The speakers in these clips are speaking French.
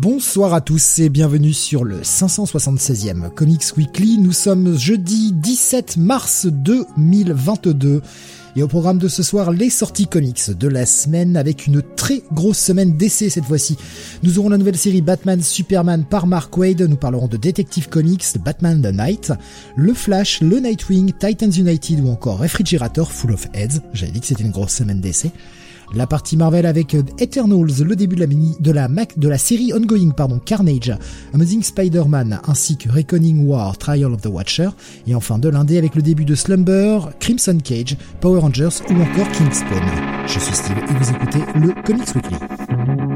Bonsoir à tous et bienvenue sur le 576e Comics Weekly. Nous sommes jeudi 17 mars 2022. Et au programme de ce soir, les sorties comics de la semaine avec une très grosse semaine d'essai cette fois-ci. Nous aurons la nouvelle série Batman Superman par Mark Wade. Nous parlerons de Detective Comics, Batman the Night, le Flash, le Nightwing, Titans United ou encore Refrigerator Full of Heads. J'avais dit que c'était une grosse semaine d'essai la partie Marvel avec euh, Eternals, le début de la mini, de la série ongoing, pardon, Carnage, Amazing Spider-Man, ainsi que Reckoning War, Trial of the Watcher, et enfin de l'indé avec le début de Slumber, Crimson Cage, Power Rangers ou encore Kingspawn. Je suis Steve et vous écoutez le Comics Weekly.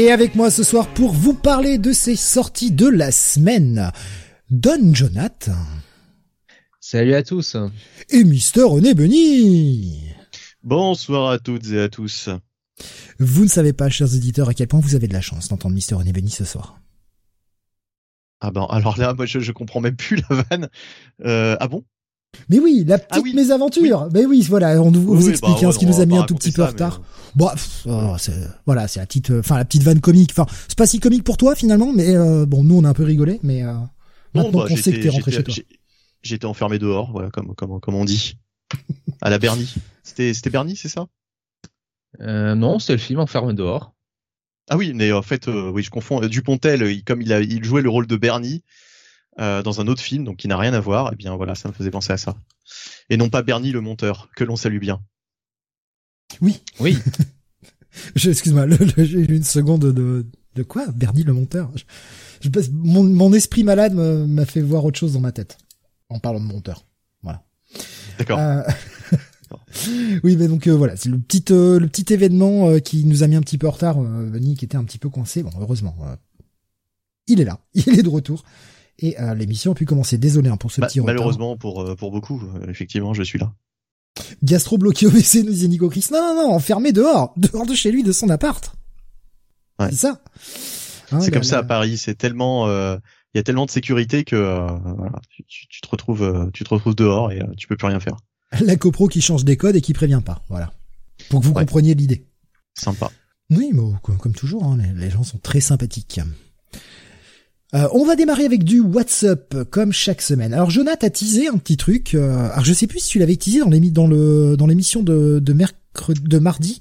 Et avec moi ce soir pour vous parler de ces sorties de la semaine, Don Jonath. Salut à tous. Et Mister René Benny. Bonsoir à toutes et à tous. Vous ne savez pas, chers auditeurs, à quel point vous avez de la chance d'entendre Mister René Benny ce soir. Ah ben, alors là, moi, je, je comprends même plus la vanne. Euh, ah bon? Mais oui, la petite oui. mésaventure. Mais oui, voilà, on vous Oui, explique bah, hein, ce qui nous a mis un tout petit peu en retard. mais, Bon, pff, oh, c'est voilà, c'est la petite, enfin la petite vanne comique. Enfin, c'est pas si comique pour toi finalement, mais euh, bon, nous on a un peu rigolé, mais euh, Non, maintenant bah, qu'on sait que j'étais- t'es rentré chez toi. J'étais enfermé dehors, voilà, comme, comme, comme on dit. à la Bernie. C'était, c'était Bernie, c'est ça? Euh, non, c'est le film Enfermé dehors. Ah oui, mais en fait, euh, oui, je confonds. Euh, Dupontel, il- comme il a, il jouait le rôle de Bernie euh, dans un autre film, donc qui n'a rien à voir. Et bien voilà, ça me faisait penser à ça. Et non pas Bernie le monteur, que l'on salue bien. Oui, Oui. je, excuse-moi, j'ai eu une seconde de de quoi Bernie le monteur? Je, je passe- mon, mon esprit malade me- m'a fait voir autre chose dans ma tête en parlant de monteur. D'accord. Euh, oui, mais donc euh, voilà, c'est le petit euh, le petit événement euh, qui nous a mis un petit peu en retard, euh, Benny, qui était un petit peu coincé. Bon, heureusement, euh, il est là, il est de retour et euh, l'émission a pu commencer. Désolé hein, pour ce Bah, petit retard. malheureusement pour euh, pour beaucoup, euh, effectivement, je suis là. Gastro bloqué au WC, nous disait Nico Chris. Non, non, non, enfermé dehors, dehors de chez lui, de son appart. Ouais. C'est ça. Hein, c'est la- comme ça à Paris, c'est tellement, euh, il y a tellement de sécurité que euh, voilà, tu, te retrouves, tu te retrouves dehors et euh, tu peux plus rien faire. La copro qui change des codes et qui prévient pas. Voilà. Pour que vous Ouais. compreniez l'idée. Sympa. Oui, mais comme, comme toujours, hein, les, les gens sont très sympathiques. Euh, on va démarrer avec du WhatsApp comme chaque semaine. Alors Jonathan a teasé un petit truc. euh, alors je sais plus si tu l'avais teasé dans l'émi- dans le dans l'émission de de mercredi de mardi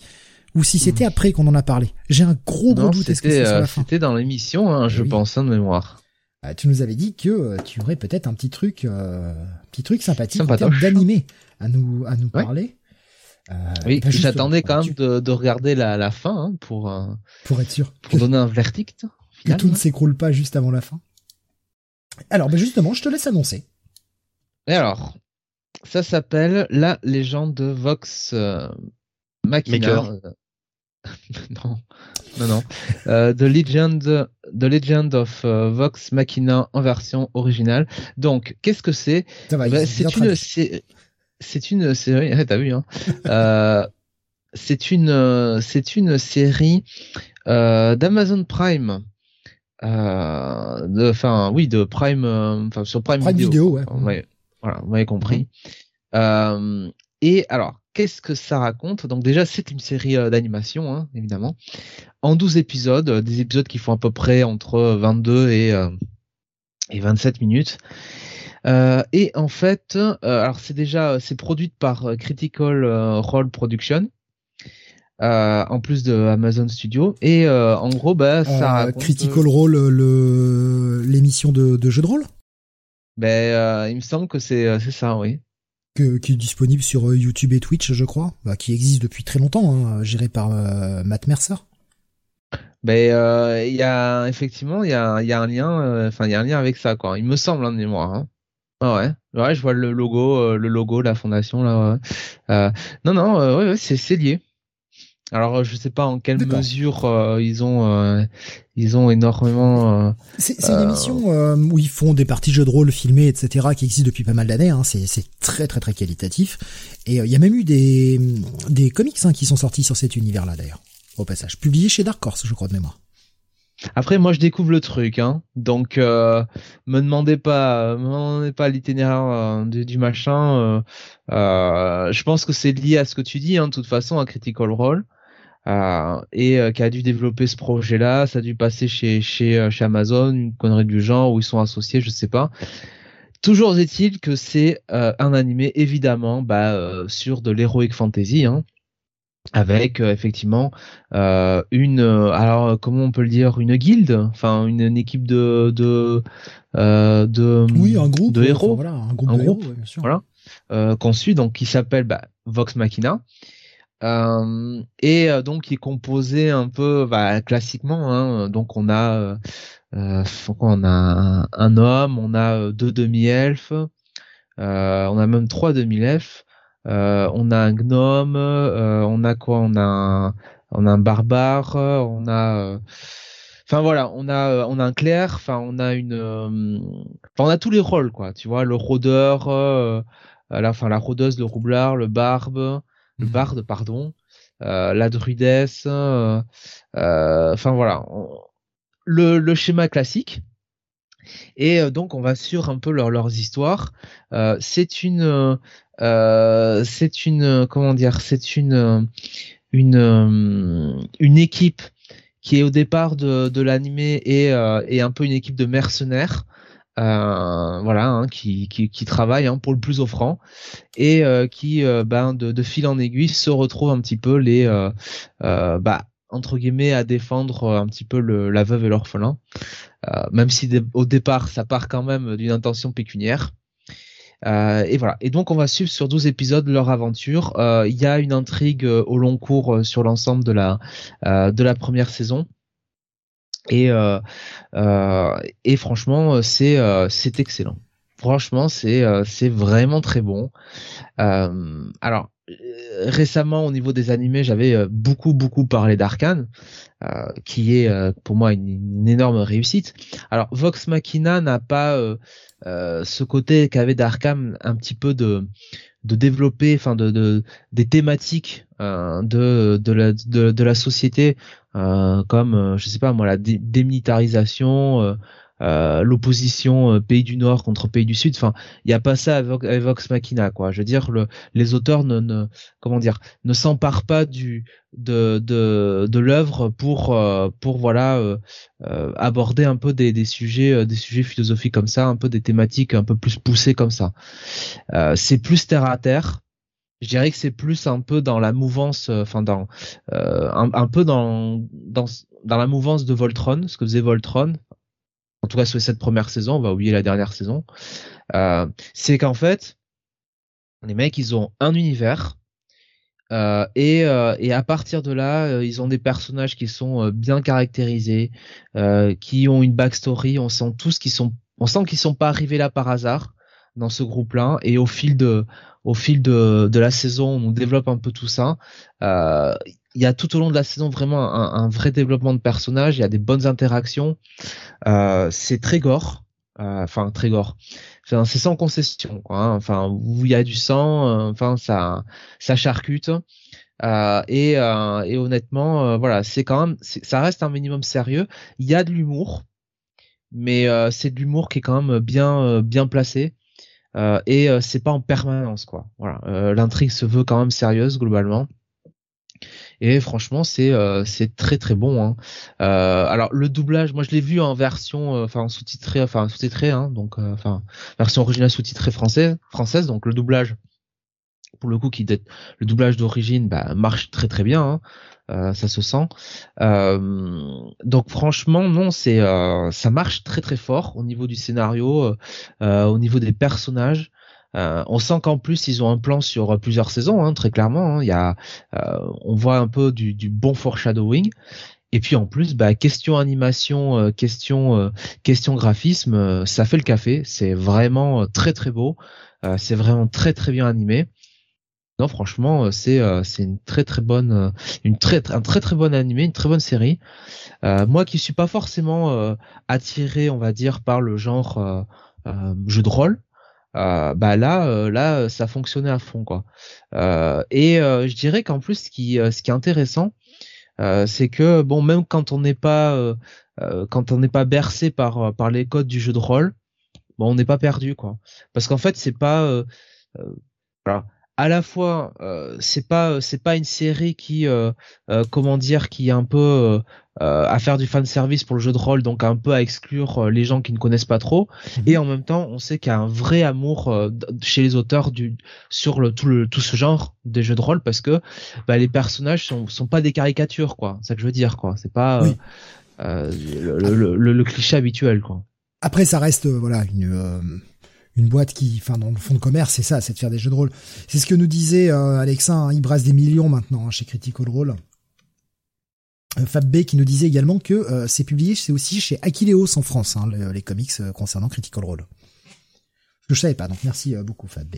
ou si c'était après qu'on en a parlé. J'ai un gros gros non, doute. Est-ce que c'est euh, c'était dans l'émission, hein, je Oui. pense, hein, de mémoire. Ah, Tu nous avais dit que euh, tu aurais peut-être un petit truc, euh, petit truc sympathique termes d'animé à nous à nous Ouais. parler. Euh, Oui, bah, j'attendais quand même de, de regarder la, la fin hein, pour euh, pour être sûr pour donner un verdict. Que final, tout ne s'écroule pas juste avant la fin. Alors, bah justement, je te laisse annoncer. Et alors, ça s'appelle La légende de Vox euh, Machina. Maker. Euh, non, non, non. Euh, The Legend, The Legend of euh, Vox Machina en version originale. Donc, qu'est-ce que c'est? Ça va. Ben, ils ont c'est une, c'est, c'est une série. ouais, T'as vu, hein. Euh, c'est une, c'est une série euh, d'Amazon Prime. Euh, de, enfin, oui, de Prime, euh, enfin sur Prime, Prime Video, ouais. M'avez- voilà, vous m'avez compris. Euh, et alors, qu'est-ce que ça raconte? Donc déjà, c'est une série d'animation, hein, évidemment, en 12 épisodes, des épisodes qui font à peu près entre 22 et euh, et 27 minutes. Euh, et en fait, euh, alors c'est déjà c'est produite par Critical Role Production. Euh, en plus de Amazon Studio et euh, en gros bah ça Euh, raconte, Critical Role, le l'émission de, de jeu de rôle? Ben, il me semble que c'est c'est ça, oui. Que, qui est disponible sur YouTube et Twitch, je crois, bah, qui existe depuis très longtemps, hein, géré par Matt Mercer. Ben, il y a effectivement, il y a, y a un lien, enfin, il y a un lien avec ça, quoi. Il me semble, hein, de mémoire. Hein. Ah ouais, ouais, je vois le logo, le logo, la fondation là. Ouais. non, non, ouais, c'est c'est lié. Alors je sais pas en quelle mesure euh, ils ont euh, ils ont énormément. Euh, c'est une émission où ils font des parties jeux de rôle filmés etc qui existe depuis pas mal d'années. Hein. C'est très très très qualitatif et il y a même eu des des comics hein, qui sont sortis sur cet univers là d'ailleurs au passage publiés chez Dark Horse je crois de mémoire. Après, moi, je découvre le truc, hein. Donc, me demandez pas, me demandez pas l'itinéraire du, du, machin. je pense que c'est lié à ce que tu dis, hein, de toute façon, à Critical Role. Euh, et euh, qui a dû développer ce projet-là. Ça a dû passer chez chez euh, chez Amazon, une connerie du genre où ils sont associés, je sais pas. Toujours est-il que c'est un animé évidemment bah, sur de l'heroic fantasy, hein, avec effectivement une alors comment on peut le dire une guilde, enfin une, une, équipe de de de oui un groupe de héros, voilà, un groupe de héros, bien sûr. voilà qu'on suit donc qui s'appelle bah, Vox Machina euh, et euh, donc il est composé un peu bah, classiquement. Hein, donc on a euh, euh on a un, homme, on a deux demi-elfes, on a même trois demi-elfes, on a un gnome, on a quoi On a un, on a un barbare, on a Enfin voilà, on a on a un clerc, enfin on a une, enfin on a tous les rôles quoi, tu vois, le rôdeur, euh, la, enfin la rôdeuse, le roublard, le barbe, le mhm. barde, pardon, euh, la druidesse, euh, euh, enfin voilà, le, le, schéma classique. Et donc on va sur un peu leur, leurs histoires. c'est une, c'est une, comment dire, c'est une, une, une équipe qui est au départ de, de l'animé et, et un peu une équipe de mercenaires euh, voilà, hein, qui, qui, travaille hein, pour le plus offrant et euh, qui, euh, ben, de, fil en aiguille, se retrouve un petit peu les, bah, entre guillemets, à défendre un petit peu la veuve et l'orphelin, même si au départ, ça part quand même d'une intention pécuniaire. et voilà. Donc on va suivre sur 12 épisodes leur aventure. Il y a une intrigue au long cours sur l'ensemble de la première saison. Et, euh, euh, et franchement, c'est euh, c'est excellent. Franchement, c'est c'est vraiment très bon. alors récemment au niveau des animés, j'avais beaucoup beaucoup parlé d'Arkane, qui est pour moi une, énorme réussite. Alors Vox Machina n'a pas ce côté qu'avait d'Arkane un petit peu de de développer, enfin de, de, des thématiques de de la de, la société euh, comme euh, je sais pas moi la démilitarisation, euh, l'opposition pays du Nord contre pays du Sud. Enfin, il y a pas ça avec, Vox Machina, quoi. Je veux dire, le, les auteurs ne, ne comment dire, ne s'emparent pas du de de, de l'œuvre pour pour voilà aborder un peu des, des sujets des sujets philosophiques comme ça, un peu des thématiques un peu plus poussées comme ça. c'est plus terre à terre je dirais que c'est plus un peu dans la mouvance, euh, enfin dans euh, un, peu dans, dans dans la mouvance de Voltron, ce que faisait Voltron. En tout cas sur cette première saison, on va oublier la dernière saison. Euh, c'est qu'en fait, les mecs, ils ont un univers. Euh, et, euh, et à partir de là, ils ont des personnages qui sont bien caractérisés, qui ont une backstory. On sent tous qu'ils sont, on sent qu'ils sont pas arrivés là par hasard dans ce groupe-là. Et au fil de, au fil de, la saison, on développe un peu tout ça. Euh, il y a tout au long de la saison vraiment un, vrai développement de personnages. Il y a des bonnes interactions. Euh, c'est très gore. Euh, enfin, très gore. Enfin, c'est sans concession. Hein. Enfin, où il y a du sang, enfin, ça, ça charcute. Et, et, honnêtement, voilà, c'est quand même, ça reste un minimum sérieux. Il y a de l'humour, mais c'est de l'humour qui est quand même bien, bien placé. Euh, et euh, c'est pas en permanence quoi. Voilà, euh, l'intrigue se veut quand même sérieuse globalement. Et franchement, c'est c'est très très bon. Hein. alors le doublage, moi je l'ai vu en version, enfin sous-titré, enfin sous-titré, hein, donc enfin version originale sous-titrée française, française. Donc le doublage, pour le coup qui le doublage d'origine bah, marche très très bien hein. Euh, ça se sent euh, donc franchement non c'est euh, ça marche très très fort au niveau du scénario au niveau des personnages on sent qu'en plus ils ont un plan sur plusieurs saisons hein, très clairement hein. y a on voit un peu du, du bon foreshadowing et puis en plus, bah, question animation, question, question graphisme, ça fait le café. C'est vraiment très très beau. c'est vraiment très très bien animé. Non, franchement, euh, c'est euh, c'est une très très bonne, euh, une très un très très bonne animé, une très bonne série. moi qui suis pas forcément attiré, on va dire, par le genre jeu de rôle, bah là là ça fonctionnait à fond quoi. et je dirais qu'en plus ce qui est intéressant, c'est que bon même quand on n'est pas quand on n'est pas bercé par par les codes du jeu de rôle, bon on n'est pas perdu quoi. Parce qu'en fait c'est pas à la fois euh, c'est pas c'est pas une série qui euh, euh, comment dire qui est un peu à faire du fan service pour le jeu de rôle donc un peu à exclure les gens qui ne connaissent pas trop. Mhm. et en même temps on sait qu'il y a un vrai amour chez les auteurs du sur le tout le tout ce genre des jeux de rôle parce que bah, les personnages sont sont pas des caricatures quoi. C'est ça que je veux dire quoi. C'est pas le, le, cliché habituel quoi. Après ça reste voilà une une boîte qui, enfin, dans le fond de commerce, c'est ça, c'est de faire des jeux de rôle. C'est ce que nous disait euh, Alexa, hein, il brasse des millions maintenant hein, chez Critical Role. Euh, Fab B qui nous disait également que euh, c'est publié, c'est aussi chez Aquileos en France, hein, les comics concernant Critical Role. Je savais pas, donc merci beaucoup Fab B.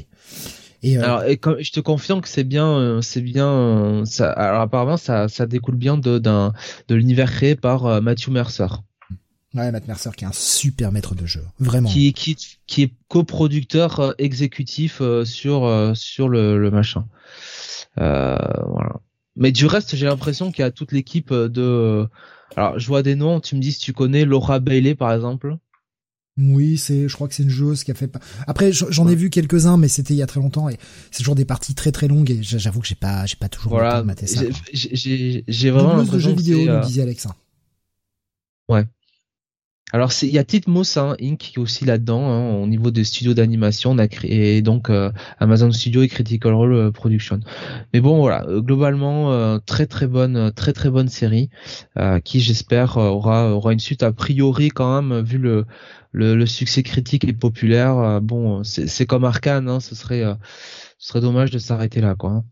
Alors, je te confirme que c'est bien, c'est bien. alors apparemment, ça, découle bien de, de l'univers créé par Matthew Mercer. Ouais, Matt Mercer qui est un super maître de jeu, vraiment. Qui, qui, qui est coproducteur euh, exécutif euh, sur euh, sur le, le machin. voilà. Mais du reste, j'ai l'impression qu'il y a toute l'équipe de. Alors, je vois des noms. Tu me dis si tu connais Laura Bailey, par exemple. Oui, c'est, je crois que c'est une joueuse qui a fait. Après, j'en ai vu quelques-uns, mais c'était il y a très longtemps et c'est toujours des parties très très longues et j'avoue que j'ai pas, j'ai pas toujours voilà, le temps de ça. J'ai vraiment. de jeux vidéo, nous disait Alexa. Alors il y a Titmos hein, Inc qui est aussi là-dedans hein, au niveau des studios d'animation. Créé donc euh, Amazon Studio et Critical Role euh, Production. Mais bon voilà, euh, globalement très très bonne très très bonne série qui j'espère aura aura une suite a priori quand même vu le succès critique et populaire. bon c'est comme Arkane, hein, ce serait dommage de s'arrêter là quoi. Hein.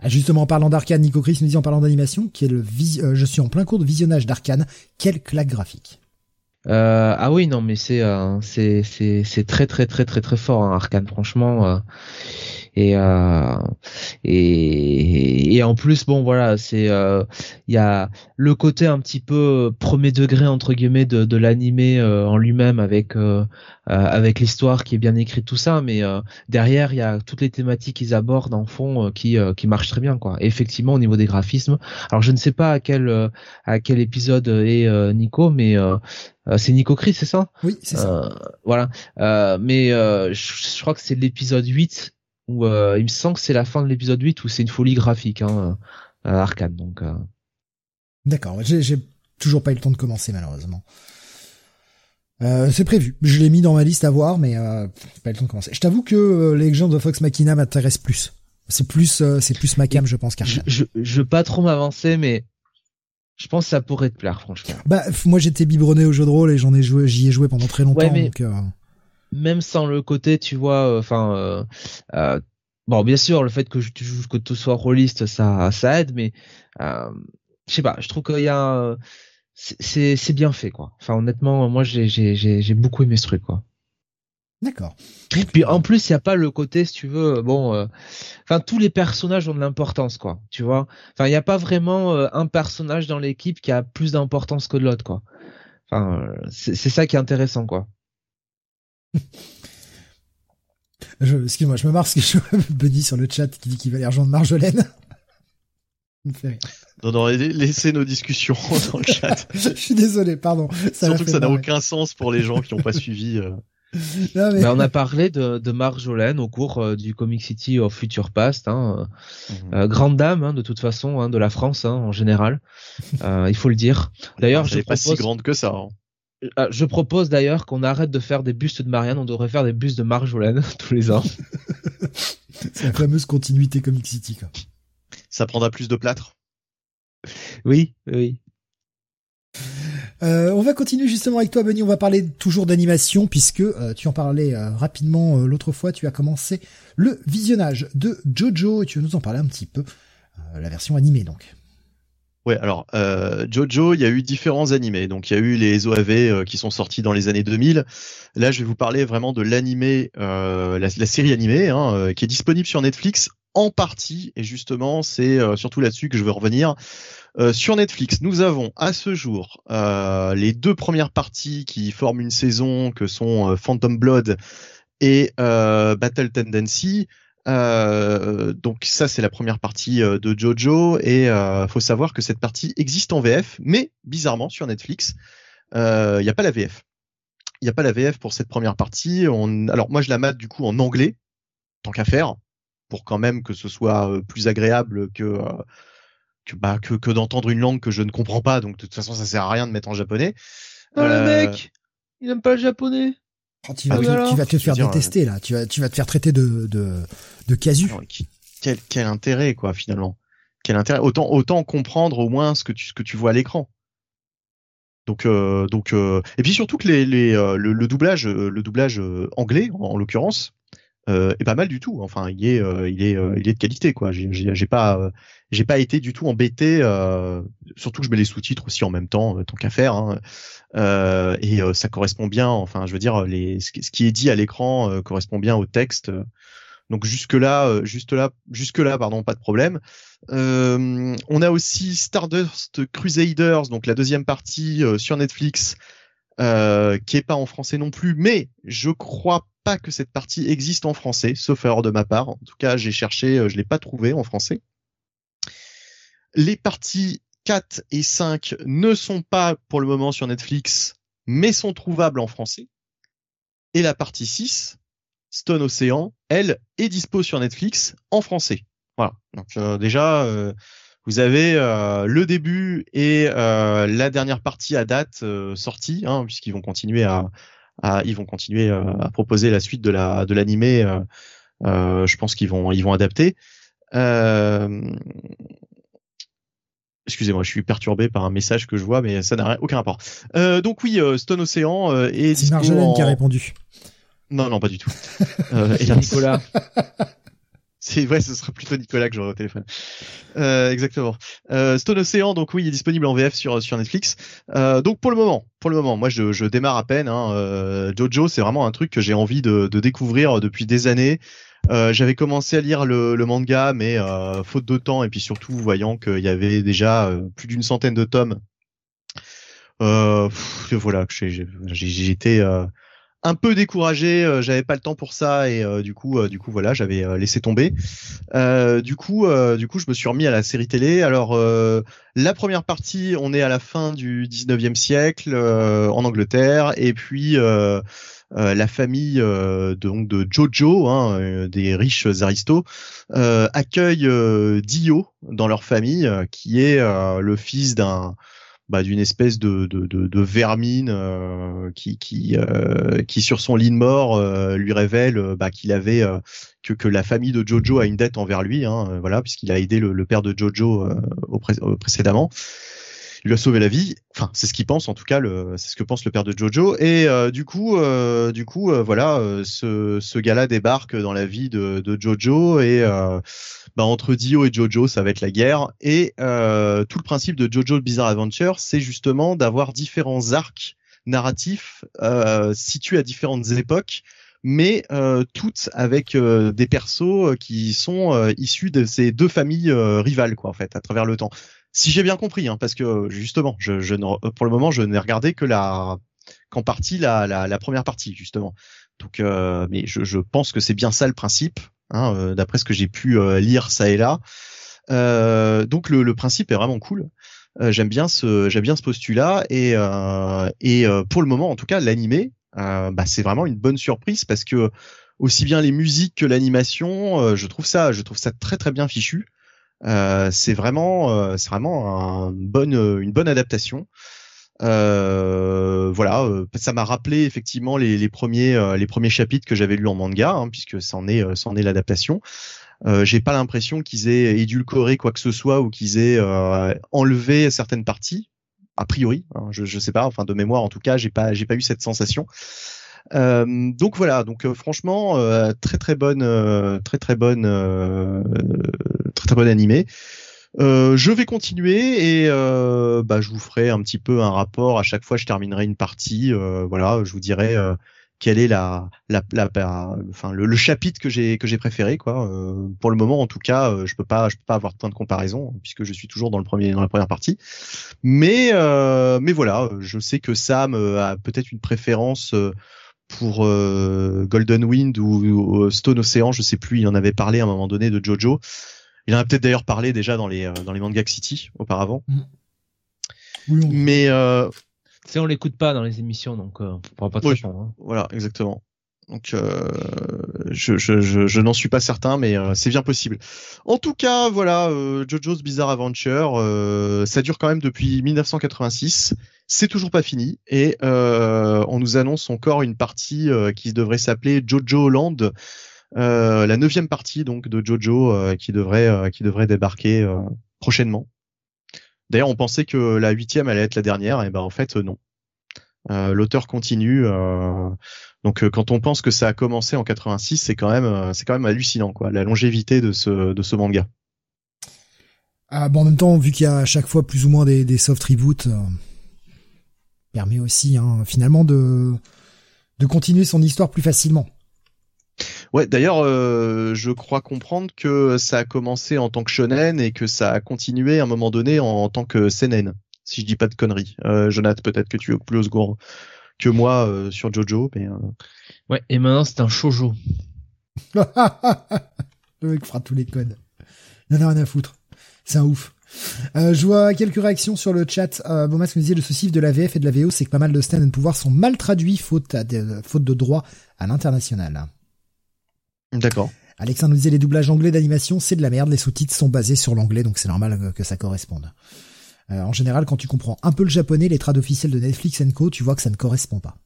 Ah, justement, en parlant d'Arkane, Nico Chris nous dit en parlant d'animation, je suis en plein cours de visionnage d'Arkane, quelle claque graphique. Euh, ah oui, non, mais c'est euh, c'est très très très très très fort, hein, Arkane, franchement. Euh, et, euh, et et en plus, bon, voilà, c'est il y a le côté un petit peu premier degré entre guillemets de de l'animé en lui-même avec avec l'histoire qui est bien écrite tout ça, mais derrière il y a toutes les thématiques qu'ils abordent en fond qui qui marchent très bien, quoi. Et effectivement, au niveau des graphismes, alors je ne sais pas à quel à quel épisode est Nico, mais euh, c'est Nico Chris, c'est ça? Oui, c'est ça. Euh, voilà. Euh, mais je, crois que c'est l'épisode 8 où il me semble que c'est la fin de l'épisode 8 où c'est une folie graphique, hein, arcade. Donc. D'accord. J'ai toujours pas eu le temps de commencer malheureusement. c'est prévu. Je l'ai mis dans ma liste à voir, mais pas eu le temps de commencer. Je t'avoue que les gens de Fox Machina m'intéressent plus. C'est plus, c'est plus ma cam, je pense. Je, je, je veux pas trop m'avancer, mais je pense que ça pourrait te plaire, franchement. Bah, moi, j'étais biberonné au jeu de rôle et j'en ai joué, j'y ai joué pendant très longtemps. mais donc, euh, Même sans le côté, tu vois, euh, enfin, euh, euh, bon, bien sûr, le fait que tu joues, que tu sois rôliste, ça, ça aide, mais euh, je sais pas, je trouve qu'il y a, c'est, c'est bien fait, quoi. Enfin, honnêtement, moi, j'ai, j'ai, j'ai beaucoup aimé ce truc, quoi. D'accord. Puis en plus, il y a pas le côté, si tu veux, bon, euh, enfin tous les personnages ont de l'importance, quoi. Tu vois. Enfin, il n'y a pas vraiment euh, un personnage dans l'équipe qui a plus d'importance que l'autre, quoi. Enfin, euh, c'est ça qui est intéressant, quoi. Excuse-moi, je me marre parce que je vois Buddy sur le chat qui dit qu'il va aller rejoindre Marjolaine. me fait rire. Non, non, laissez nos discussions dans le chat. je suis désolé, pardon. Surtout que ça n'a aucun sens pour les gens qui n'ont pas suivi. Ben, on a parlé de, de Marjolaine au cours euh, du Comic City of Future Past, hein, mhm. euh, grande dame hein, de toute façon hein, de la France hein, en général, euh, il faut le dire. D'ailleurs, je pas si grande que ça. Je propose d'ailleurs qu'on arrête de faire des bustes de Marianne, on devrait faire des bustes de Marjolaine tous les ans. C'est la fameuse continuité Comic City. Quoi. Ça prendra plus de plâtre. Oui, oui. Euh, on va continuer justement avec toi, Benny. On va parler toujours d'animation puisque euh, tu en parlais euh, rapidement l'autre fois. Tu as commencé le visionnage de Jojo et tu vas nous en parler un petit peu. la version animée donc. Alors Jojo, il y a eu différents animés. Donc il y a eu les OAV qui sont sortis dans les années 2000. Là, je vais vous parler vraiment de l'animé, la, série animée hein, qui est disponible sur Netflix en partie. Et justement, c'est surtout là-dessus que je veux revenir. Euh, sur Netflix, nous avons à ce jour euh, les deux premières parties qui forment une saison, que sont euh, Phantom Blood et Battle Tendency. Donc ça c'est la première partie de Jojo et il faut savoir que cette partie existe en VF, mais bizarrement sur Netflix, il n'y a pas la VF. Il n'y a pas la VF pour cette première partie. Alors moi je la mate du coup en anglais, tant qu'à faire, pour quand même que ce soit plus agréable que que, bah, que, que d'entendre une langue que je ne comprends pas. Donc de toute façon, ça sert à rien de mettre en japonais. Oh, le euh, mec, il aime pas le japonais. Oh, tu, vas, tu, vas, te faire détester là. Tu vas, tu vas te faire traiter de de, de casu. quel, quel intérêt quoi finalement? Quel intérêt? Autant autant comprendre au moins ce que tu ce que tu vois à l'écran. Donc euh, donc euh, et puis surtout que les, les le, doublage le doublage anglais en l'occurrence euh, est pas mal du tout. Enfin, il est, euh, il est, euh, il est de qualité quoi. J'ai pas, euh, j'ai pas été du tout embêté. surtout que je mets les sous-titres aussi en même temps, tant qu'à faire. Hein. et ça correspond bien. Enfin, je veux dire, les, ce qui est dit à l'écran correspond bien au texte. Donc jusque là, juste là, jusque là, pardon, pas de problème. on a aussi Stardust Crusaders, donc la deuxième partie sur Netflix, euh, qui est pas en français non plus, mais je crois pas que cette partie existe en français, sauf erreur de ma part. En tout cas, j'ai cherché, euh, je l'ai pas trouvé en français. Les parties 4 et 5 ne sont pas pour le moment sur Netflix, mais sont trouvables en français. Et la partie 6, Stone Ocean, elle, est dispo sur Netflix en français. Voilà. Donc euh, déjà, vous avez euh, le début et euh, la dernière partie à date euh, sortie, hein, puisqu'ils vont continuer à, ils vont continuer à proposer la suite de la de l'animé. je pense qu'ils vont ils vont adapter. Excusez-moi, je suis perturbé par un message que je vois, mais ça n'a aucun rapport. donc oui, Stone Ocean est. C'est Marjolaine qui a répondu. Non, non, pas du tout. et Nicolas. C'est vrai, ce sera plutôt Nicolas que j'aurai au téléphone. Euh, exactement. Euh, Stone Ocean, donc oui, il est disponible en VF sur sur Netflix. Euh, donc pour le moment, pour le moment, moi je, je démarre à peine. Hein, euh, Jojo, c'est vraiment un truc que j'ai envie de, de, découvrir depuis des années. Euh, J'avais commencé à lire le, manga, mais euh, faute de temps et puis surtout voyant qu'il y avait déjà plus d'une centaine de tomes. voilà, j'étais un peu découragé, euh, j'avais pas le temps pour ça et euh, du coup, euh, du coup voilà, j'avais laissé tomber. du coup, du coup, je me suis remis à la série télé. Alors, la première partie, on est à la fin du 19e siècle en Angleterre et puis la famille donc de Jojo, hein, des riches aristos, accueille Dio dans leur famille, qui est le fils d'un bah, d'une espèce de, de, de, vermine euh, qui qui euh, qui sur son lit de mort euh, lui révèle bah, qu'il avait que que la famille de Jojo a une dette envers lui hein, voilà puisqu'il a aidé le, père de Jojo précédemment lui a sauvé la vie. Enfin, c'est ce qu'il pense en tout cas. C'est ce que pense le père de Jojo. Et euh, du coup, euh, du coup, euh, voilà, ce, ce gars-là débarque dans la vie de, Jojo et bah, entre Dio et Jojo, ça va être la guerre. Et tout le principe de Jojo Bizarre Adventure, c'est justement d'avoir différents arcs narratifs situés à différentes époques mais toutes avec des persos qui sont issus de ces deux familles rivales quoi en fait à travers le temps. Si j'ai bien compris, hein, parce que justement, je, je pour le moment, je n'ai regardé que la qu'en partie la, la, la, première partie justement. Donc, euh, mais je, je, pense que c'est bien ça le principe, hein, euh, d'après ce que j'ai pu euh, lire ça et là. Euh, donc le, le, principe est vraiment cool. j'aime bien ce j'aime bien ce postulat et et pour le moment en tout cas l'animé bah, c'est vraiment une bonne surprise parce que aussi bien les musiques que l'animation je trouve ça je trouve ça très très bien fichu euh, c'est vraiment, euh, c'est vraiment un bonne, une bonne adaptation. Euh, voilà, euh, ça m'a rappelé effectivement les, les premiers euh, les premiers chapitres que j'avais lus en manga, hein, puisque c'en est euh, c'en est l'adaptation. Euh, J'ai pas l'impression qu'ils aient édulcoré quoi que ce soit ou qu'ils aient enlevé certaines parties. A priori, hein, je je sais pas, enfin de mémoire en tout cas, j'ai pas j'ai pas eu cette sensation. Donc voilà, donc franchement très très bonne très très bonne très très bonne animée. Euh, je vais continuer et euh, bah, je vous ferai un petit peu un rapport à chaque fois. Je terminerai une partie. Euh, voilà, je vous dirai euh, quel est la, la, la, enfin le, le, chapitre que j'ai que j'ai préféré quoi. Euh, pour le moment, en tout cas, je peux pas je peux pas avoir de point de comparaison puisque je suis toujours dans le premier dans la première partie. Mais mais voilà, je sais que Sam a peut-être une préférence pour Golden Wind ou, ou, Stone Ocean, je sais plus. Il en avait parlé à un moment donné de Jojo. Il en a peut-être d'ailleurs parlé déjà dans les euh, dans les Manga City auparavant. Mm. Oui, Mais euh, on l'écoute pas dans les émissions, donc euh, on pourra pas te hein. Voilà, exactement. Donc euh, je, je, je, je n'en suis pas certain, mais euh, c'est bien possible. En tout cas, voilà, euh, JoJo's Bizarre Adventure, ça dure quand même depuis 1986. C'est toujours pas fini et on nous annonce encore une partie qui devrait s'appeler JoJo Land, euh, la neuvième partie donc de Jojo euh, qui devrait euh, qui devrait débarquer prochainement. D'ailleurs, on pensait que la huitième allait être la dernière, et ben en fait non. L'auteur continue. donc quand on pense que ça a commencé en 86, c'est quand même c'est quand même hallucinant quoi, la longévité de ce de ce manga. Ah bon, en même temps, vu qu'il y a à chaque fois plus ou moins des, des soft reboots, permet aussi hein, finalement de de continuer son histoire plus facilement. Ouais, d'ailleurs, euh, je crois comprendre que ça a commencé en tant que shonen et que ça a continué à un moment donné en, tant que seinen, si je dis pas de conneries. Euh, Jonathan, peut-être que tu es plus au secours que moi euh, sur Jojo, mais. Euh... Ouais, et maintenant c'est un shojo. Le mec fera tous les codes. Il en a rien à foutre. C'est un ouf. Euh, je vois quelques réactions sur le chat. Euh, bon, ce que disait le souci de la VF et de la VO, c'est que pas mal de stand and pouvoir sont mal traduits faute, à de, faute de droit à l'international. D'accord. Alexandre nous disait les doublages anglais d'animation, c'est de la merde. Les sous-titres sont basés sur l'anglais, donc c'est normal que ça corresponde. Euh, en général, quand tu comprends un peu le japonais, les trades officiels de Netflix Co, tu vois que ça ne correspond pas.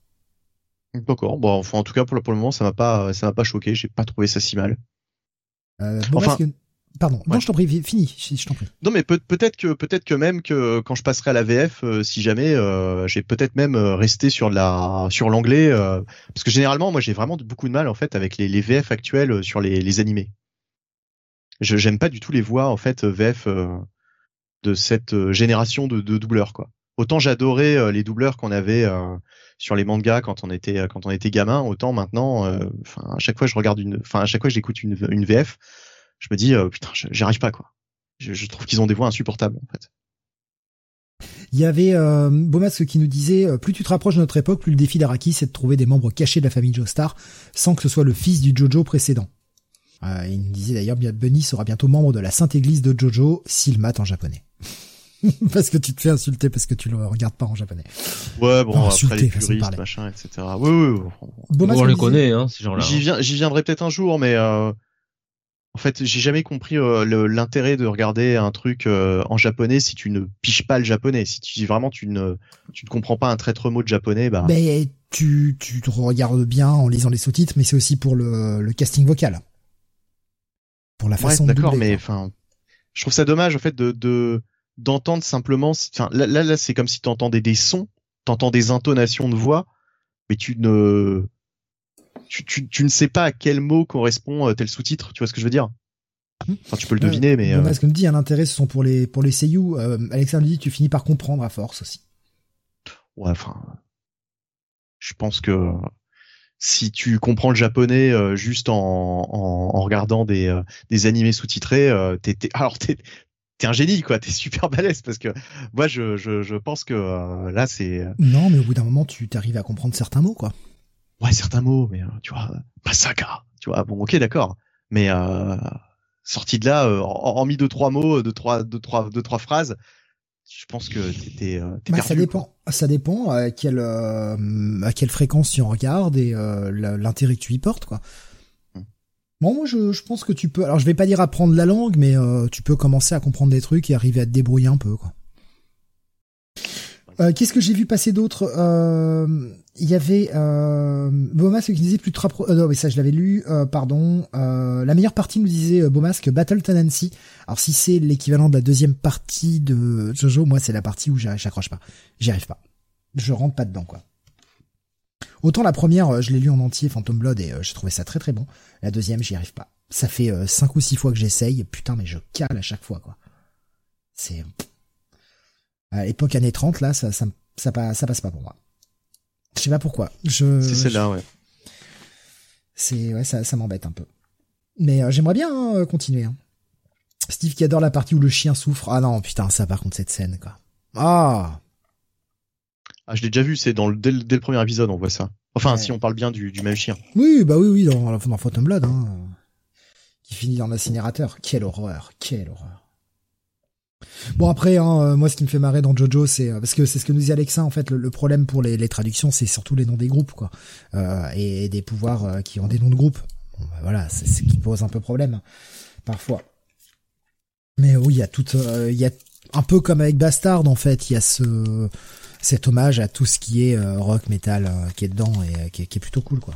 D'accord. Bon, enfin, en tout cas, pour le, pour le moment, ça m'a pas, ça m'a pas choqué. J'ai pas trouvé ça si mal. Euh, enfin, Pardon, non, je t'en prie, fini, je t'en prie. Non, mais peut, être que peut-être que même que quand je passerai à la VF, euh, si jamais, euh, j'ai peut-être même euh, resté sur la sur l'anglais, parce que généralement, moi, j'ai vraiment beaucoup de mal en fait avec les, les VF actuels sur les, les animés. Je j'aime pas du tout les voix en fait VF de cette génération de, de doubleurs quoi. Autant j'adorais les doubleurs qu'on avait sur les mangas quand on était quand on était gamin, autant maintenant, enfin à chaque fois je regarde une, enfin à chaque fois j'écoute une, une VF je me dis, euh, putain, j'y arrive pas, quoi. Je, trouve qu'ils ont des voix insupportables, en fait. Il y avait euh, qui nous disait euh, plus tu te rapproches de notre époque, plus le défi d'Araki c'est de trouver des membres cachés de la famille Joestar sans que ce soit le fils du Jojo précédent. Euh, il nous disait d'ailleurs Bunny sera bientôt membre de la Sainte Église de Jojo s'il mate en japonais. parce que tu te fais insulter parce que tu le regardes pas en japonais. Ouais, bon, après les puristes, machin, etc. Oui, oui, oui. on les connaît, hein, ces gens-là. J'y viens, j'y viendrai peut-être un jour, mais euh, en fait, j'ai jamais compris euh, l'intérêt de regarder un truc euh, en japonais si tu ne piches pas le japonais. Si tu vraiment tu ne tu ne comprends pas un traître mot de japonais, bah. Mais tu tu te regardes bien en lisant les sous-titres, mais c'est aussi pour le, le casting vocal, pour la façon ouais, D'accord, mais enfin, je trouve ça dommage en fait de de d'entendre simplement. Enfin, là là, là c'est comme si tu entendais des sons, t'entends des intonations de voix, mais tu ne tu, tu, ne sais pas à quel mot correspond euh, tel sous-titre, tu vois ce que je veux dire? Hmm. Enfin, tu peux le deviner, mais. Euh... Comme dit, un intérêt, ce sont pour les pour les seiyuu. Euh, Alexandre dit, tu finis par comprendre à force aussi. Ouais, enfin, je pense que si tu comprends le japonais euh, juste en, en, regardant des, euh, des animés sous-titrés, euh, t'es, alors t'es, t'es un génie, quoi. T'es super balèze parce que moi, je, je, je pense que là, c'est. Non, mais au bout d'un moment, tu t'arrives à comprendre certains mots, quoi ouais certains mots mais euh, tu vois Masaka tu vois bon ok d'accord mais euh, sorti de là euh, en, mis deux trois mots deux trois deux trois deux trois phrases je pense que t'es euh, bah, ça dépend ça dépend à quelle à quelle fréquence tu en regardes et l'intérêt que tu y portes quoi hmm. Bon, moi, je, je, pense que tu peux. Alors, je vais pas dire apprendre la langue, mais tu peux commencer à comprendre des trucs et arriver à te débrouiller un peu, quoi. Euh, Qu'est-ce que j'ai vu passer d'autre Euh, Il y avait euh, Beaumasque qui disait plus de trois pro- euh, non, mais ça je l'avais lu. pardon. La meilleure partie nous disait euh, Beaumasque Battle Tendency. Alors si c'est l'équivalent de la deuxième partie de Jojo, moi c'est la partie où j'accroche pas. J'y arrive pas. Je rentre pas dedans quoi. Autant la première, je l'ai lu en entier, Phantom Blood, et j'ai trouvé ça très très bon. La deuxième, j'y arrive pas. Ça fait cinq ou six fois que j'essaye, putain, mais je cale à chaque fois, quoi. C'est... À l'époque années 30, là, ça, ça, ça, passe, ça passe pas pour moi. Je sais pas pourquoi. Je, C'est celle-là, ouais. c'est ouais, ça, ça m'embête un peu. Mais euh, j'aimerais bien hein, euh, continuer. hein. Steve qui adore la partie où le chien souffre. Ah non, putain, ça par contre cette scène quoi. Ah, Ah, je l'ai déjà vu, c'est dans le, dès, le, dès le premier épisode, on voit ça. Enfin, Ouais. si on parle bien du, du même chien. oui, bah oui, oui, dans, dans Phantom Blood, hein, qui finit dans l'incinérateur. Quelle horreur, quelle horreur. Bon après, hein, euh, moi ce qui me fait marrer dans Jojo, c'est euh, parce que c'est ce que nous dit Alexa en fait. Le, le problème pour les, les traductions, c'est surtout les noms des groupes quoi, euh, et, et des pouvoirs euh, qui ont des noms de groupes. Bon, bah, voilà, c'est ce qui pose un peu problème parfois. Mais oui, il y a tout, euh, il y a un peu comme avec Bastard en fait, il y a ce cet hommage à tout ce qui est rock, metal qui est dedans et qui, est, qui est plutôt cool quoi.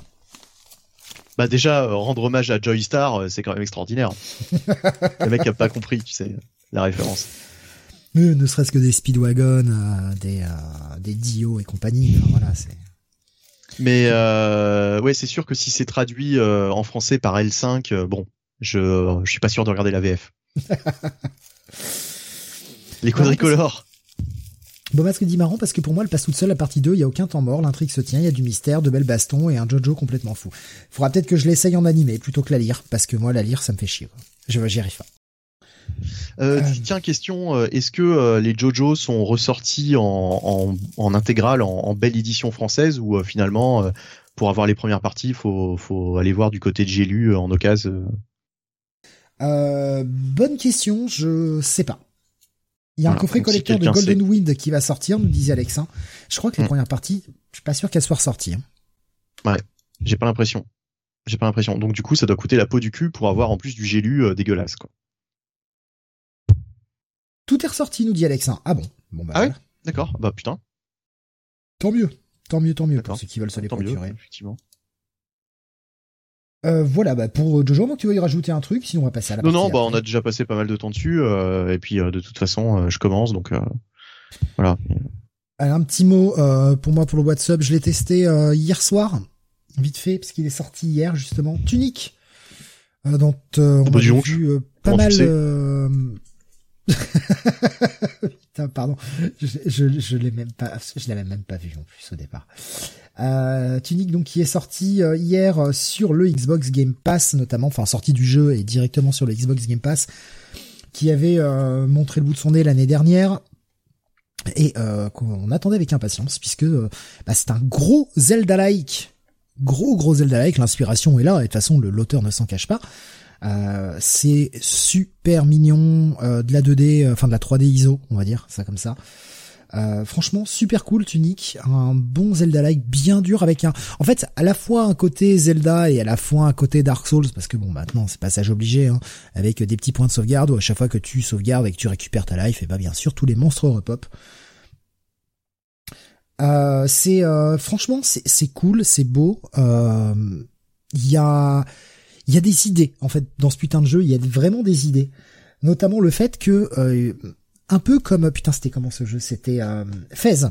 Bah déjà, rendre hommage à Joy Star, euh, c'est quand même extraordinaire. le mec a pas compris, tu sais, la référence. Mais ne serait-ce que des Speedwagon, euh, des euh, des Dio et compagnie. enfin, voilà, c'est. Mais euh, ouais, c'est sûr que si c'est traduit euh, en français par L5, euh, bon, je, je suis pas sûr de regarder la VF. Les quadricolores. Bon masque dit marrant parce que pour moi elle passe toute seule la partie 2, il y a aucun temps mort, l'intrigue se tient, il y a du mystère, de belles bastons et un Jojo complètement fou. Faudra peut-être que je l'essaye en animé plutôt que la lire, parce que moi la lire ça me fait chier. Quoi. Je j'y arrive pas. Euh, Euh. Tiens, question, euh, est-ce que euh, les JoJo sont ressortis en, en, en intégrale, en, en belle édition française, ou euh, finalement, pour avoir les premières parties, faut, faut aller voir du côté de J'ai lu euh, en occasion bonne question, je sais pas. Il y a un coffret si collecteur de Golden sait. Wind qui va sortir, nous disait Alexa. Je crois que les Hmm. premières parties, je suis pas sûr qu'elles soient ressorties. hein. J'ai pas l'impression. J'ai pas l'impression. Donc du coup, ça doit coûter la peau du cul pour avoir en plus du J'ai lu euh, dégueulasse, quoi. Tout est ressorti, nous dit Alexa. Ah bon Bon bah Ah. D'accord. Bah putain. tant mieux. Tant mieux, tant mieux pour ceux qui veulent se les Tant mieux, procurer. effectivement. Euh, voilà, bah pour Jojo, moi tu veux y rajouter un truc, sinon on va passer à la Non, non, bah on a déjà passé pas mal de temps dessus, euh, et puis euh, de toute façon, euh, je commence, donc euh, voilà. Alors, un petit mot euh, pour moi pour le WhatsApp, je l'ai testé euh, hier soir, vite fait, parce qu'il est sorti hier justement. Tunique, euh, dont euh, on bah, a vu euh, pas Comment mal. Putain, pardon, je, je, je l'ai même pas, je l'avais même pas vu en plus au départ. Euh, Tunic donc qui est sorti euh, hier euh, sur le Xbox Game Pass notamment, enfin sorti du jeu et directement sur le Xbox Game Pass, qui avait euh, montré le bout de son nez l'année dernière et euh, qu'on attendait avec impatience puisque euh, bah, c'est un gros Zelda-like, gros gros Zelda-like, l'inspiration est là et de toute façon l'auteur ne s'en cache pas. Euh, c'est super mignon, euh, de la 2D, euh, enfin de la 3D ISO, on va dire ça comme ça. Franchement, super cool, Tunic, un bon Zelda-like bien dur avec un, en fait, à la fois un côté Zelda et à la fois un côté Dark Souls, parce que bon, maintenant c'est passage obligé, hein, avec des petits points de sauvegarde où à chaque fois que tu sauvegardes et que tu récupères ta life, et bah bien sûr tous les monstres repop. C'est franchement c'est cool, c'est beau. Il y a il y a des idées en fait dans ce putain de jeu. Il y a vraiment des idées, notamment le fait que euh, un peu comme putain c'était comment ce jeu? C'était euh, Fez.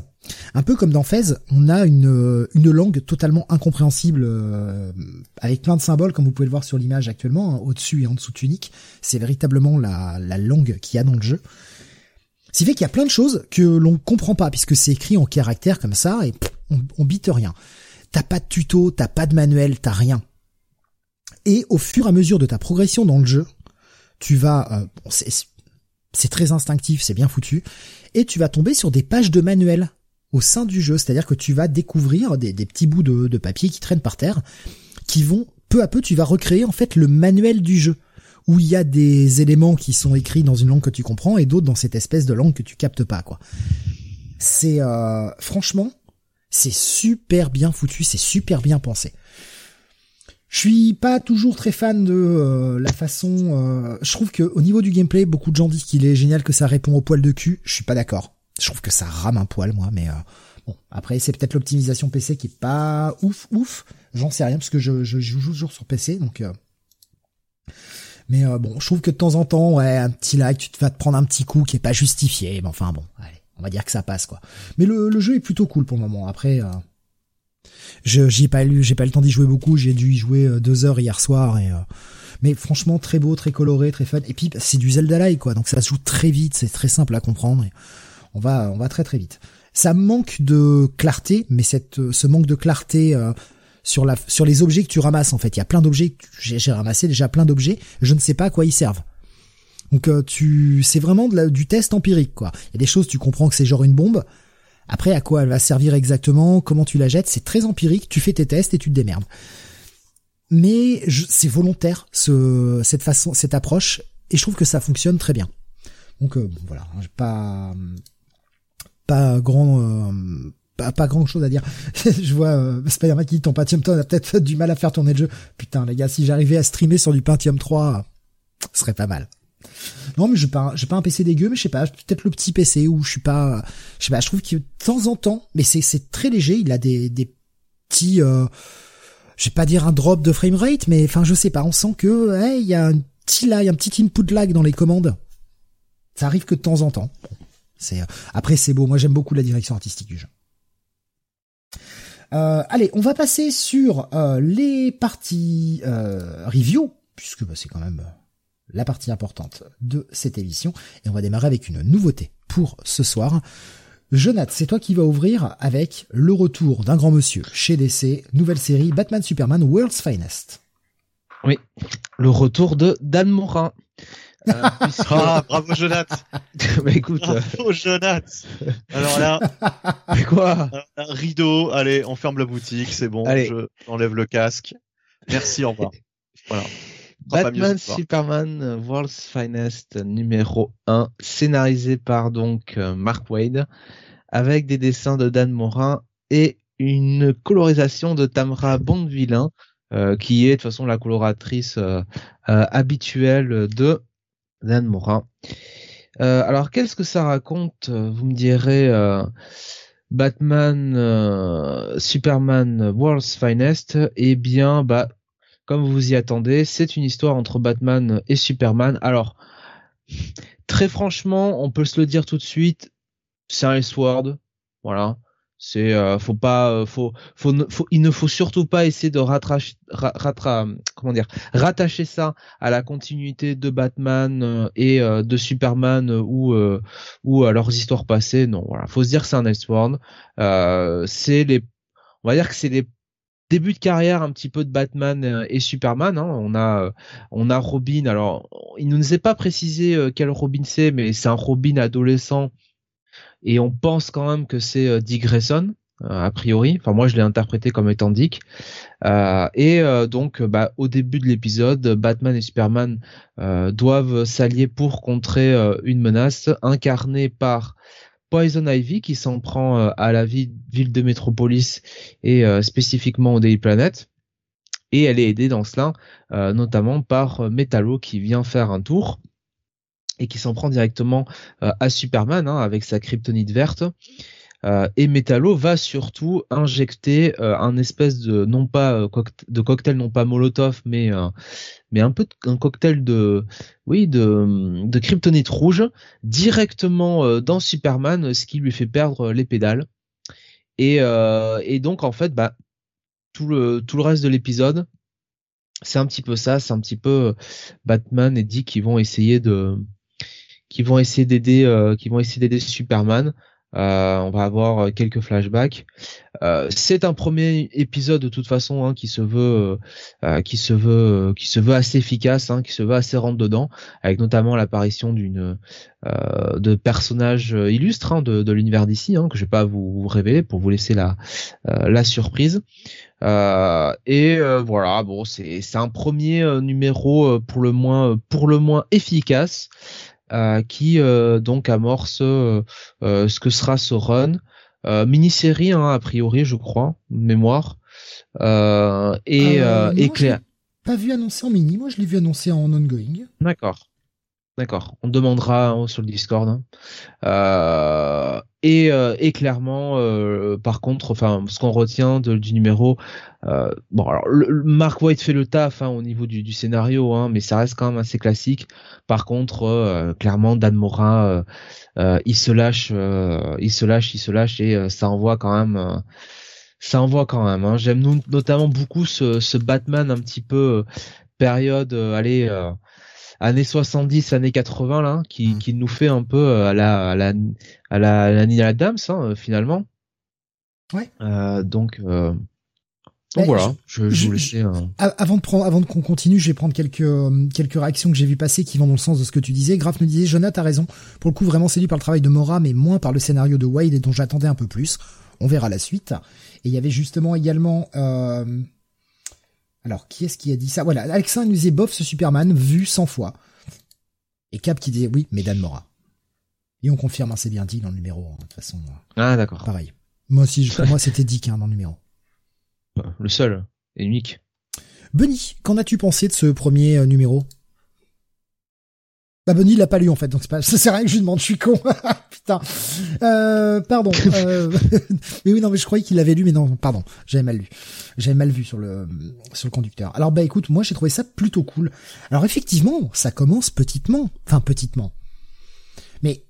Un peu comme dans Fez on a une une langue totalement incompréhensible euh, avec plein de symboles comme vous pouvez le voir sur l'image actuellement hein, au-dessus et en dessous de tunique. C'est véritablement la la langue qu'il y a dans le jeu. Ce qui fait qu'il y a plein de choses que l'on comprend pas puisque c'est écrit en caractères comme ça et on, on bite rien. T'as pas de tuto t'as pas de manuel t'as rien et au fur et à mesure de ta progression dans le jeu tu vas euh, bon, c'est très instinctif, c'est bien foutu, et tu vas tomber sur des pages de manuel au sein du jeu, c'est-à-dire que tu vas découvrir des, des petits bouts de, de papier qui traînent par terre, qui vont peu à peu, tu vas recréer en fait le manuel du jeu, où il y a des éléments qui sont écrits dans une langue que tu comprends et d'autres dans cette espèce de langue que tu captes pas, quoi. C'est euh, franchement, c'est super bien foutu, c'est super bien pensé. Je suis pas toujours très fan de euh, la façon. euh, je trouve que au niveau du gameplay, beaucoup de gens disent qu'il est génial, que ça répond au poil de cul. Je suis pas d'accord. Je trouve que ça rame un poil, moi, mais bon. Après, c'est peut-être l'optimisation PC qui est pas ouf, ouf. J'en sais rien parce que je, joue toujours sur PC, donc. Mais bon, je trouve que de temps en temps, ouais, un petit like, tu vas te prendre un petit coup qui est pas justifié. Mais enfin bon, allez, on va dire que ça passe quoi. Mais le, le jeu est plutôt cool pour le moment. Après, je j'y ai pas lu, j'ai pas le temps d'y jouer beaucoup. J'ai dû y jouer euh, deux heures hier soir et euh, mais franchement très beau, très coloré, très fun. Et puis c'est du Zelda-like quoi, donc ça se joue très vite, c'est très simple à comprendre. Et on va on va très très vite. Ça manque de clarté, mais cette euh, ce manque de clarté sur la sur les objets que tu ramasses en fait. Il y a plein d'objets j'ai ramassé déjà plein d'objets, je ne sais pas à quoi ils servent. Donc tu c'est vraiment de du test empirique quoi. Il y a des choses tu comprends que c'est genre une bombe, après, à quoi elle va servir exactement, comment tu la jettes, c'est très empirique, tu fais tes tests et tu te démerdes. Mais c'est volontaire, ce, cette façon, cette approche, et je trouve que ça fonctionne très bien. Donc euh, voilà, pas pas grand euh, pas, pas grand chose à dire. je vois euh, Spider-Man qui dit ton Pentium 3 a peut-être du mal à faire tourner le jeu. Putain les gars, si j'arrivais à streamer sur du Pentium 3, ce serait pas mal. Non, mais je pas, j'ai pas un PC dégueu, mais je sais pas, peut-être le petit PC où je suis pas, je sais pas, je trouve que de temps en temps, mais c'est, c'est très léger, il a des, des petits, euh, je vais pas dire un drop de framerate, mais enfin, je sais pas, on sent que, il y a un petit lag, un petit input lag dans les commandes. Ça arrive que de temps en temps. C'est, euh, après, c'est beau. Moi, j'aime beaucoup la direction artistique du jeu. Euh, allez, on va passer sur euh, les parties review, puisque bah, c'est quand même la partie importante de cette émission. Et on va démarrer avec une nouveauté pour ce soir. Jonathan, c'est toi qui vas ouvrir avec le retour d'un grand monsieur chez DC, nouvelle série Batman Superman World's Finest. Oui, le retour de Dan Morin. Euh, ah, bravo Jonathan. Mais écoute, bravo Jonathan. Alors là, quoi un, rideau. Allez, on ferme la boutique, c'est bon. Allez. Je enlève le casque. Merci, au revoir. Voilà. Batman Superman World's Finest numéro 1, scénarisé par donc euh, Mark Wade, avec des dessins de Dan Morin et une colorisation de Tamra Bondvillain, euh, qui est de toute façon la coloratrice euh, habituelle de Dan Morin. alors qu'est-ce que ça raconte Vous me direz Batman Superman World's Finest? Eh bien, bah comme vous vous y attendez, c'est une histoire entre Batman et Superman. Alors, très franchement, on peut se le dire tout de suite, c'est un S-word, voilà. C'est, euh, faut pas, euh, faut, faut, faut, il ne faut surtout pas essayer de rattacher, comment dire, rattacher ça à la continuité de Batman euh, et de Superman ou ou à leurs histoires passées. Non, voilà, faut se dire que c'est un S-word. c'est les, on va dire que c'est les début de carrière un petit peu de Batman euh, et Superman. Hein. On a euh, on a Robin. Alors il ne nous est pas précisé euh, quel Robin c'est, mais c'est un Robin adolescent et on pense quand même que c'est Dick Grayson a priori. Enfin moi je l'ai interprété comme étant Dick. et donc bah, au début de l'épisode, Batman et Superman doivent s'allier pour contrer une menace incarnée par Poison Ivy qui s'en prend euh, à la ville, de Métropolis et euh, spécifiquement au Daily Planet. Et elle est aidée dans cela, euh, notamment par Metallo qui vient faire un tour et qui s'en prend directement à Superman hein, avec sa kryptonite verte. Euh, et Metallo va surtout injecter euh, un espèce de non pas euh, de cocktail non pas Molotov mais mais un peu un cocktail de oui de de kryptonite rouge directement dans Superman ce qui lui fait perdre les pédales. Et et donc en fait bah tout le tout le reste de l'épisode c'est un petit peu ça c'est un petit peu Batman et Dick qui vont essayer de qui vont essayer d'aider qui vont essayer d'aider Superman euh, on va avoir euh, quelques flashbacks. Euh, c'est un premier épisode de toute façon hein, qui se veut, qui se veut, qui se veut assez efficace, hein, qui se veut assez rentre dedans, avec notamment l'apparition d'une de personnages illustres hein, de, l'univers d'ici, que je vais pas vous, révéler pour vous laisser la la surprise. et voilà, bon, c'est un premier numéro pour le moins pour le moins efficace. Euh, qui euh, donc amorce euh, ce que sera ce run. mini-série, hein, a priori, je crois, mémoire. et, et Pas vu annoncé en mini, moi je l'ai vu annoncé en ongoing. D'accord. D'accord. On demandera hein, sur le Discord. Hein. Euh, et, euh, et, clairement, euh, par contre, enfin, ce qu'on retient du numéro, bon, Mark White fait le taf hein, au niveau du, scénario, mais ça reste quand même assez classique. Par contre, clairement, Dan Morin, il se lâche, il se lâche, il se lâche, et ça envoie quand même. ça envoie quand même. J'aime notamment beaucoup ce, Batman un petit peu période, allez années 70, années 80 là, qui, mm. qui nous fait un peu euh, à la à la à la, à la Nina Adams hein, euh, finalement. Ouais. Euh, donc euh, donc voilà, je, je, vous laisser. Avant de prendre, avant de qu'on continue, je vais prendre quelques quelques réactions que j'ai vu passer qui vont dans le sens de ce que tu disais. Graf nous disait, Jonathan a raison. Pour le coup, vraiment séduit par le travail de Mora, mais moins par le scénario de Wade et dont j'attendais un peu plus. On verra la suite. Et il y avait justement également euh, alors, qui est-ce qui a dit ça? Voilà, Alexandre nous disait bof ce Superman vu 100 fois. Et Cap qui disait oui, mais Dan Mora. Et on confirme, hein, c'est bien dit dans le numéro, hein, de toute façon. Euh, ah d'accord. Pareil. Moi aussi, pour moi c'était dit hein, dans le numéro. Le seul et unique. Benny, qu'en as-tu pensé de ce premier euh, numéro? Bah Bonnie l'a pas lu en fait, donc c'est pas, ça sert à rien que je lui demande, je suis con. Putain. Euh, pardon. Euh, mais oui non mais je croyais qu'il l'avait lu, mais non, pardon, j'avais mal lu, j'avais mal vu sur le sur le conducteur. Alors bah écoute, moi j'ai trouvé ça plutôt cool. Alors effectivement, ça commence petitement, enfin petitement, mais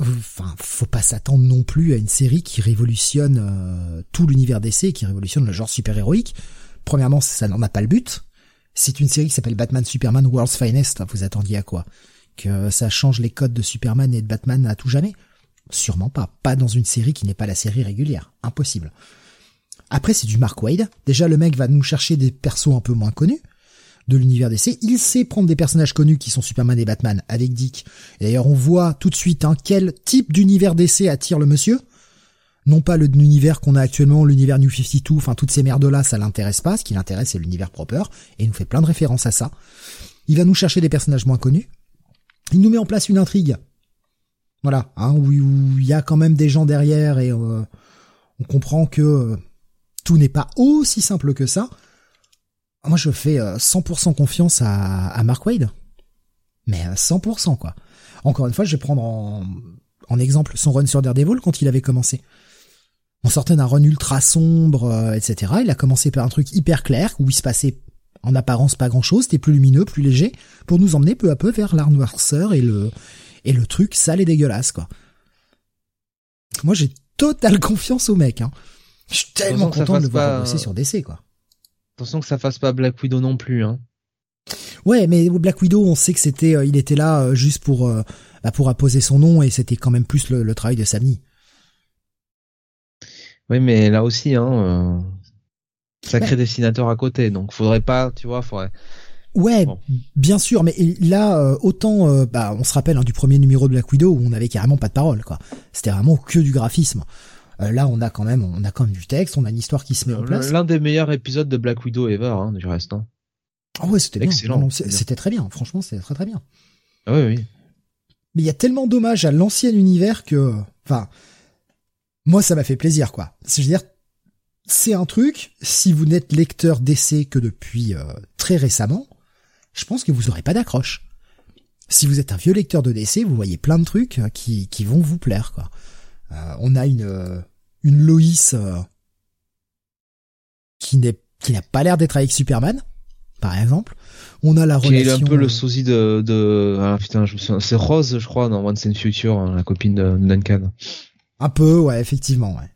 enfin faut pas s'attendre non plus à une série qui révolutionne euh, tout l'univers d'essai, qui révolutionne le genre super héroïque. Premièrement, ça n'en a pas le but. C'est une série qui s'appelle Batman Superman World's Finest. Vous attendiez à quoi? Que ça change les codes de Superman et de Batman à tout jamais? Sûrement pas. Pas dans une série qui n'est pas la série régulière. Impossible. Après, c'est du Mark Wade. Déjà, le mec va nous chercher des persos un peu moins connus de l'univers DC. Il sait prendre des personnages connus qui sont Superman et Batman avec Dick. D'ailleurs, on voit tout de suite hein, quel type d'univers DC attire le monsieur. Non pas l'univers qu'on a actuellement, l'univers New 52, enfin toutes ces merdes-là, ça l'intéresse pas. Ce qui l'intéresse, c'est l'univers proper. Et il nous fait plein de références à ça. Il va nous chercher des personnages moins connus. Il nous met en place une intrigue. Voilà, hein, où il y a quand même des gens derrière et euh, on comprend que euh, tout n'est pas aussi simple que ça. Moi, je fais 100% euh, confiance à, Mark Wade. Mais 100% quoi. Encore une fois, je vais prendre en, en exemple son run sur Daredevil quand il avait commencé. On sortait d'un run ultra sombre, etc. Il a commencé par un truc hyper clair où il se passait en apparence pas grand chose, c'était plus lumineux, plus léger, pour nous emmener peu à peu vers l'art noirceur et le, et le truc sale et dégueulasse, quoi. Moi, j'ai totale confiance au mec, hein. Je suis tellement content de le voir bosser sur DC, quoi. Attention que ça fasse pas Black Widow non plus, hein. Ouais, mais Black Widow, on sait que c'était, euh, il était là euh, juste pour, euh, bah, pour apposer son nom et c'était quand même plus le, travail de Sammy. Oui, mais là aussi, hein, Sacré dessinateur à côté, donc faudrait pas, tu vois, faudrait. Ouais, bien sûr, mais là, euh, autant, euh, bah, on se rappelle hein, du premier numéro de Black Widow où on avait carrément pas de parole, quoi. C'était vraiment que du graphisme. Euh, là, on a quand même, on a quand même du texte, on a une histoire qui se met en place. L'un des meilleurs épisodes de Black Widow ever, hein, du reste. Hein. Ah ouais, c'était excellent. C'était très bien. Franchement, c'était très très bien. Ah oui, oui. Mais il y a tellement d'hommages à l'ancien univers que, enfin, moi, ça m'a fait plaisir, quoi. C'est-à-dire, c'est un truc, si vous n'êtes lecteur d'essai que depuis euh, très récemment, je pense que vous n'aurez pas d'accroche. Si vous êtes un vieux lecteur de DC, vous voyez plein de trucs euh, qui, qui vont vous plaire. Quoi. Euh, on a une, une Loïs qui n'est qui n'a pas l'air d'être avec Superman, par exemple. On a la qui relation. est un peu le sosie de, de ah putain, je me souviens, c'est Rose, je crois, dans Once in Future, hein, la copine de Duncan. Un peu, ouais, effectivement, ouais.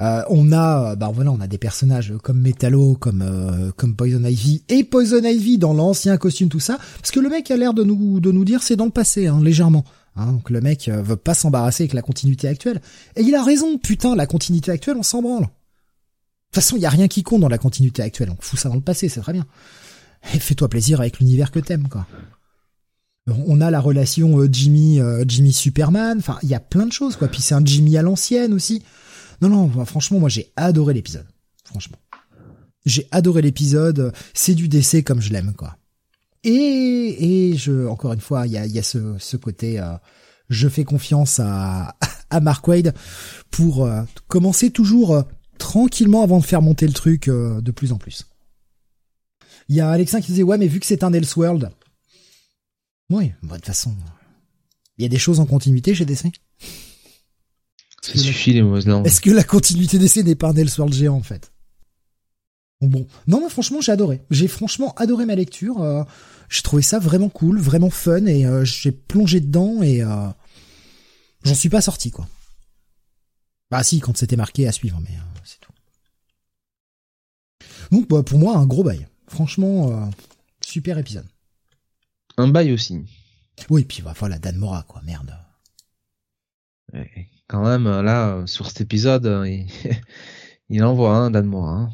Euh, on a, bah voilà, on a des personnages comme Metallo, comme euh, comme Poison Ivy et Poison Ivy dans l'ancien costume, tout ça, parce que le mec a l'air de nous de nous dire c'est dans le passé, hein, légèrement. Hein, donc le mec euh, veut pas s'embarrasser avec la continuité actuelle. Et il a raison, putain, la continuité actuelle, on s'en branle. De toute façon, il y a rien qui compte dans la continuité actuelle. On fout ça dans le passé, c'est très bien. Et fais-toi plaisir avec l'univers que t'aimes, quoi. On a la relation Jimmy Jimmy Superman. Enfin, il y a plein de choses, quoi. Puis c'est un Jimmy à l'ancienne aussi. Non, non, franchement, moi j'ai adoré l'épisode. Franchement. J'ai adoré l'épisode. C'est du décès comme je l'aime, quoi. Et, et je, encore une fois, il y a, y a ce, ce côté, euh, je fais confiance à, à Mark Wade pour euh, commencer toujours euh, tranquillement avant de faire monter le truc de plus en plus. Il y a Alexin qui disait ouais mais vu que c'est un Elseworld, Oui, bah, de toute façon, il y a des choses en continuité chez DC. Ça suffit les mauvaises langues. Est-ce que la continuité d'essai n'est pas un Elseworld géant en fait? Bon, non, mais franchement, j'ai adoré. J'ai franchement adoré ma lecture. Euh, j'ai trouvé ça vraiment cool, vraiment fun, et euh, j'ai plongé dedans et euh, j'en suis pas sorti quoi. Bah si, quand c'était marqué à suivre, mais c'est tout. Donc bah, pour moi, un gros bail. Franchement, super épisode. Un bail aussi. Oui, puis bah, voilà, Dan Mora, quoi, merde. Quand même, là, sur cet épisode, il, il envoie, hein, Dan. Hein.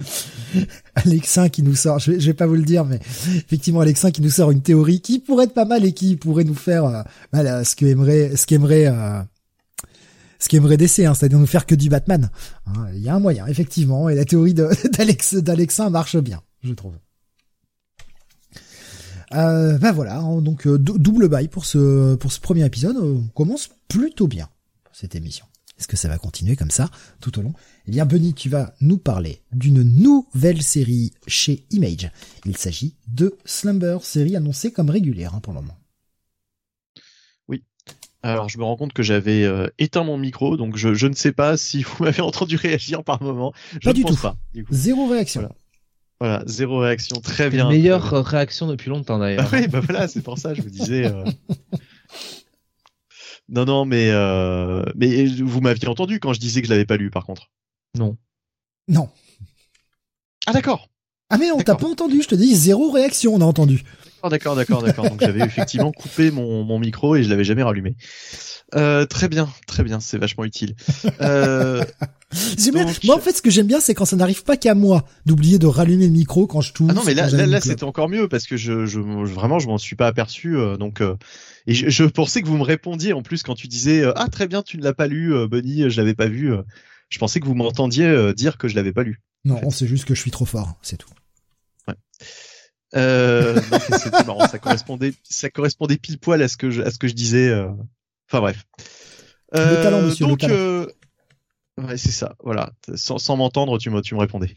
Alexin qui nous sort, je vais, pas vous le dire, mais effectivement Alexin qui nous sort une théorie qui pourrait être pas mal et qui pourrait nous faire euh, ce qu'aimerait, euh, DC, hein, c'est-à-dire nous faire que du Batman. Hein, il y a un moyen, effectivement, et la théorie d'Alex, d'Alexin marche bien, je trouve. Euh, ben voilà, donc euh, double bail pour ce premier épisode. On commence plutôt bien cette émission. Est-ce que ça va continuer comme ça tout au long? Eh bien, Benny, tu vas nous parler d'une nouvelle série chez Image. Il s'agit de Slumber, série annoncée comme régulière hein, pour le moment. Oui. Alors, je me rends compte que j'avais euh, éteint mon micro, donc je, ne sais pas si vous m'avez entendu réagir par moment. Je pas du tout. Pas, Zéro réaction. Voilà. zéro réaction, très bien. Meilleure réaction depuis longtemps d'ailleurs. oui, bah voilà, c'est pour ça, je vous disais. Euh, Non, non, mais euh, mais vous m'aviez entendu quand je disais que je l'avais pas lu, par contre. Non. Non. Ah d'accord. Ah mais on t'a pas entendu, je te dis zéro réaction, on a entendu. D'accord, d'accord, d'accord. Donc j'avais effectivement coupé mon, mon micro et je l'avais jamais rallumé. Euh, très bien, très bien, c'est vachement utile. Euh, Moi, en fait, ce que j'aime bien, c'est quand ça n'arrive pas qu'à moi d'oublier de rallumer le micro quand je touche. Ah non, mais là, là, c'était encore mieux parce que je, je vraiment, je m'en suis pas aperçu. Euh, donc, euh, et je, je, pensais que vous me répondiez en plus quand tu disais euh, ah très bien, tu ne l'as pas lu, Bunny, je l'avais pas vu. je pensais que vous m'entendiez dire que je l'avais pas lu. Non, c'est juste que je suis trop fort, c'est tout. Ouais. Euh, c'était marrant, ça correspondait, ça correspondait pile poil à ce que je, à ce que je disais. Enfin bref. le talent, monsieur. le talent. Ouais, c'est ça, voilà. Sans, sans m'entendre, tu me, tu me répondais.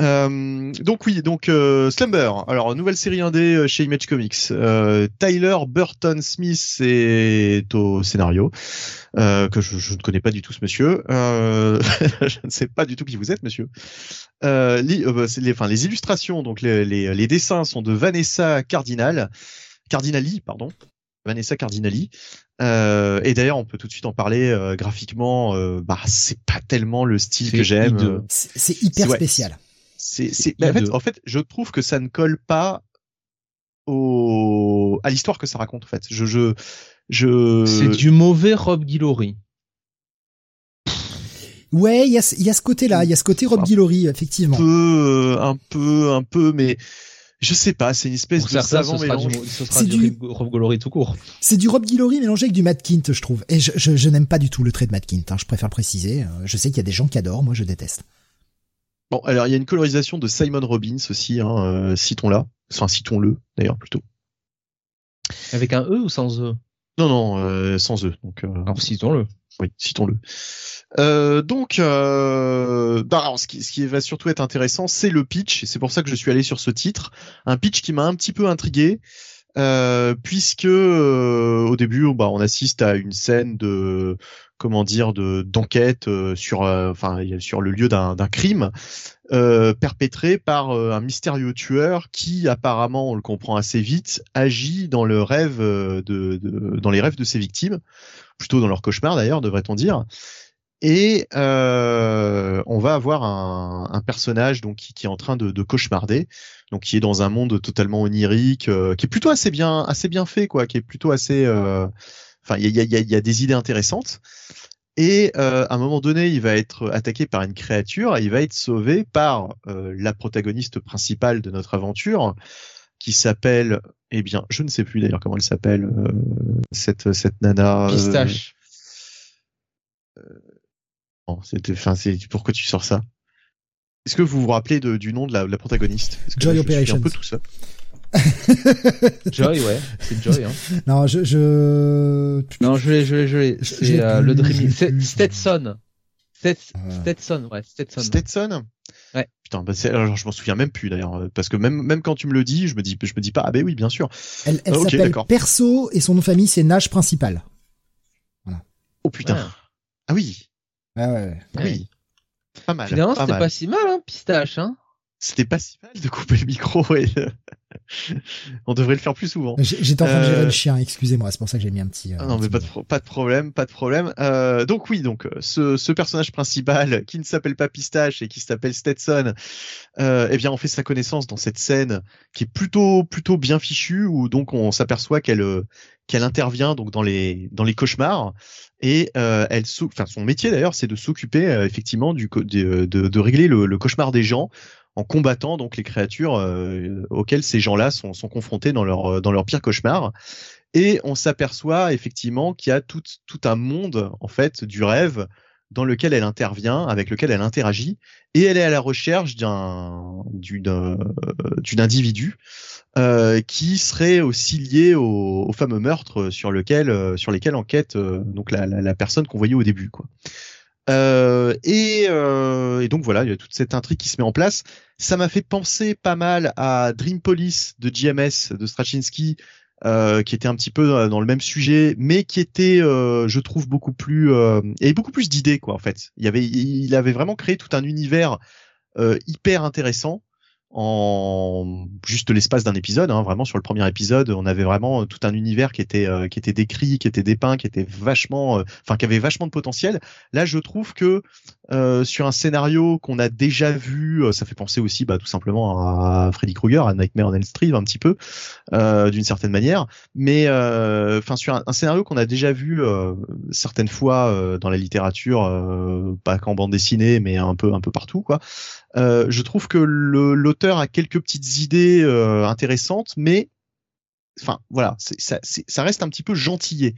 Euh, donc oui, donc euh, Slumber. Alors nouvelle série indé euh, chez Image Comics. Euh, Tyler Burton Smith est au scénario. Euh, que je, je, ne connais pas du tout ce monsieur. je ne sais pas du tout qui vous êtes, monsieur. Les, bah, les, enfin, les illustrations, donc les, les, les, dessins sont de Vanessa Cardinal. Cardinali, pardon. Vanessa Cardinali. Euh, et d'ailleurs, on peut tout de suite en parler euh, graphiquement. Euh, bah, c'est pas tellement le style que j'aime. C'est hyper spécial. C'est, c'est. En fait, en fait, je trouve que ça ne colle pas au à l'histoire que ça raconte. En fait, je, je, je. C'est du mauvais Rob Guillory. Ouais, il y a, y a ce côté-là, il y a ce côté Rob Guillory, effectivement. Un peu, un peu, un peu, mais je sais pas, c'est une espèce de savant mélange. C'est du, Rob Guillory tout court. C'est du Rob Guillory mélangé avec du Matt Kint, je trouve. Et je, je, je n'aime pas du tout le trait de Matt Kint, hein, je préfère préciser. Je sais qu'il y a des gens qui adorent, moi je déteste. Bon, alors il y a une colorisation de Simon Robbins aussi, hein, euh, citons-la. Enfin, citons-le, d'ailleurs, plutôt. Avec un E ou sans E? Non, non, euh, sans E. Donc, euh... Alors, citons-le. Oui, citons-le. Euh, donc, euh, bah, ce, qui, ce qui va surtout être intéressant, c'est le pitch. C'est pour ça que je suis allé sur ce titre. Un pitch qui m'a un petit peu intrigué. Euh, puisque euh, au début, bah, on assiste à une scène de comment dire de d'enquête euh, sur enfin sur le lieu d'un crime perpétré par un mystérieux tueur qui apparemment, on le comprend assez vite, agit dans le rêve de, de dans les rêves de ses victimes, plutôt dans leur cauchemar d'ailleurs, devrait-on dire. Et euh, on va avoir un, personnage donc qui, est en train de, de, cauchemarder, donc qui est dans un monde totalement onirique, euh, qui est plutôt assez bien, assez bien fait, quoi, qui est plutôt assez. Euh, enfin, il y a, y, a, des idées intéressantes. Et euh, à un moment donné, il va être attaqué par une créature et il va être sauvé par la protagoniste principale de notre aventure, qui s'appelle, eh bien, je ne sais plus d'ailleurs comment elle s'appelle, cette cette nana. Pistache. C'était, enfin, c'est pourquoi tu sors ça Est-ce que vous vous rappelez de, du nom de la, la protagoniste? Joy Operation. un peu tout ça. Joy, ouais, c'est Joy. Hein. Non, je, je. Non, je l'ai, je l'ai, je l'ai. C'est euh, le Dream. Stetson. Stetson, ouais, Stetson. Stetson? Ouais. Putain, bah c'est- alors, je m'en souviens même plus d'ailleurs, euh, parce que même même quand tu me le dis, je me dis je me dis pas ah ben oui bien sûr. Elle, elle Ah, s'appelle. Perso et son nom de famille c'est Nage Principal. Oh putain. Ouais. Ah oui. Ouais, ouais, ouais. Ah oui. Pas mal. Finalement, pas c'était mal. pas si mal, hein, pistache, hein. C'était pas si mal de couper le micro. ouais. On devrait le faire plus souvent. J'étais en train de gérer Euh, le chien, excusez-moi, c'est pour ça que j'ai mis un petit. euh, Ah un non, mais petit pas de, pas de problème, pas de problème. Euh, donc oui, donc euh, ce, ce personnage principal qui ne s'appelle pas Pistache et qui s'appelle Stetson, euh, eh bien on fait sa connaissance dans cette scène qui est plutôt plutôt bien fichue où donc on s'aperçoit qu'elle euh, qu'elle intervient donc dans les dans les cauchemars et euh, elle enfin son métier d'ailleurs c'est de s'occuper euh, effectivement du de, de, de régler le, le cauchemar des gens en combattant donc les créatures euh, auxquelles ces gens-là sont, confrontés dans leur dans leur pire cauchemar. Et on s'aperçoit effectivement qu'il y a tout, un monde en fait du rêve dans lequel elle intervient, avec lequel elle interagit, et elle est à la recherche d'un d'une euh, d'une individu euh, qui serait aussi lié au, fameux meurtre sur lequel euh, enquête euh, donc la, personne qu'on voyait au début. Euh, et, euh, et donc voilà, il y a toute cette intrigue qui se met en place. Ça m'a fait penser pas mal à Dream Police de JMS de Straczynski, euh, qui était un petit peu dans- le même sujet, mais qui était, euh, je trouve, beaucoup plus, euh, avait beaucoup plus d'idées quoi en fait. Il y avait, il avait vraiment créé tout un univers euh, hyper intéressant en juste l'espace d'un épisode. Hein, vraiment sur le premier épisode, on avait vraiment tout un univers qui était euh, qui était décrit, qui était dépeint, qui était vachement, euh, enfin qui avait vachement de potentiel. Là, je trouve que euh, sur un scénario qu'on a déjà vu, euh, ça fait penser aussi, bah, tout simplement à Freddy Krueger, à Nightmare on Elm Street un petit peu, euh, d'une certaine manière. Mais euh, enfin sur un, un scénario qu'on a déjà vu euh, certaines fois euh, dans la littérature, euh, pas qu'en bande dessinée, mais un peu un peu partout quoi. Euh, je trouve que l'auteur a quelques petites idées euh, intéressantes, mais enfin voilà, c'est- ça, c'est- ça reste un petit peu gentillé.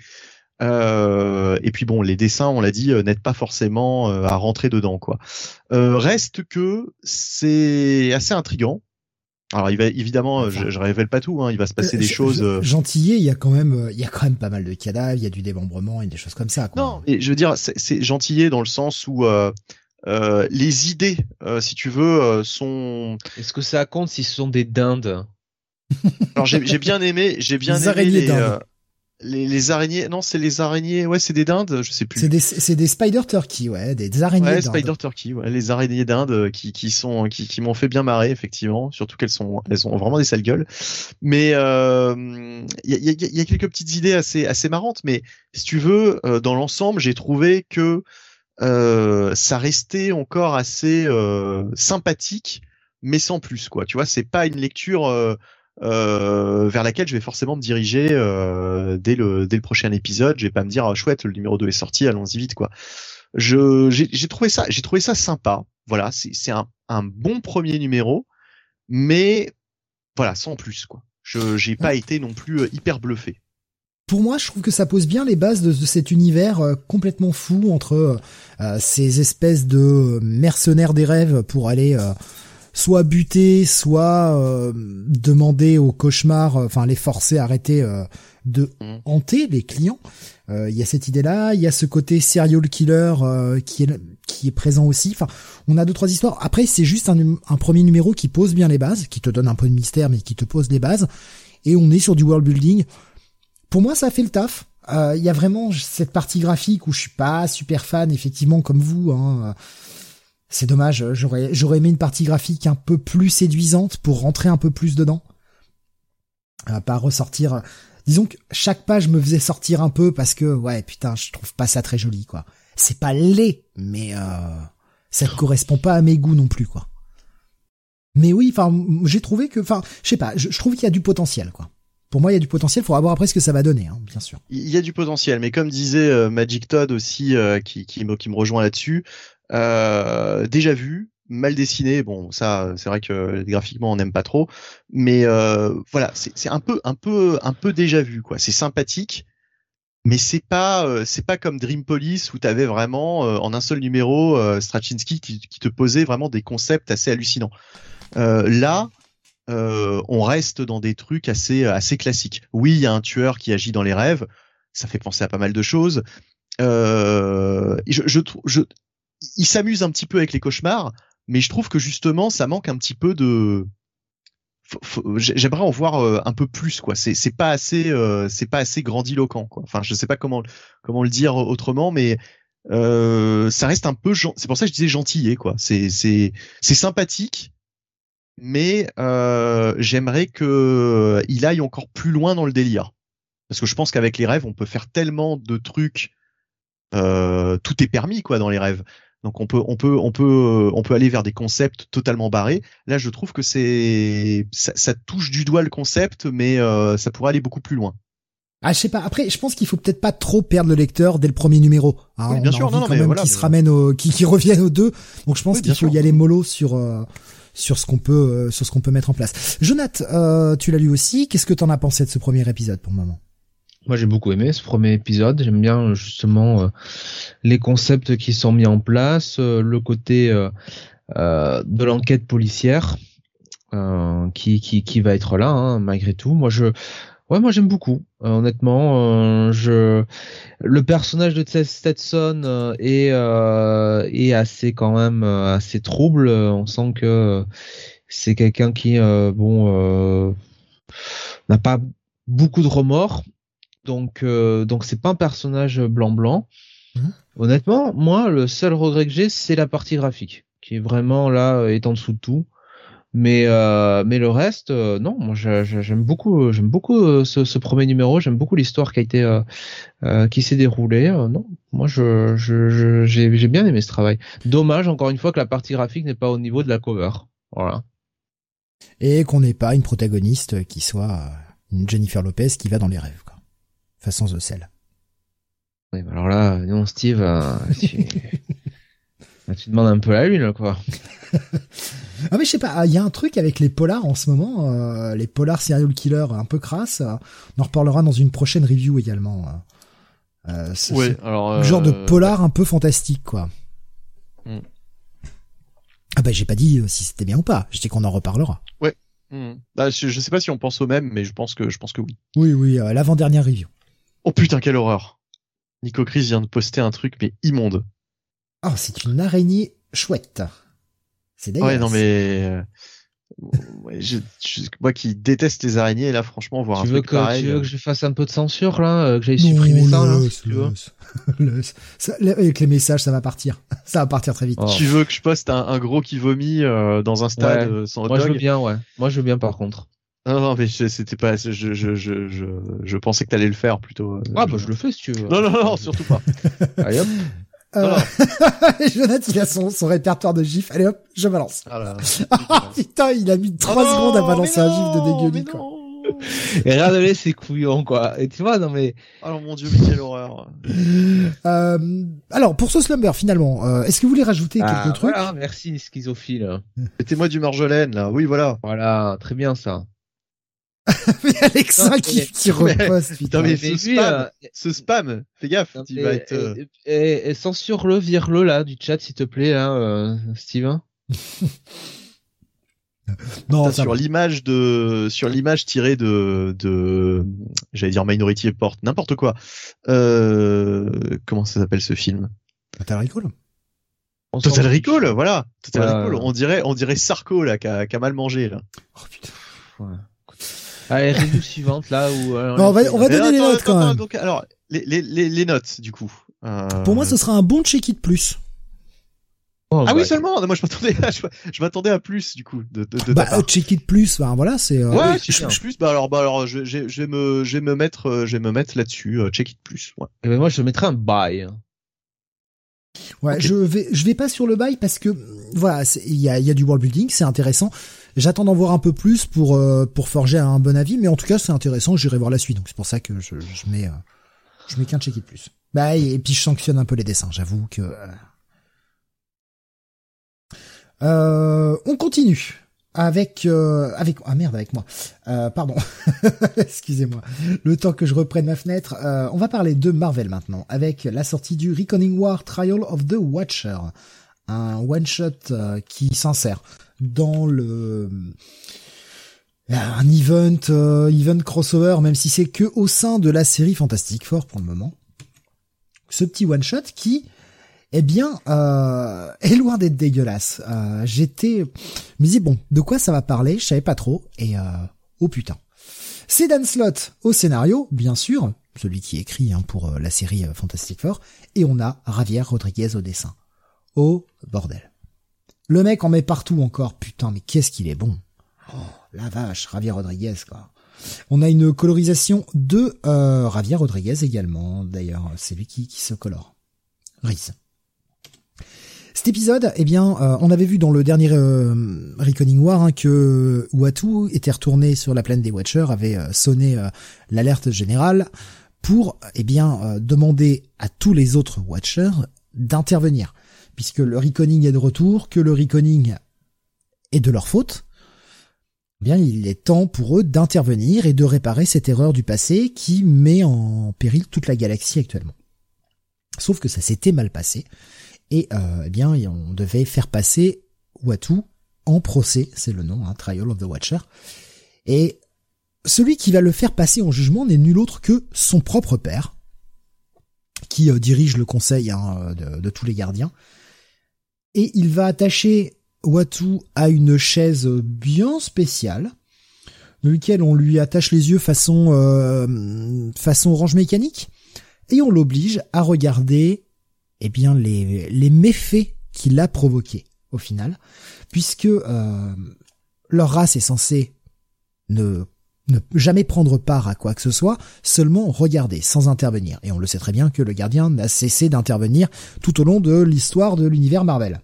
Euh, et puis bon, les dessins, on l'a dit, euh, n'aident pas forcément euh, à rentrer dedans, quoi. Euh, reste que c'est assez intrigant. Alors, il va évidemment, je, je révèle pas tout, hein, il va se passer des je- choses. je- Gentillé, il y a quand même, il y a quand même pas mal de cadavres, il y a du démembrement et des choses comme ça. Quoi. Non, mais je veux dire, c'est- c'est gentillé dans le sens où euh, euh, les idées, euh, si tu veux, euh, sont. Est-ce que ça compte si ce sont des dindes? Alors, j'ai bien aimé, j'ai bien Les aimé araignées les, dindes. euh, les, les araignées. Non, c'est les araignées. Ouais, c'est des dindes. Je sais plus. C'est des, c'est des spider turkey, ouais, des araignées. Ouais. Spider Turkey, ouais, les araignées d'Inde qui, qui sont qui, qui m'ont fait bien marrer effectivement, surtout qu'elles sont elles ont vraiment des sales gueules. Mais euh, il y, a, y a- il y a quelques petites idées assez assez marrantes, mais si tu veux, euh, dans l'ensemble, j'ai trouvé que euh, ça restait encore assez euh, sympathique, mais sans plus quoi. Tu vois, c'est pas une lecture euh, euh, vers laquelle je vais forcément me diriger euh, dès le dès le prochain épisode. Je vais pas me dire ah, chouette, le numéro 2 est sorti, allons-y vite quoi. Je j'ai trouvé ça j'ai trouvé ça sympa. Voilà c'est c'est un, un bon premier numéro mais voilà sans plus quoi. Je j'ai pas été non plus euh, hyper bluffé Pour moi, je trouve que ça pose bien les bases de, de cet univers euh, complètement fou entre euh, ces espèces de mercenaires des rêves pour aller euh, soit buter, soit euh, demander aux cauchemars, euh, enfin les forcer à arrêter euh, de Mhm. hanter les clients. Euh, Il y a cette idée-là, il y a ce côté serial killer euh, qui est qui est présent aussi. Enfin, on a deux trois histoires. Après, c'est juste un, un premier numéro qui pose bien les bases, qui te donne un peu de mystère, mais qui te pose les bases. Et on est sur du world building. Pour moi, ça fait le taf. Euh, Il y a vraiment cette partie graphique où je suis pas super fan, effectivement, comme vous. Hein. C'est dommage. J'aurais j'aurais aimé une partie graphique un peu plus séduisante pour rentrer un peu plus dedans. Euh, pas ressortir. Disons que chaque page me faisait sortir un peu parce que ouais putain je trouve pas ça très joli quoi. C'est pas laid mais euh, ça ne correspond pas à mes goûts non plus quoi. Mais oui enfin j'ai trouvé que enfin je sais pas je, je trouve qu'il y a du potentiel quoi. Pour moi il y a du potentiel faut voir après ce que ça va donner hein, bien sûr. il y a du potentiel mais comme disait euh, Magic Todd aussi euh, qui qui me qui me rejoint là-dessus euh, déjà vu mal dessiné bon ça c'est vrai que graphiquement on n'aime pas trop mais euh, voilà c'est un peu un peu un peu déjà vu quoi c'est sympathique mais c'est pas c'est pas comme Dream Police où tu avais vraiment en un seul numéro Straczynski qui, qui te posait vraiment des concepts assez hallucinants. Là, euh, on reste dans des trucs assez assez classiques. Oui, il y a un tueur qui agit dans les rêves, ça fait penser à pas mal de choses. Euh, je, je, je, il s'amuse un petit peu avec les cauchemars, mais je trouve que justement ça manque un petit peu de j'aimerais en voir euh, un peu plus quoi c'est pas assez euh, c'est pas assez grandiloquent quoi enfin je sais pas comment comment le dire autrement mais euh, ça reste un peu c'est pour ça que je disais gentillet quoi c'est c'est sympathique mais euh, j'aimerais que il aille encore plus loin dans le délire parce que je pense qu'avec les rêves on peut faire tellement de trucs euh, tout est permis quoi dans les rêves donc on peut on peut on peut on peut aller vers des concepts totalement barrés. Là, je trouve que c'est ça, ça, touche du doigt le concept, mais euh, ça pourrait aller beaucoup plus loin. Ah, je sais pas. Après, je pense qu'il faut peut-être pas trop perdre le lecteur dès le premier numéro. Hein, bien sûr, non, quand même voilà, qui se ramène au, qui, qui reviennent aux deux. Donc je pense qu'il faut y aller mollo sur euh, sur ce qu'on peut euh, sur ce qu'on peut mettre en place. Jonathan, euh, tu l'as lu aussi. Qu'est-ce que t'en as pensé de ce premier épisode pour le moment? Moi, j'ai beaucoup aimé ce premier épisode. J'aime bien justement euh, les concepts qui sont mis en place, euh, le côté euh, de l'enquête policière qui, qui, qui va être là hein, malgré tout. Moi, je Ouais, moi j'aime beaucoup. honnêtement, je le personnage de Stetson est est assez quand même assez trouble. On sent que c'est quelqu'un qui bon n'a pas beaucoup de remords donc euh, donc c'est pas un personnage blanc blanc. Mhm. Honnêtement, moi le seul regret que j'ai c'est la partie graphique qui est vraiment là euh, est en dessous de tout. Mais euh, mais le reste non, moi j'aime beaucoup j'aime beaucoup ce, premier numéro, j'aime beaucoup l'histoire qui a été qui s'est déroulée. non, moi je j'ai j'ai bien aimé ce travail. Dommage encore une fois que la partie graphique n'est pas au niveau de la cover. Voilà. Et qu'on n'ait pas une protagoniste qui soit une Jennifer Lopez qui va dans les rêves façon The Cell. Oui, alors là, non, Steve, euh, tu... tu... demandes un peu la lune, quoi. ah mais je sais pas, il y a un truc avec les polars en ce moment, euh, les polars serial killer un peu crasse. on en reparlera dans une prochaine review également. Euh, ouais, alors genre de polar un peu fantastique, quoi. Hmm. Ah bah j'ai pas dit si c'était bien ou pas. Je dis qu'on en reparlera. Ouais. Hmm. Bah, je, je, sais pas si on pense au même, mais je pense que je pense que oui. Oui, oui, l'avant-dernière review. Oh putain, quelle horreur. Nico Chris vient de poster un truc, mais immonde. Oh, c'est une araignée chouette. C'est dégueulasse. Ouais, non, mais... Euh, je, moi qui déteste les araignées, là, franchement, voir tu un veux truc que, pareil... Tu veux que je fasse un peu de censure, là euh, Que j'aille supprimer ça, là tu veux ça, Avec les messages, ça va partir. Ça va partir très vite. Oh. Tu veux que je poste un, gros qui vomit euh, dans un stade sans Moi, je veux bien, ouais. Moi, je veux bien, par contre. Non, non, mais c'était pas. Je, je, je, je, je pensais que t'allais le faire plutôt. Euh, ah, bah, je le fais si tu veux. Non, non, non, surtout pas. Allez hop. Euh... Jonathan, il a son, son répertoire de gifs. Allez hop, je balance. Ah, ah putain, il a mis 3 oh secondes à balancer un gif de dégueulis, quoi. Et regardez ces couillons, quoi. Et tu vois, non mais. Alors mon dieu, mais quelle horreur. Euh, alors, pour ce slumber, finalement, euh, est-ce que vous voulez rajouter ah, quelques trucs Voilà, merci, schizophile. Mettez-moi du marjolaine, là. Oui, voilà. Voilà, très bien, ça. mais Alexa qui, qui reposte, putain. mais, ce, spam, euh, ce spam, fais gaffe, tu vas être... Euh, et, censure-le, vire-le, là, du chat, s'il te plaît, hein, euh, Steven. non, sur l'image de, sur l'image tirée de, de, j'allais dire Minority Report, n'importe quoi. Euh, comment ça s'appelle ce film? Total Recall? Total Recall, voilà. Total Recall. On dirait, on dirait Sarko, là, qui a, qui a mal mangé, là. Oh putain. Ouais. Allez, review suivante là où. Euh, on, va, on va donner les notes quand même. Donc, alors, les, les, les, notes du coup. Euh... Pour moi, ce sera un bon check-it plus. Oh, ah oui seulement. moi je m'attendais, à, je, m'attendais à plus du coup de, de, de bah check it plus, bah, voilà c'est. Euh... Ouais, check it plus. Bah alors, bah alors, je, je, je vais me, je vais me mettre, je vais me mettre là-dessus. Check it plus. Ouais. Et ben moi je mettrais un buy. Ouais, je vais, je vais pas sur le buy parce que voilà, il y a, y a du world building, c'est intéressant. J'attends d'en voir un peu plus pour euh, pour forger un bon avis, mais en tout cas c'est intéressant. J'irai voir la suite, donc c'est pour ça que je, je mets euh, mets qu'un check de plus. Bah et, puis je sanctionne un peu les dessins. J'avoue que euh, on continue avec avec ah merde avec moi pardon excusez-moi le temps que je reprenne ma fenêtre on va parler de Marvel maintenant avec la sortie du Reckoning War Trial of the Watcher un one shot qui s'insère dans le un event euh, event crossover même si c'est que au sein de la série Fantastic Four pour le moment ce petit one shot qui Eh bien, euh, est loin d'être dégueulasse. Euh, J'étais, me dis bon, de quoi ça va parler? Je savais pas trop. Et euh, oh putain, c'est Dan Slott au scénario, bien sûr, celui qui écrit hein, pour euh, la série euh, Fantastic Four, et on a Javier Rodriguez au dessin. Oh bordel. Le mec en met partout encore. Putain, mais qu'est-ce qu'il est bon. Oh, la vache, Javier Rodriguez quoi. On a une colorisation de euh, Javier Rodriguez également. D'ailleurs, c'est lui qui, se colore. Riz. Cet épisode, eh bien, euh, on avait vu dans le dernier euh, War hein, que Watu était retourné sur la plaine des Watchers, avait euh, sonné euh, l'alerte générale pour, eh bien, demander à tous les autres Watchers d'intervenir, puisque le Reckoning est de retour, que le Reckoning est de leur faute. eh Bien, il est temps pour eux d'intervenir et de réparer cette erreur du passé qui met en péril toute la galaxie actuellement. Sauf que ça s'était mal passé et euh, eh bien on devait faire passer Watu en procès, c'est le nom, hein, Trial of the Watcher. Et celui qui va le faire passer en jugement n'est nul autre que son propre père, qui euh, dirige le conseil hein, de tous les gardiens. Et il va attacher Watu à une chaise bien spéciale, de laquelle on lui attache les yeux façon euh, façon orange mécanique, et on l'oblige à regarder eh bien les, les méfaits qu'il a provoqués au final, puisque euh, leur race est censée ne, ne jamais prendre part à quoi que ce soit, seulement regarder sans intervenir. Et on le sait très bien que le gardien n'a cessé d'intervenir tout au long de l'histoire de l'univers Marvel.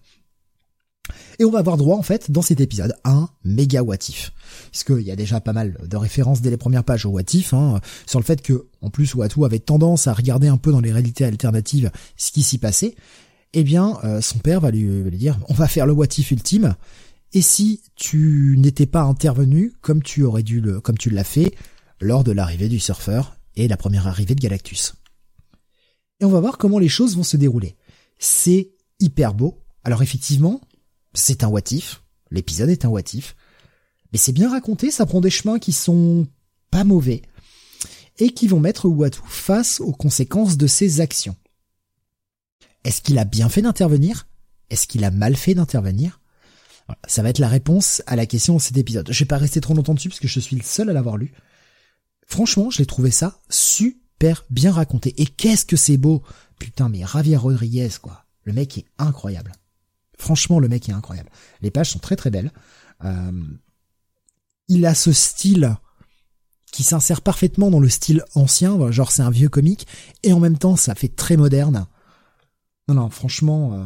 Et on va avoir droit en fait dans cet épisode à un méga watif. Puisqu'il y a déjà pas mal de références dès les premières pages au watif, hein, sur le fait que, en plus, Watu avait tendance à regarder un peu dans les réalités alternatives ce qui s'y passait. Eh bien, euh, son père va lui, va lui dire, on va faire le watif ultime. Et si tu n'étais pas intervenu comme tu aurais dû le, comme tu l'as fait lors de l'arrivée du surfeur et la première arrivée de Galactus. Et on va voir comment les choses vont se dérouler. C'est hyper beau. Alors effectivement, c'est un watif. L'épisode est un watif. Mais c'est bien raconté, ça prend des chemins qui sont pas mauvais. Et qui vont mettre Watu face aux conséquences de ses actions. Est-ce qu'il a bien fait d'intervenir? Est-ce qu'il a mal fait d'intervenir? Ça va être la réponse à la question de cet épisode. Je vais pas rester trop longtemps dessus parce que je suis le seul à l'avoir lu. Franchement, je l'ai trouvé ça super bien raconté. Et qu'est-ce que c'est beau Putain, mais Javier Rodriguez, quoi. Le mec est incroyable. Franchement, le mec est incroyable. Les pages sont très très belles. Euh, il a ce style qui s'insère parfaitement dans le style ancien, genre c'est un vieux comique, et en même temps ça fait très moderne. Non, non, franchement, euh,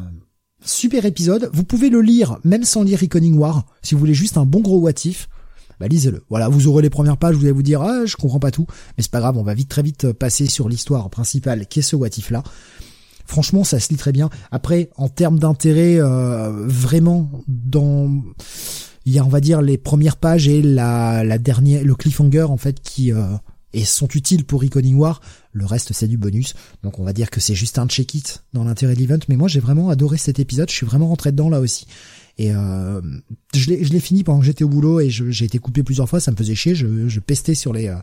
super épisode. Vous pouvez le lire même sans lire Reckoning War, si vous voulez juste un bon gros watif. Bah lisez-le. Voilà, vous aurez les premières pages, vous allez vous dire ah je comprends pas tout, mais c'est pas grave, on va vite très vite passer sur l'histoire principale qui est ce watif là. Franchement, ça se lit très bien. Après, en termes d'intérêt, euh, vraiment dans il y a on va dire les premières pages et la, dernière le cliffhanger en fait qui euh, et sont utiles pour Reckoning War. Le reste c'est du bonus. Donc on va dire que c'est juste un check it dans l'intérêt de l'event. Mais moi j'ai vraiment adoré cet épisode. Je suis vraiment rentré dedans là aussi. Et euh, je l'ai je l'ai fini pendant que j'étais au boulot et j'ai été coupé plusieurs fois. Ça me faisait chier. Je, je pestais sur les euh,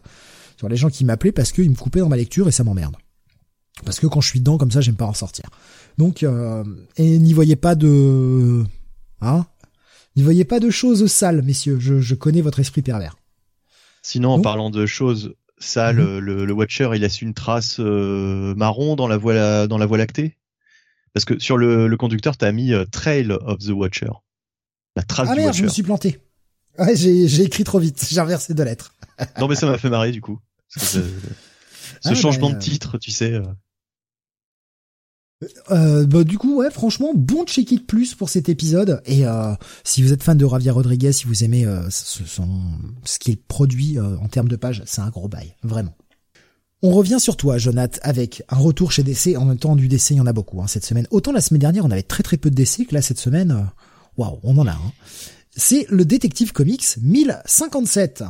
sur les gens qui m'appelaient parce qu'ils me coupaient dans ma lecture et ça m'emmerde. Parce que quand je suis dedans comme ça, j'aime pas en sortir. Donc euh, et n'y voyez pas de hein? N'y voyez pas de choses sales, messieurs. Je, je connais votre esprit pervers. Sinon, en parlant de choses sales, Mhm. le, le Watcher, il laisse une trace euh, marron dans la voie dans la voie lactée. Parce que sur le, le conducteur, t'as mis euh, Trail of the Watcher. La trace Ah du merde, je me suis planté. Ouais, j'ai j'ai écrit trop vite. J'ai inversé deux lettres. Non, mais ça m'a fait marrer du coup. Ce ce Ah, changement bah, de titre, tu sais. Euh, bah, du coup, ouais, franchement, bon check it plus pour cet épisode. Et euh, si vous êtes fan de Javier Rodriguez, si vous aimez euh, ce, son, ce qu'il produit euh, en termes de pages, c'est un gros bail, vraiment. On revient sur toi, Jonath, avec un retour chez DC. En même temps, du DC, il y en a beaucoup hein, cette semaine. Autant la semaine dernière, on avait très très peu de DC, que là, cette semaine, euh, waouh, on en a. Hein. C'est le Détective Comics 1057.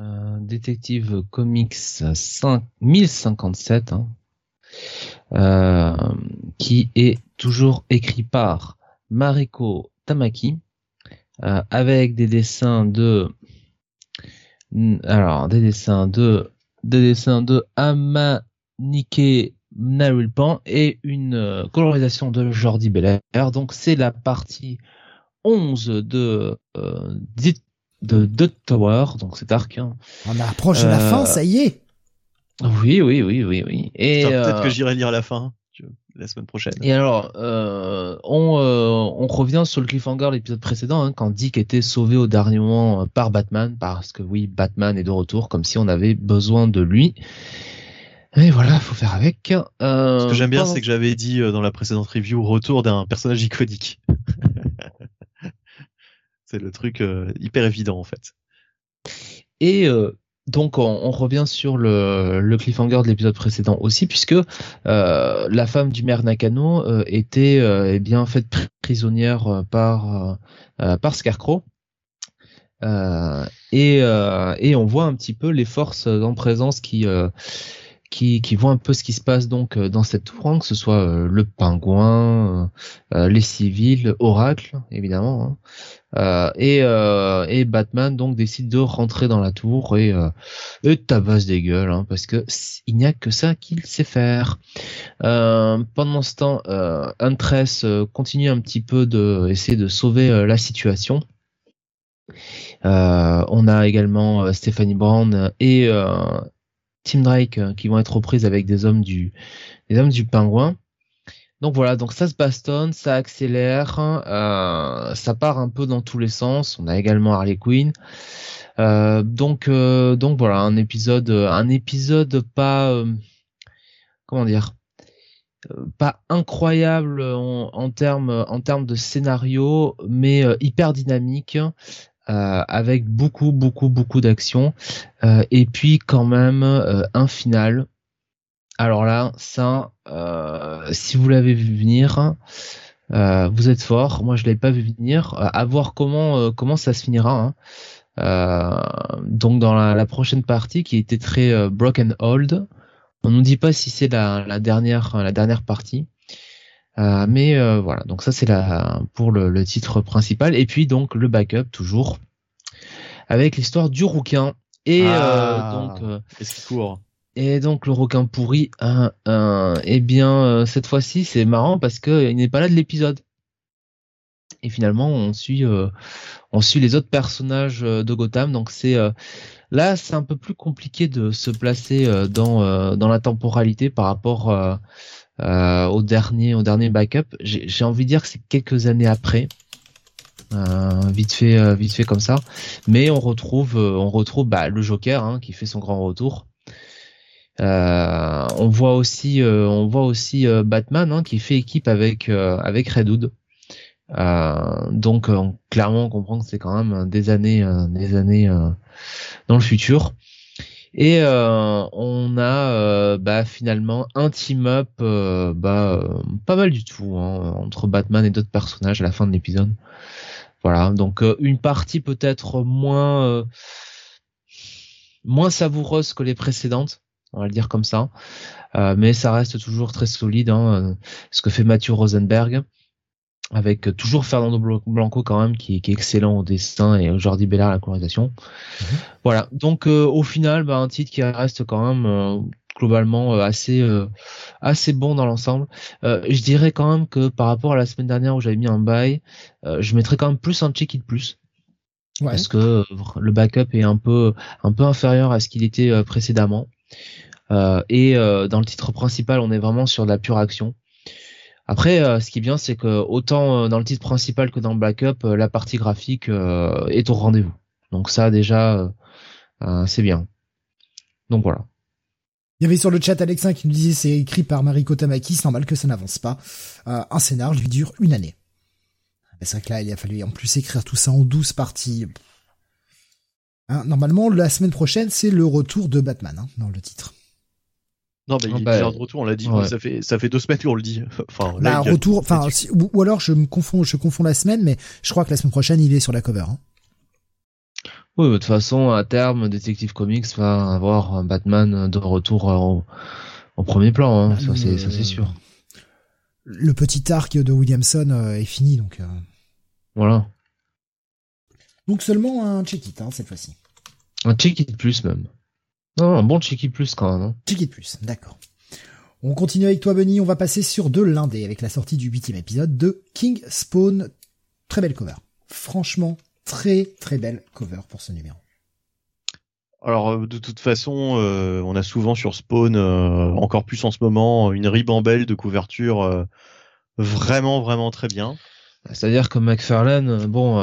Euh, Détective Comics 5, 1057, hein, euh, qui est toujours écrit par Mariko Tamaki, euh, avec des dessins de, alors des dessins de, des dessins de Amanike Naruel Pan et une colorisation de Jordi Belair. Donc c'est la partie 11 de de The Tower, donc c'est arc. Hein. On approche de la fin, ça y est. Oui, oui, oui, oui, oui. Et peut-être que j'irai lire la fin la semaine prochaine. Et alors, euh, on, euh, on revient sur le cliffhanger de l'épisode précédent, hein, quand Dick était sauvé au dernier moment euh, par Batman, parce que oui, Batman est de retour, comme si on avait besoin de lui. Et voilà, faut faire avec. Euh, Ce que j'aime bien, c'est que j'avais dit dans la précédente review, retour d'un personnage iconique. c'est le truc hyper évident en fait. Et donc on, revient sur le, cliffhanger de l'épisode précédent aussi, puisque euh, la femme du maire Nakano euh, était euh, eh bien faite prisonnière par par Scarecrow. Et, et, on voit un petit peu les forces en présence qui qui, qui voient un peu ce qui se passe donc dans cette tour, hein, que ce soit le pingouin, les civils, Oracle évidemment, hein, euh, et, euh, et, Batman donc décide de rentrer dans la tour et, euh, et tabasse des gueules hein, parce que il n'y a que ça qu'il sait faire. Euh, pendant ce temps, euh, Huntress continue un petit peu de essayer de sauver la situation. on a également Stephanie Brown et Tim Drake qui vont être reprises avec des hommes du des hommes du pingouin. Donc voilà, donc ça se bastonne, ça accélère, euh, ça part un peu dans tous les sens. On a également Harley Quinn. Euh, donc euh, donc voilà, un épisode, un épisode pas comment dire, pas incroyable en, termes en termes de scénario, mais hyper dynamique. Avec beaucoup beaucoup beaucoup d'action et puis quand même un final alors là, ça, euh, si vous l'avez vu venir, euh, vous êtes fort. Moi, je l'avais pas vu venir. Euh, à voir comment comment ça se finira. Hein. donc dans la, prochaine partie, qui était très broken hold, on nous dit pas si c'est la, dernière la dernière partie. Mais voilà, donc ça c'est la pour le, titre principal. Et puis donc le backup toujours avec l'histoire du rouquin. Et ah. donc, qu'il court et donc le requin pourri, hein, hein, eh bien euh, cette fois-ci c'est marrant parce que il n'est pas là de l'épisode. Et finalement on suit, euh, on suit les autres personnages euh, de Gotham. Donc c'est là c'est un peu plus compliqué de se placer dans dans la temporalité par rapport au dernier au dernier backup. J'ai envie de dire que c'est quelques années après. vite fait vite fait comme ça mais on retrouve on retrouve bah, le Joker hein, qui fait son grand retour euh, on voit aussi, euh, on voit aussi euh, Batman hein, qui fait équipe avec avec Red Hood. donc clairement on comprend que c'est quand même des années, des années dans le futur. Et on a bah, finalement un team-up bah, pas mal du tout hein, entre Batman et d'autres personnages à la fin de l'épisode. Voilà, donc une partie peut-être moins savoureuse que les précédentes, on va le dire comme ça. Euh, mais ça reste toujours très solide, hein, ce que fait Mathieu Rosenberg, avec toujours Fernando Blanco quand même, qui, est excellent au dessin, et Jordi Bellard à la colorisation. Mhm. Voilà, donc euh, au final, bah, un titre qui reste quand même euh, globalement assez assez bon dans l'ensemble. je dirais quand même que par rapport à la semaine dernière où j'avais mis un bail, je mettrais quand même plus un check it plus. Parce que le backup est un peu un peu inférieur à ce qu'il était précédemment. Euh, et euh, dans le titre principal, on est vraiment sur de la pure action. Après, euh, ce qui est bien, c'est que autant dans le titre principal que dans le backup, la partie graphique est au rendez-vous. Donc ça, déjà, c'est bien. Donc voilà. Il y avait sur le chat Alexin qui nous disait c'est écrit par Mariko Tamaki, c'est normal que ça n'avance pas. un scénar lui dure une année. C'est vrai que là, il a fallu en plus écrire tout ça en 12 parties. Hein, normalement, la semaine prochaine, c'est le retour de Batman hein, dans le titre. Non, mais il est bah, déjà de retour, on l'a dit. Ça fait ça fait deux semaines qu'on le dit. enfin, là, retour. Enfin, ou, alors je me confonds, je confonds la semaine, mais je crois que la semaine prochaine, il est sur la cover. Hein. Oui, de toute façon, à terme, Detective Comics va avoir un Batman de retour en, premier plan. Hein. ça, c'est sûr. Le petit arc de Williamson euh, est fini, donc. Euh. Voilà. Donc seulement un check-it hein, cette fois-ci. Un check-it plus même. Non, un bon check-it plus quand même. Hein. Check-it plus, d'accord. On continue avec toi, Bunny. On va passer sur de l'indé avec la sortie du huitième épisode de King Spawn. Très belle cover. Franchement, très très belle cover pour ce numéro. Alors euh, de toute façon, euh, on a souvent sur Spawn, euh, encore plus en ce moment, une ribambelle de couverture vraiment vraiment très bien. C'est-à-dire que McFarlane, bon,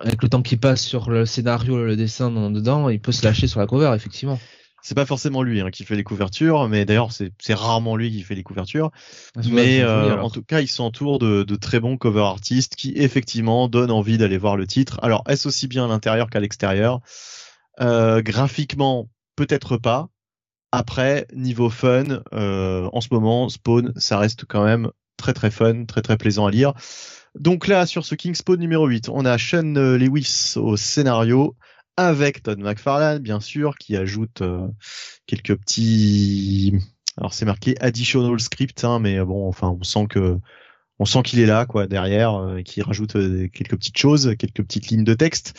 avec le temps qui passe sur le scénario, le dessin dedans, il peut se lâcher sur la cover, effectivement. C'est pas forcément lui hein, qui fait les couvertures, mais d'ailleurs c'est rarement lui qui fait les couvertures. Ah, mais en tout cas, il s'entoure de, de très bons cover artistes qui effectivement donnent envie d'aller voir le titre. Alors est-ce aussi bien à l'intérieur qu'à l'extérieur? Euh, graphiquement, peut-être pas. Après, niveau fun, euh, en ce moment, Spawn, ça reste quand même très très fun, très très plaisant à lire. Donc là, sur ce King Spawn numéro 8, on a Sean Lewis au scénario, avec Todd McFarlane, bien sûr, qui ajoute euh, quelques petits... Alors c'est marqué additional script, hein, mais bon, enfin, on sent que on sent qu'il est là, quoi, derrière, euh, qui rajoute quelques petites choses, quelques petites lignes de texte.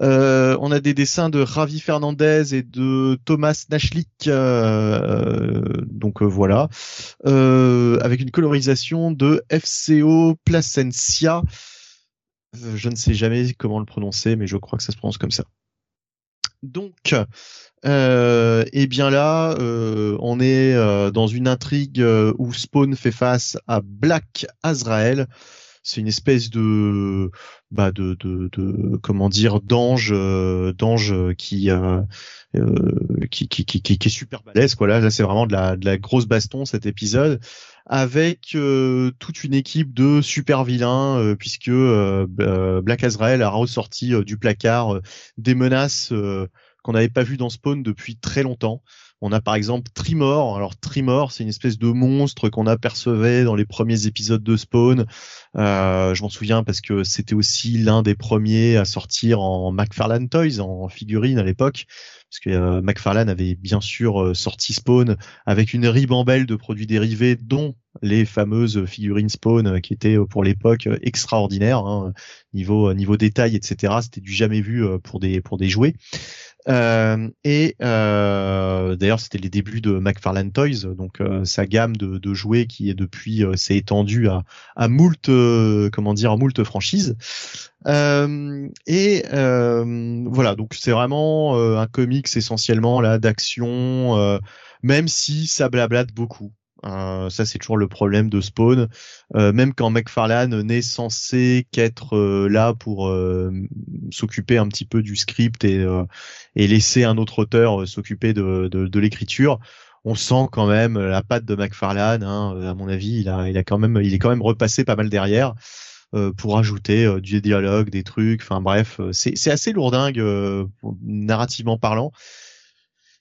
Euh, on a des dessins de Ravi Fernandez et de Thomas Nashlik, euh, donc euh, voilà, avec une colorisation de FCO Placencia. je ne sais jamais comment le prononcer, mais je crois que ça se prononce comme ça. Donc, euh, et bien là, on est dans une intrigue où Spawn fait face à Black Azrael c'est une espèce de bah de, de, de comment dire d'ange euh, d'ange qui, euh, euh, qui, qui, qui, qui est super balèze quoi. Là, là c'est vraiment de la, de la grosse baston cet épisode avec toute une équipe de super vilains puisque Black Azrael a ressorti du placard des menaces qu'on n'avait pas vues dans Spawn depuis très longtemps on a par exemple Trimor. Alors Trimor, c'est une espèce de monstre qu'on apercevait dans les premiers épisodes de Spawn. Euh, je m'en souviens parce que c'était aussi l'un des premiers à sortir en McFarlane Toys, en figurine à l'époque. Parce que euh, McFarlane avait bien sûr euh, sorti Spawn avec une ribambelle de produits dérivés, dont les fameuses figurines Spawn qui étaient pour l'époque extraordinaires, hein. niveau niveau détail, etc. C'était du jamais vu pour des pour des jouets. Euh, et euh, d'ailleurs, c'était les débuts de McFarlane Toys, donc euh, sa gamme de, de, jouets qui est depuis s'est étendue à, à moult, comment dire, à moult franchises. et voilà, donc c'est vraiment un comics essentiellement là d'action, même si ça blablate beaucoup. Euh, ça, c'est toujours le problème de Spawn. Euh, même quand McFarlane n'est censé qu'être euh, là pour s'occuper un petit peu du script et, et laisser un autre auteur s'occuper de, de, de l'écriture, on sent quand même la patte de McFarlane. Hein, à mon avis, il a, il a quand même, il est quand même repassé pas mal derrière. pour ajouter du dialogue, des trucs, enfin bref, c'est assez lourdingue narrativement parlant.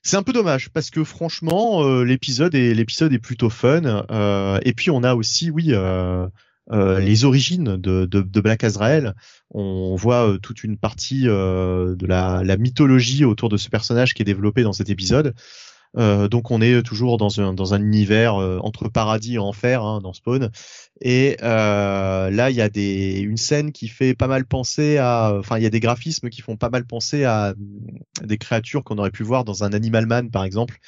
C'est un peu dommage parce que franchement euh, l'épisode est l'épisode est plutôt fun euh, et puis on a aussi oui euh, les origines de, de, Black Azrael. On voit toute une partie de la, la, mythologie autour de ce personnage qui est développé dans cet épisode. Euh, donc on est toujours dans un, dans un univers euh, entre paradis et enfer hein, dans Spawn. Et euh, là, il y a des, une scène qui fait pas mal penser à, enfin, il y a des graphismes qui font pas mal penser à des créatures qu'on aurait pu voir dans un Animal Man, par exemple,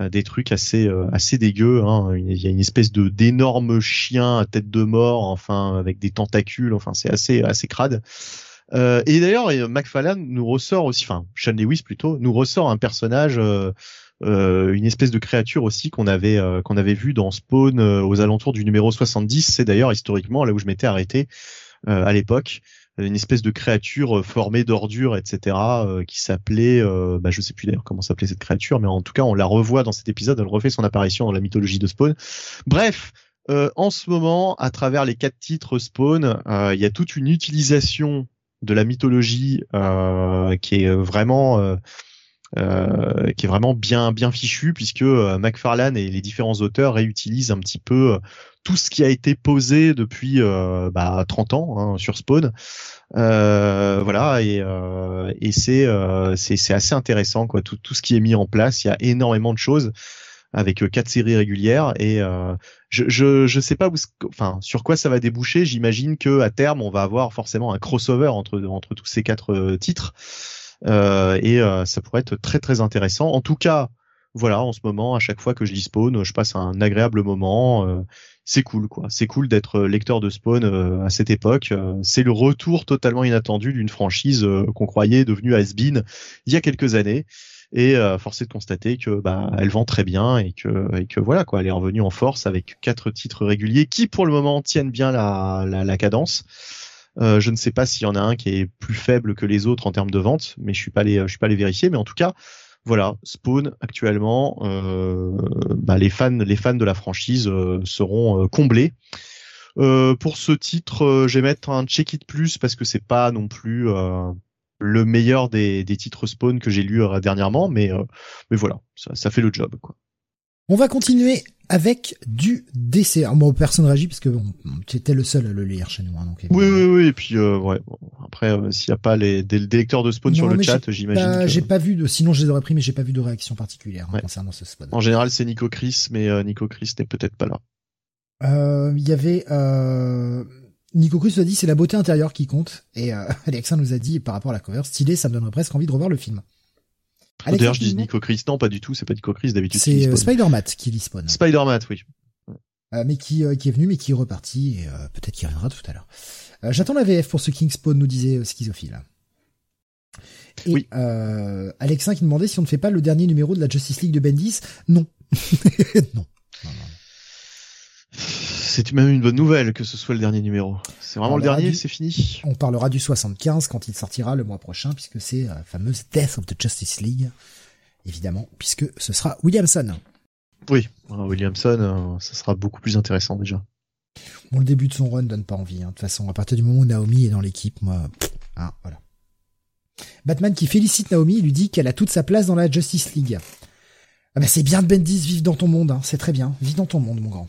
des trucs assez, assez dégueux. Hein. Il y a une espèce de d'énorme chien à tête de mort, enfin, avec des tentacules. Enfin, c'est assez, assez crade. Euh, et d'ailleurs, McFarlane nous ressort aussi, enfin, Sean Lewis plutôt, nous ressort un personnage euh, euh, une espèce de créature aussi qu'on avait euh, qu'on avait vu dans Spawn euh, aux alentours du numéro 70. C'est d'ailleurs historiquement là où je m'étais arrêté à l'époque une espèce de créature formée d'ordures, etc., qui s'appelait, bah, je sais plus d'ailleurs comment s'appelait cette créature, mais en tout cas on la revoit dans cet épisode, elle refait son apparition dans la mythologie de Spawn. Bref, en ce moment, à travers les quatre titres Spawn, il y a toute une utilisation de la mythologie qui est vraiment euh, qui est vraiment bien bien fichu puisque euh, McFarlane et les différents auteurs réutilisent un petit peu euh, tout ce qui a été posé depuis bah, 30 ans hein, sur Spawn. voilà et, et c'est c'est assez intéressant quoi tout, tout ce qui est mis en place. Il y a énormément de choses avec quatre séries régulières et je, je je sais pas où enfin sur quoi ça va déboucher j'imagine que à terme on va avoir forcément un crossover entre entre tous ces quatre titres euh, et euh, ça pourrait être très très intéressant. En tout cas, voilà, en ce moment, à chaque fois que je lis Spawn, je passe un agréable moment. Euh, c'est cool, quoi. C'est cool d'être lecteur de Spawn euh, à cette époque. Euh, c'est le retour totalement inattendu d'une franchise qu'on croyait devenue has-been il y a quelques années. Et forcé de constater que bah elle vend très bien et que et que voilà quoi, elle est revenue en force avec quatre titres réguliers qui pour le moment tiennent bien la la, la cadence. Je ne sais pas s'il y en a un qui est plus faible que les autres en termes de vente, mais je suis pas allé, je suis pas allé vérifier. Mais en tout cas, voilà, Spawn actuellement, euh, bah, les fans, les fans de la franchise euh, seront euh, comblés. pour ce titre, je vais mettre un check it plus parce que c'est pas non plus le meilleur des, titres Spawn que j'ai lu dernièrement, mais mais voilà, ça, ça fait le job quoi. On va continuer avec du DC. Alors moi, personne réagit parce que bon, tu étais le seul à le lire chez nous. Hein, donc, oui, oui, oui. Et puis euh, ouais. après, euh, s'il n'y a pas les des, lecteurs de spawn sur le chat, j'imagine. J'ai pas vu de. Sinon, je les aurais pris, mais j'ai pas vu de réaction particulière hein, concernant ce spawn. En général, c'est Nico Chris, mais euh, Nico Chris n'est peut-être pas là. Il y avait. Nico Chris nous a dit c'est la beauté intérieure qui compte et Alexa nous a dit par rapport à la cover stylée ça me donnerait presque envie de revoir le film. D'ailleurs, je dis Nico Chris. Non, pas du tout. C'est pas Nico Chris d'habitude. C'est euh, Spider-Mat qui lit Spawn. Spider-Mat, oui. Euh, mais qui, euh, qui est venu, mais qui est reparti, et peut-être qu'il reviendra tout à l'heure. J'attends la VF pour ce King Spawn, nous disait Schizophile. Et oui. Alexin qui demandait si on ne fait pas le dernier numéro de la Justice League de Bendis. Non. non. non, non c'est même une bonne nouvelle que ce soit le dernier numéro. C'est vraiment le dernier, c'est fini. On parlera du 75 quand il sortira le mois prochain, puisque c'est la fameuse Death of the Justice League, évidemment, puisque ce sera Williamson. Oui, Williamson, euh, ça sera beaucoup plus intéressant déjà. Bon, le début de son run donne pas envie. Hein. De toute façon, à partir du moment où Naomi est dans l'équipe, moi, hein, voilà. Batman qui félicite Naomi, lui dit qu'elle a toute sa place dans la Justice League. Ah ben c'est bien de Bendis, vive dans ton monde, hein. c'est très bien, vive dans ton monde, mon grand.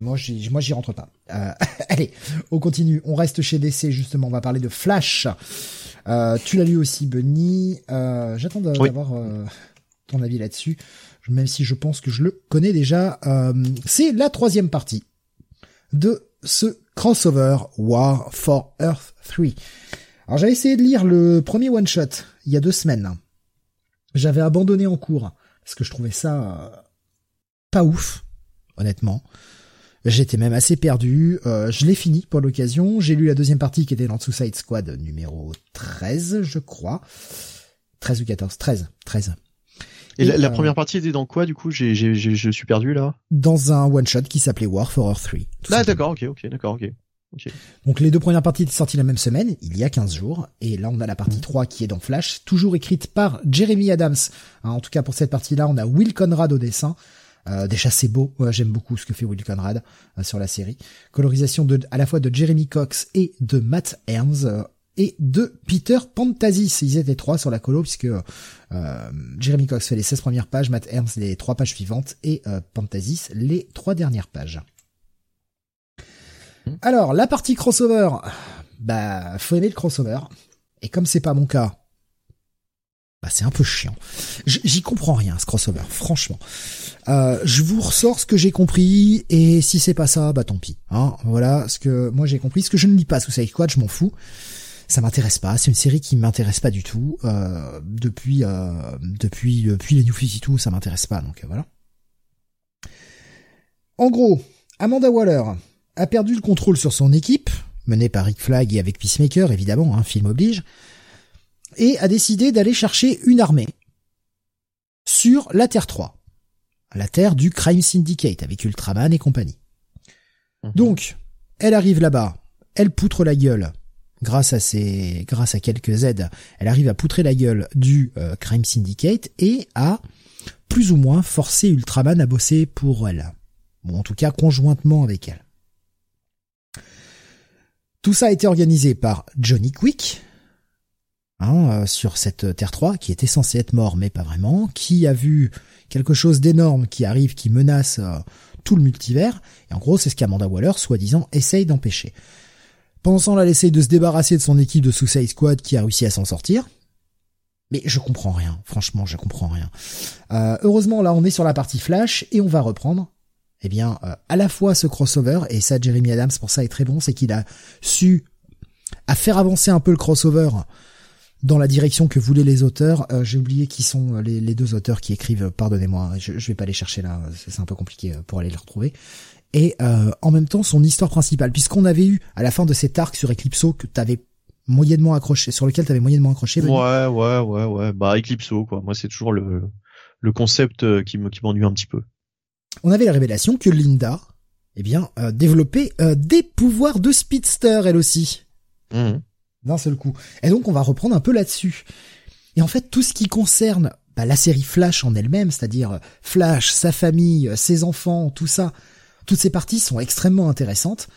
Moi, j'y, moi, j'y rentre pas. Euh, allez, on continue. On reste chez DC justement. On va parler de Flash. Euh, tu l'as lu aussi, Benny. Euh, j'attends d'avoir ton avis là-dessus, même si je pense que je le connais déjà. c'est la troisième partie de ce crossover War for Earth 3. Alors, j'avais essayé de lire le premier one shot il y a deux semaines. J'avais abandonné en cours parce que je trouvais ça pas ouf, honnêtement. J'étais même assez perdu. Euh, je l'ai fini pour l'occasion. J'ai lu la deuxième partie qui était dans Suicide Squad numéro 13, je crois. 13 ou 14 13. 13. Et, la, euh, première partie était dans quoi du coup? J'ai, j'ai, Je suis perdu là Dans un one-shot qui s'appelait War for Earth 3. Ah d'accord, ok, ok, d'accord, ok. Donc les deux premières parties étaient sorties la même semaine, il y a 15 jours, et là on a la partie 3 mhm. qui est dans Flash, toujours écrite par Jeremy Adams. Hein, en tout cas pour cette partie-là, on a Will Conrad au dessin, euh, déjà c'est beau, j'aime beaucoup ce que fait Will Conrad euh, sur la série. Colorisation de, à la fois de Jeremy Cox et de Matt Ernst euh, et de Peter Pantasis. Ils étaient trois sur la colo puisque Jeremy Cox fait les 16 premières pages, Matt Ernst les trois pages suivantes et Pantasis les trois dernières pages. Hmm. Alors la partie crossover, bah faut aimer le crossover. Et comme c'est pas mon cas, bah c'est un peu chiant. J'y comprends rien ce crossover, franchement. Euh, je vous ressors ce que j'ai compris et si c'est pas ça, bah tant pis. Hein, voilà ce que moi j'ai compris. Ce que je ne lis pas sous Quad, je m'en fous. Ça m'intéresse pas. C'est une série qui m'intéresse pas du tout. Euh, depuis euh, depuis depuis les New et tout, ça m'intéresse pas. Donc voilà. En gros, Amanda Waller a perdu le contrôle sur son équipe, menée par Rick Flag et avec Peacemaker évidemment, hein, film oblige et a décidé d'aller chercher une armée sur la Terre 3, la Terre du Crime Syndicate avec Ultraman et compagnie. Mhm. Donc, elle arrive là-bas, elle poutre la gueule grâce à ses, grâce à quelques aides, elle arrive à poutrer la gueule du euh, Crime Syndicate et à plus ou moins forcer Ultraman à bosser pour elle. Bon, en tout cas, conjointement avec elle. Tout ça a été organisé par Johnny Quick, Hein, euh, sur cette Terre 3, qui était censée être mort, mais pas vraiment, qui a vu quelque chose d'énorme qui arrive, qui menace euh, tout le multivers, et en gros c'est ce qu'Amanda Waller, soi-disant, essaye d'empêcher. Pendant ce temps-là, elle essaye de se débarrasser de son équipe de Suicide Squad qui a réussi à s'en sortir. Mais je comprends rien, franchement, je comprends rien. Euh, heureusement, là, on est sur la partie Flash et on va reprendre. Eh bien, à la fois ce crossover et ça, Jeremy Adams pour ça est très bon, c'est qu'il a su à faire avancer un peu le crossover dans la direction que voulaient les auteurs. Euh, J'ai oublié qui sont les, les, deux auteurs qui écrivent. Pardonnez-moi, je, je vais pas les chercher là, c'est un peu compliqué pour aller les retrouver. Et en même temps son histoire principale, puisqu'on avait eu à la fin de cet arc sur Eclipso que t'avais moyennement accroché, sur lequel t'avais moyennement accroché. Ouais, ouais, ouais, ouais. Bah Eclipso quoi. Moi c'est toujours le le concept qui me qui m'ennuie un petit peu. On avait la révélation que Linda, eh bien, euh, développer euh, des pouvoirs de speedster elle aussi. Mmh. D'un seul coup. Et donc on va reprendre un peu là-dessus. Et en fait, tout ce qui concerne bah, la série Flash en elle-même, c'est-à-dire euh, Flash, sa famille, ses enfants, tout ça, toutes ces parties sont extrêmement intéressantes.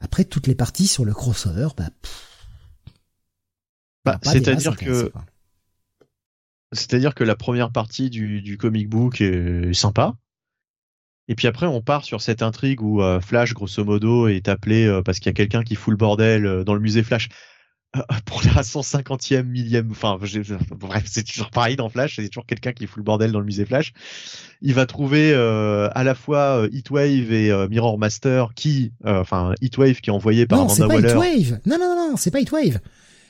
Après, toutes les parties sur le crossover, bah, bah c'est-à-dire que c'est-à-dire que la première partie du, du comic book est sympa. Et puis après, on part sur cette intrigue où euh, Flash, grosso modo, est appelé euh, parce qu'il y a quelqu'un qui fout le bordel euh, dans le musée Flash pour la 150e millième. Enfin, bref, c'est toujours pareil dans Flash. C'est toujours quelqu'un qui fout le bordel dans le musée Flash. Il va trouver à la fois Heatwave et Mirror Master, qui, enfin, Heatwave qui est envoyé par non, Amanda Waller. Pas Heatwave. Non, non, non, c'est pas Heatwave.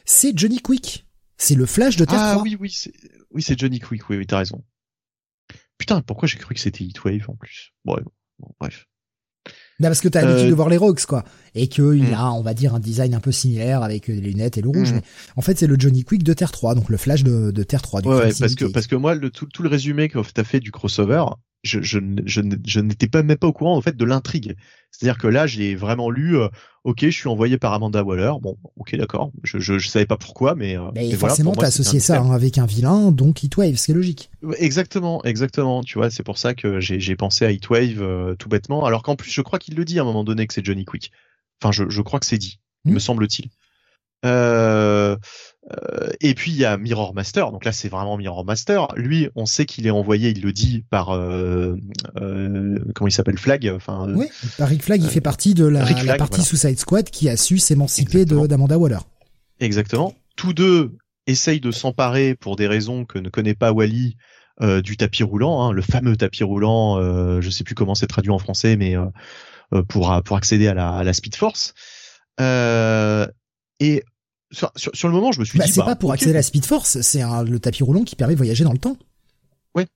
C'est Johnny Quick. C'est le Flash de Terre Ah oui, oui, c'est oui, c'est Johnny Quick. Oui, oui, t'as raison. Putain, pourquoi j'ai cru que c'était Heatwave en plus? Bon, bref. Bah parce que t'as l'habitude euh, de voir les Rogues, quoi. Et qu'il il hmm. a, on va dire, un design un peu similaire avec les lunettes et le rouge. Hmm. Mais en fait, c'est le Johnny Quick de Terre 3, donc le Flash de, de Terre 3. Du ouais, parce que, parce que moi, le, tout, tout le résumé que t'as fait du crossover, je, je, je, je n'étais pas même pas au courant en fait de l'intrigue. C'est-à-dire que là, j'ai vraiment lu. Euh, ok, je suis envoyé par Amanda Waller. Bon, ok, d'accord. Je, je, je savais pas pourquoi, mais. Euh, mais forcément, t'as associé ça hein, avec un vilain, donc Heatwave, c'est logique. Exactement, exactement. Tu vois, c'est pour ça que j'ai pensé à Heatwave euh, tout bêtement. Alors qu'en plus, je crois qu'il le dit à un moment donné que c'est Johnny Quick. Enfin, je, je crois que c'est dit, hmm. me semble-t-il. Euh, euh, et puis il y a Mirror Master, donc là c'est vraiment Mirror Master. Lui, on sait qu'il est envoyé, il le dit par euh, euh comment il s'appelle Flag. Enfin, oui, par Rick Flag, il fait partie de la, la partie Suicide Squad qui a su s'émanciper d'Amanda Waller. Exactement. Tous deux essayent de s'emparer pour des raisons que ne connaît pas Wally euh, du tapis roulant, hein, le fameux tapis roulant. Euh, je sais plus comment c'est traduit en français, mais pour pour accéder à la, à la Speed Force. et sur, sur, le moment, je me suis bah, dit. C'est bah, pas pour accéder à la Speed Force, c'est le tapis roulant qui permet de voyager dans le temps. Ouais.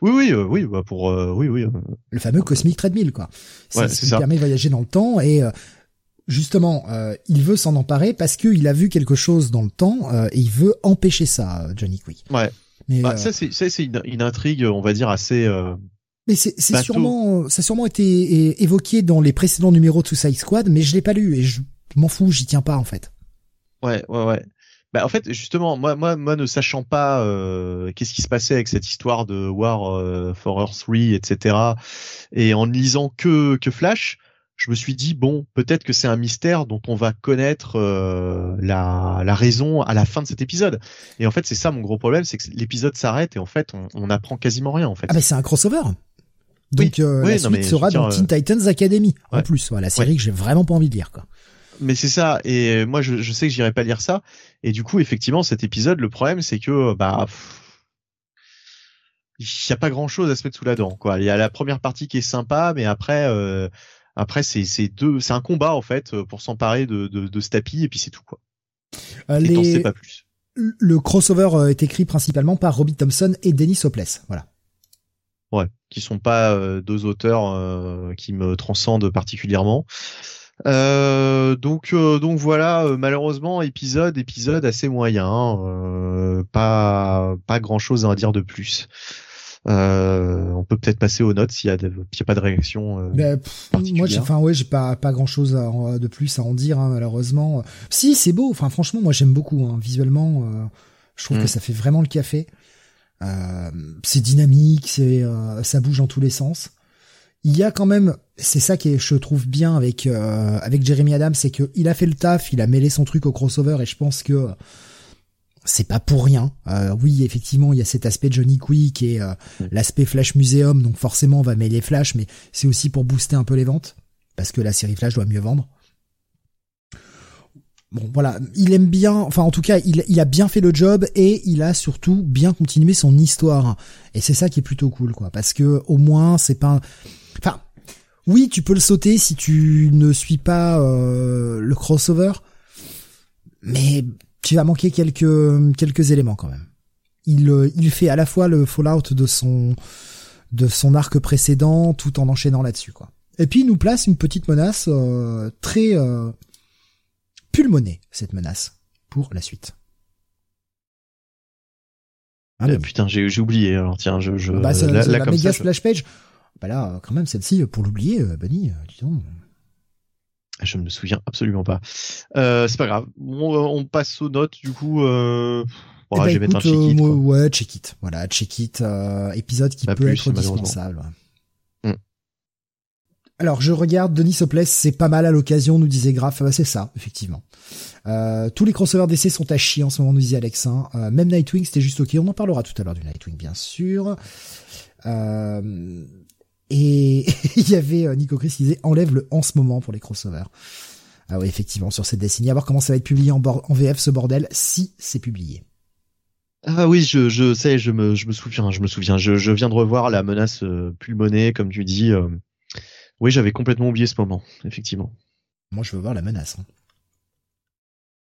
Oui, oui, euh, oui, bah pour, euh, oui, oui. Euh. Le fameux Cosmic Treadmill, quoi. C'est ouais, ce qui permet de voyager dans le temps et justement, il veut s'en emparer parce qu'il a vu quelque chose dans le temps et il veut empêcher ça, Johnny Quick. Ouais. Mais bah, ça, c'est, ça, c'est une, une, intrigue, on va dire assez. Mais c'est, c'est sûrement, ça a sûrement été évoqué dans les précédents numéros de Suicide Squad, mais je l'ai pas lu et je m'en fous, j'y tiens pas en fait. Ouais, ouais, ouais. Bah, en fait, justement, moi, moi, moi, ne sachant pas euh, qu'est-ce qui se passait avec cette histoire de War euh, for Earth 3, etc., et en ne lisant que que Flash, je me suis dit bon, peut-être que c'est un mystère dont on va connaître euh, la, la raison à la fin de cet épisode. Et en fait, c'est ça mon gros problème, c'est que l'épisode s'arrête et en fait, on, on apprend quasiment rien en fait. Ah mais c'est un crossover. Donc euh, la suite sera dans Teen Titans Academy en plus, voilà, la série que j'ai vraiment pas envie de lire quoi mais c'est ça. Et moi, je, je sais que j'irai pas lire ça. Et du coup, effectivement, cet épisode, le problème, c'est que bah il y a pas grand chose à se mettre sous la dent. Quoi. Il y a la première partie qui est sympa, mais après, euh, après c'est c'est deux, c'est un combat en fait pour s'emparer de, de, de ce tapis et puis c'est tout quoi. Euh, et les... pas plus. Le crossover euh, est écrit principalement par Robbie Thompson et Dennis Hopeless. Voilà. Ouais, qui sont pas euh, deux auteurs euh, qui me transcendent particulièrement. Euh, donc euh, donc voilà, euh, malheureusement épisode épisode assez moyen, pas pas grand chose à en dire de plus. on peut peut-être passer aux notes s'il y a, y a pas de réaction. Moi, enfin ouais, j'ai pas pas grand chose de plus à en dire hein, malheureusement. Si c'est beau, enfin franchement, moi j'aime beaucoup hein, visuellement. je trouve que mm. ça fait vraiment le café. c'est dynamique, c'est ça bouge dans tous les sens il y a quand même, c'est ça qui est, je trouve bien avec euh, avec Jeremy Adams, c'est que il a fait le taf, il a mêlé son truc au crossover et je pense que c'est pas pour rien. Euh, oui, effectivement, il y a cet aspect Johnny Quick et euh, l'aspect Flash Museum, donc forcément on va mêler Flash, mais c'est aussi pour booster un peu les ventes parce que la série Flash doit mieux vendre. Bon, voilà, il aime bien, enfin en tout cas, il, il a bien fait le job et il a surtout bien continué son histoire. Et c'est ça qui est plutôt cool, quoi, parce que au moins c'est pas, Enfin, oui, tu peux le sauter si tu ne suis pas euh, le crossover, mais tu vas manquer quelques quelques éléments quand même. Il il fait à la fois le Fallout de son de son arc précédent tout en enchaînant là-dessus quoi. Et puis il nous place une petite menace très pulmonée cette menace pour la suite. Ah, putain, j'ai oublié. Alors tiens, je, je bah, la, la, méga splash page. Bah là, quand même, celle-ci, pour l'oublier, euh, Bunny, euh, disons. Je ne me souviens absolument pas. Euh, c'est pas grave. On, on, passe aux notes, du coup. Euh... Bon, eh ben, je vais mettre un check it. Euh, ouais, check it. Voilà, check it. Épisode qui peut être dispensable. Mm. Alors, je regarde Denis Soples, c'est pas mal à l'occasion, nous disait Graf. Bah, c'est ça, effectivement. Tous les crossovers d'essai sont à chier en ce moment, nous disait Alexin. Euh, même Nightwing, c'était juste ok. On en parlera tout à l'heure du Nightwing, bien sûr. Euh, et il y avait euh, Nico Chris qui disait enlève le en ce moment pour les crossovers. Ah oui, effectivement, sur cette décennie. À voir comment ça va être publié en, en VF ce bordel, si c'est publié. Ah oui, je, je sais, je me, je me souviens, je me souviens. Je, je viens de revoir la menace pulmonée, comme tu dis. Oui, j'avais complètement oublié ce moment, effectivement. Moi, je veux voir la menace. Hein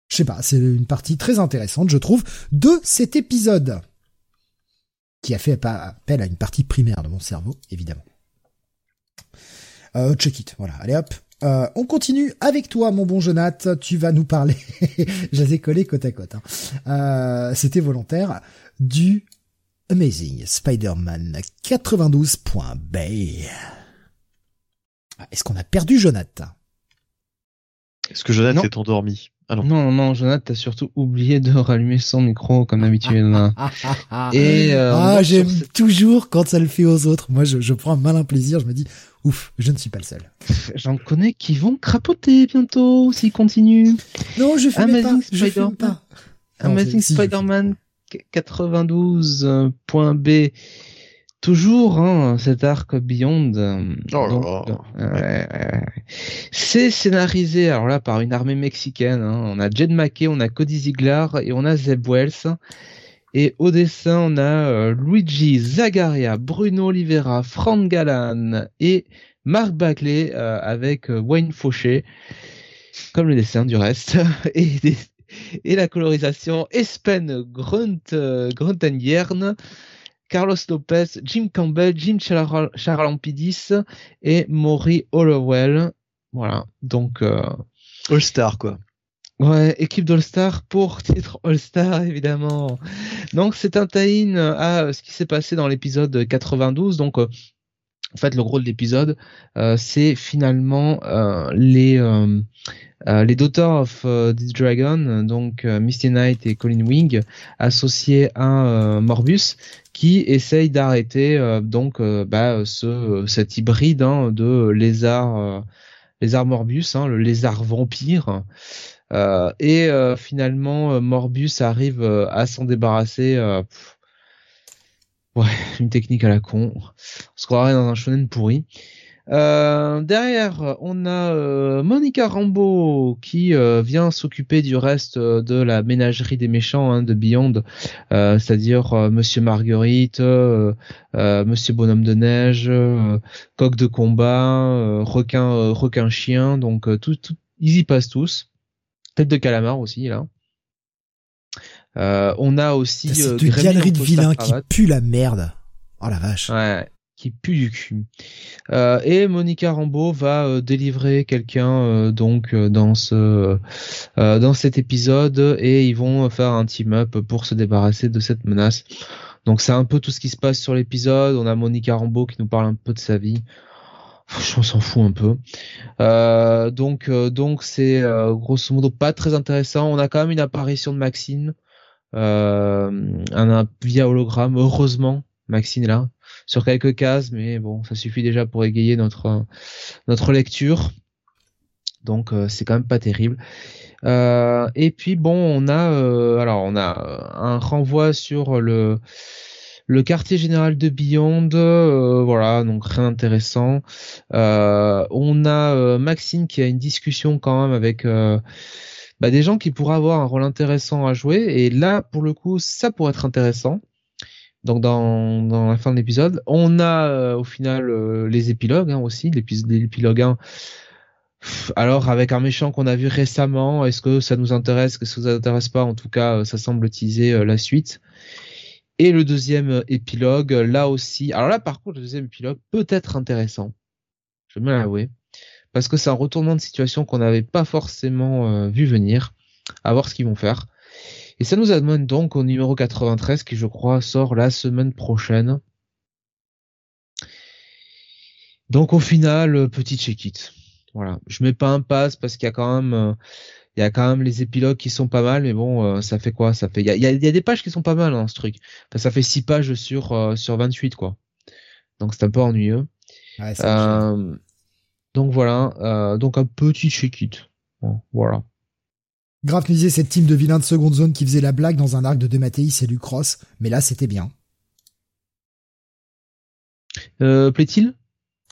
je sais pas, c'est une partie très intéressante, je trouve, de cet épisode. Qui a fait appel à une partie primaire de mon cerveau, évidemment. Euh, check it, voilà, allez hop. Euh, on continue avec toi, mon bon Jonath. Tu vas nous parler, j'avais collé côte à côte. Hein. Euh, C'était volontaire du Amazing Spider-Man 92.b. Ah, est-ce qu'on a perdu Jonathan Est-ce que Jonathan est endormi? Ah non. non, non, Jonathan, t'as surtout oublié de rallumer son micro comme d'habitude. Et euh, ah, j'aime toujours quand ça le fait aux autres. Moi, je, je prends un malin plaisir. Je me dis, ouf, je ne suis pas le seul. J'en connais qui vont crapoter bientôt s'ils continuent. Non, je fais pas. Je fume pas. Amazing Spider-Man 92.b toujours hein, cet arc Beyond. Oh c'est scénarisé alors là par une armée mexicaine. Hein. On a Jed McKay, on a Cody Ziegler et on a Zeb Wells. Et au dessin, on a euh, Luigi Zagaria, Bruno Oliveira, Frank Galan et Mark Bagley euh, avec euh, Wayne Fauché, comme le dessin du reste. et, et la colorisation Espen Grunt, Gruntenjern. Carlos Lopez, Jim Campbell, Jim Charalampidis et Maury Hollowell. Voilà, donc euh, All-Star quoi. Ouais, équipe d'All-Star pour titre All-Star évidemment. Donc c'est un tie-in à ce qui s'est passé dans l'épisode 92. Donc euh, en fait le gros de l'épisode euh, c'est finalement les les Daughters of the Dragon, donc Misty Knight et Colin Wing, associés à Morbus, qui essaye d'arrêter euh, donc euh, bah, ce cet hybride hein, de lézard euh, lézard Morbus, hein, le lézard vampire. et finalement, Morbus arrive à s'en débarrasser. Ouais, une technique à la con. On se croirait dans un shonen pourri. Euh, derrière, on a euh, Monica Rambeau qui euh, vient s'occuper du reste de la ménagerie des méchants hein, de Beyond, c'est-à-dire Monsieur Marguerite, Monsieur Bonhomme de Neige, Coq de combat, requin, requin chien, donc tout, tout, ils y passent tous. Tête de calamar aussi là. On a aussi cette galerie de vilains qui pue la merde. Oh la vache. Ouais qui pue du cul. Euh, et Monica Rambeau va euh, délivrer quelqu'un euh, donc dans ce dans cet épisode et ils vont faire un team up pour se débarrasser de cette menace. Donc c'est un peu tout ce qui se passe sur l'épisode. On a Monica Rambeau qui nous parle un peu de sa vie. On s'en fout un peu. donc donc c'est grosso modo pas très intéressant. On a quand même une apparition de Maxine, un, via hologramme. Heureusement, Maxine est là sur quelques cases, mais bon, ça suffit déjà pour égayer notre notre lecture. Donc euh, c'est quand même pas terrible. Euh, et puis bon, on a euh, alors on a un renvoi sur le le quartier général de Beyond, voilà, donc rien d'intéressant. on a Maxine qui a une discussion quand même avec bah, des gens qui pourraient avoir un rôle intéressant à jouer. Et là, pour le coup, ça pourrait être intéressant donc dans, la fin de l'épisode. On a euh, au final euh, les épilogues hein, aussi, l'épilogue 1. alors avec un méchant qu'on a vu récemment, est-ce que ça nous intéresse, que ça nous intéresse pas? En tout cas, ça semble teaser la suite. Et le deuxième épilogue, là aussi. Alors là, par contre, le deuxième épilogue peut être intéressant. Je vais me l'avouer. Parce que c'est un retournement de situation qu'on n'avait pas forcément euh, vu venir. À voir ce qu'ils vont faire. Et ça nous amène donc au numéro 93 qui, je crois, sort la semaine prochaine. Donc au final, euh, petit check-it. Voilà. Je mets pas un pass parce qu'il y a quand même euh, il y a quand même les épilogues qui sont pas mal, mais bon, euh, ça fait quoi? Ça fait, il y a, y a, des pages qui sont pas mal hein, ce truc. ça fait 6 pages sur euh, sur 28 quoi. Donc c'est un peu ennuyeux. euh, donc voilà, euh, donc un petit check-it. voilà. Graf nous disait cette team de vilains de seconde zone qui faisait la blague dans un arc de Dematteis et Lucross, mais là c'était bien. Euh, plaît-il?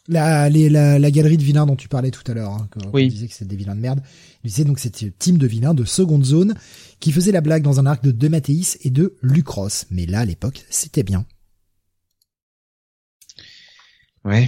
La, la, la, galerie de vilains dont tu parlais tout à l'heure, hein, oui. disait que c'était des vilains de merde. Il disait donc cette team de vilains de seconde zone qui faisait la blague dans un arc de De Mathéis et de Lucross. Mais là, à l'époque, c'était bien. Ouais.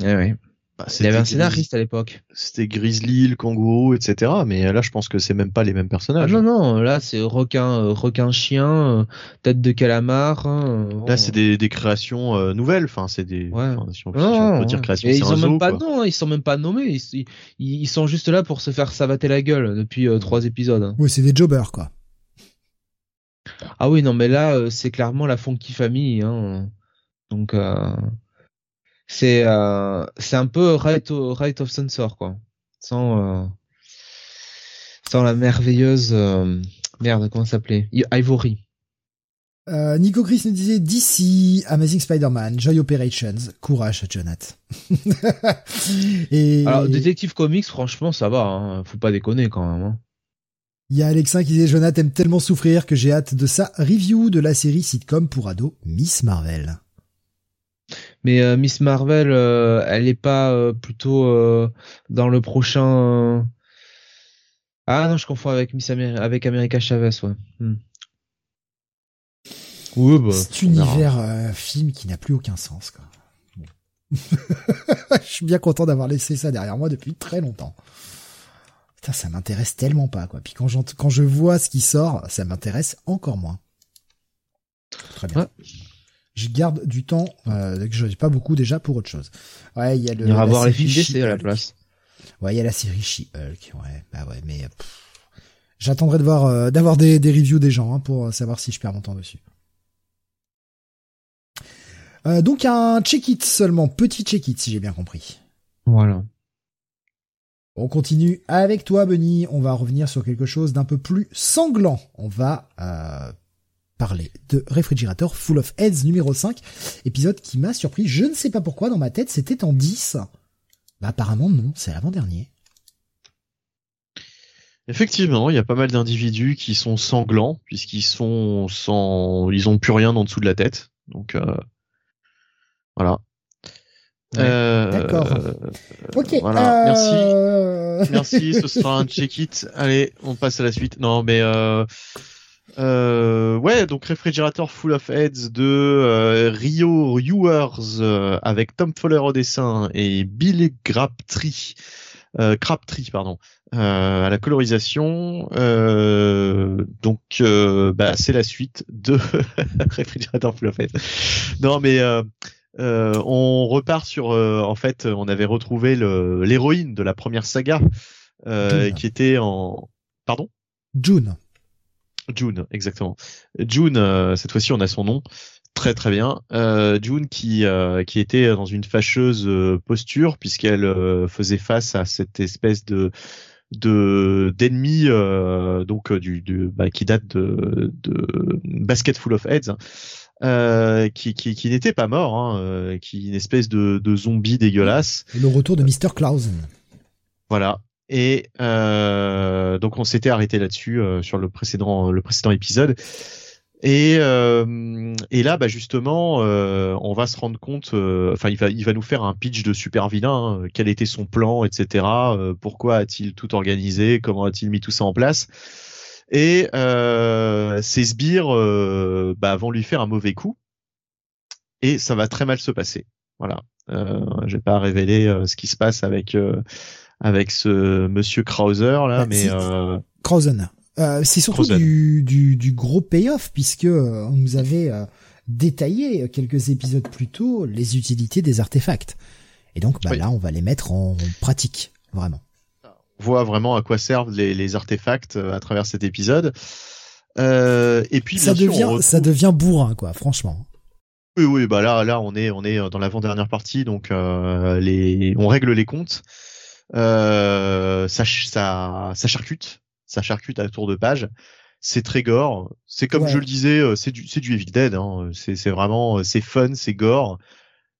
Ouais, ouais. Bah, il y avait un scénariste à l'époque. C'était Grizzly, le kangourou, etc. Mais là, je pense que c'est même pas les mêmes personnages. Ah, non, non, là, c'est requin, euh, requin chien, euh, tête de calamar. Hein, là, c'est des, des, créations euh, nouvelles. Enfin, c'est des. Ouais. Enfin, si on, si on peut dire création, ils sont même pas nom, hein, ils sont même pas nommés. Ils, ils, ils, sont juste là pour se faire savater la gueule depuis euh, trois épisodes. Hein. Oui, c'est des jobbers, quoi. Ah oui, non, mais là, c'est clairement la Funky Family. Hein. Donc. Euh c'est euh, c'est un peu right, right of Sensor quoi sans euh, sans la merveilleuse euh, merde comment s'appelait? Ivory euh, Nico Chris nous disait DC, Amazing Spider-Man, Joy Operations, courage Jonathan. Et... Alors Detective Comics, franchement, ça va, hein. faut pas déconner quand même. Hein. Il y a Alexin qui disait Jonathan aime tellement souffrir que j'ai hâte de sa review de la série sitcom pour ado Miss Marvel. Mais euh, Miss Marvel, euh, elle est pas euh, plutôt dans le prochain. Ah non, je confonds avec Miss avec America Chavez, ouais. Hmm. Ouais, bah, Cet univers film qui n'a plus aucun sens, quoi. je suis bien content d'avoir laissé ça derrière moi depuis très longtemps. Putain, ça m'intéresse tellement pas, quoi. Puis quand, quand je vois ce qui sort, ça m'intéresse encore moins. Très bien je garde du temps euh, que je n'ai pas beaucoup déjà pour autre chose. Ouais, il y a le. Il va voir les films d'essai à la place. Ouais, il y a la série She-Hulk. Ouais, bah ouais, mais j'attendrai de voir euh, d'avoir des, des reviews des gens hein, pour savoir si je perds mon temps dessus. Euh, donc un check-it seulement, petit check-it si j'ai bien compris. Voilà. On continue avec toi, Benny. On va revenir sur quelque chose d'un peu plus sanglant. On va euh, parler de Refrigerator Full of Heads numéro 5, épisode qui m'a surpris. Je ne sais pas pourquoi, dans ma tête, c'était en 10. Bah, apparemment, non, c'est l'avant-dernier. Effectivement, il y a pas mal d'individus qui sont sanglants, puisqu'ils sont sans, ils ont plus rien en dessous de la tête. Donc, euh... voilà. Euh... D'accord. ok. Voilà. Euh, Merci. Merci. Ce sera un check-it. Allez, on passe à la suite. Non, mais euh, euh, ouais, donc Réfrigérateur Full of Heads de euh, Rio Rewers euh, avec Tom Fuller au dessin et Bill Crabtree, euh, Crabtree pardon, à la colorisation. donc bah, c'est la suite de Réfrigérateur Full of Heads. Non mais on repart sur en fait on avait retrouvé l'héroïne de la première saga qui était en pardon? June. June, exactement. June, euh, cette fois-ci, on a son nom. Très très bien. Euh, June qui euh, qui était dans une fâcheuse euh, posture puisqu'elle faisait face à cette espèce de de d'ennemis donc du, du bah, qui date de, de Basket Full of Heads. Hein, qui, qui, qui n'était pas mort, hein, qui une espèce de, de zombie dégueulasse. Et le retour de Mr. Clausen. Voilà. Et euh, donc on s'était arrêté là-dessus euh, sur le précédent le précédent épisode. Et, euh, et là, bah justement, euh, on va se rendre compte. Euh, enfin, il va il va nous faire un pitch de super vilain. Hein, quel était son plan, etc. Euh, pourquoi a-t-il tout organisé Comment a-t-il mis tout ça en place Et ces sbires bah, vont lui faire un mauvais coup. Et ça va très mal se passer. Voilà. je vais pas révéler ce qui se passe avec avec ce Monsieur Krauser là, Bah, mais euh, Krausen. Euh, c'est surtout Krausen. du, du, du gros payoff puisque euh, on nous avait euh, détaillé quelques épisodes plus tôt les utilités des artefacts. Et donc bah, Oui. là, on va les mettre en pratique, vraiment. on voit vraiment à quoi servent les, les artefacts à travers cet épisode. Euh, et puis Ça sûr, devient, retrouve- ça devient bourrin, quoi, franchement. Oui, oui, bah là, là, on est, on est dans l'avant-dernière partie, donc euh, les, on règle les comptes. Euh, ça, ça, ça charcute, ça charcute à tour de page. C'est très gore. C'est comme Ouais. je le disais, euh, c'est du, c'est du Evil Dead. Hein. C'est, c'est vraiment, euh, c'est fun, c'est gore.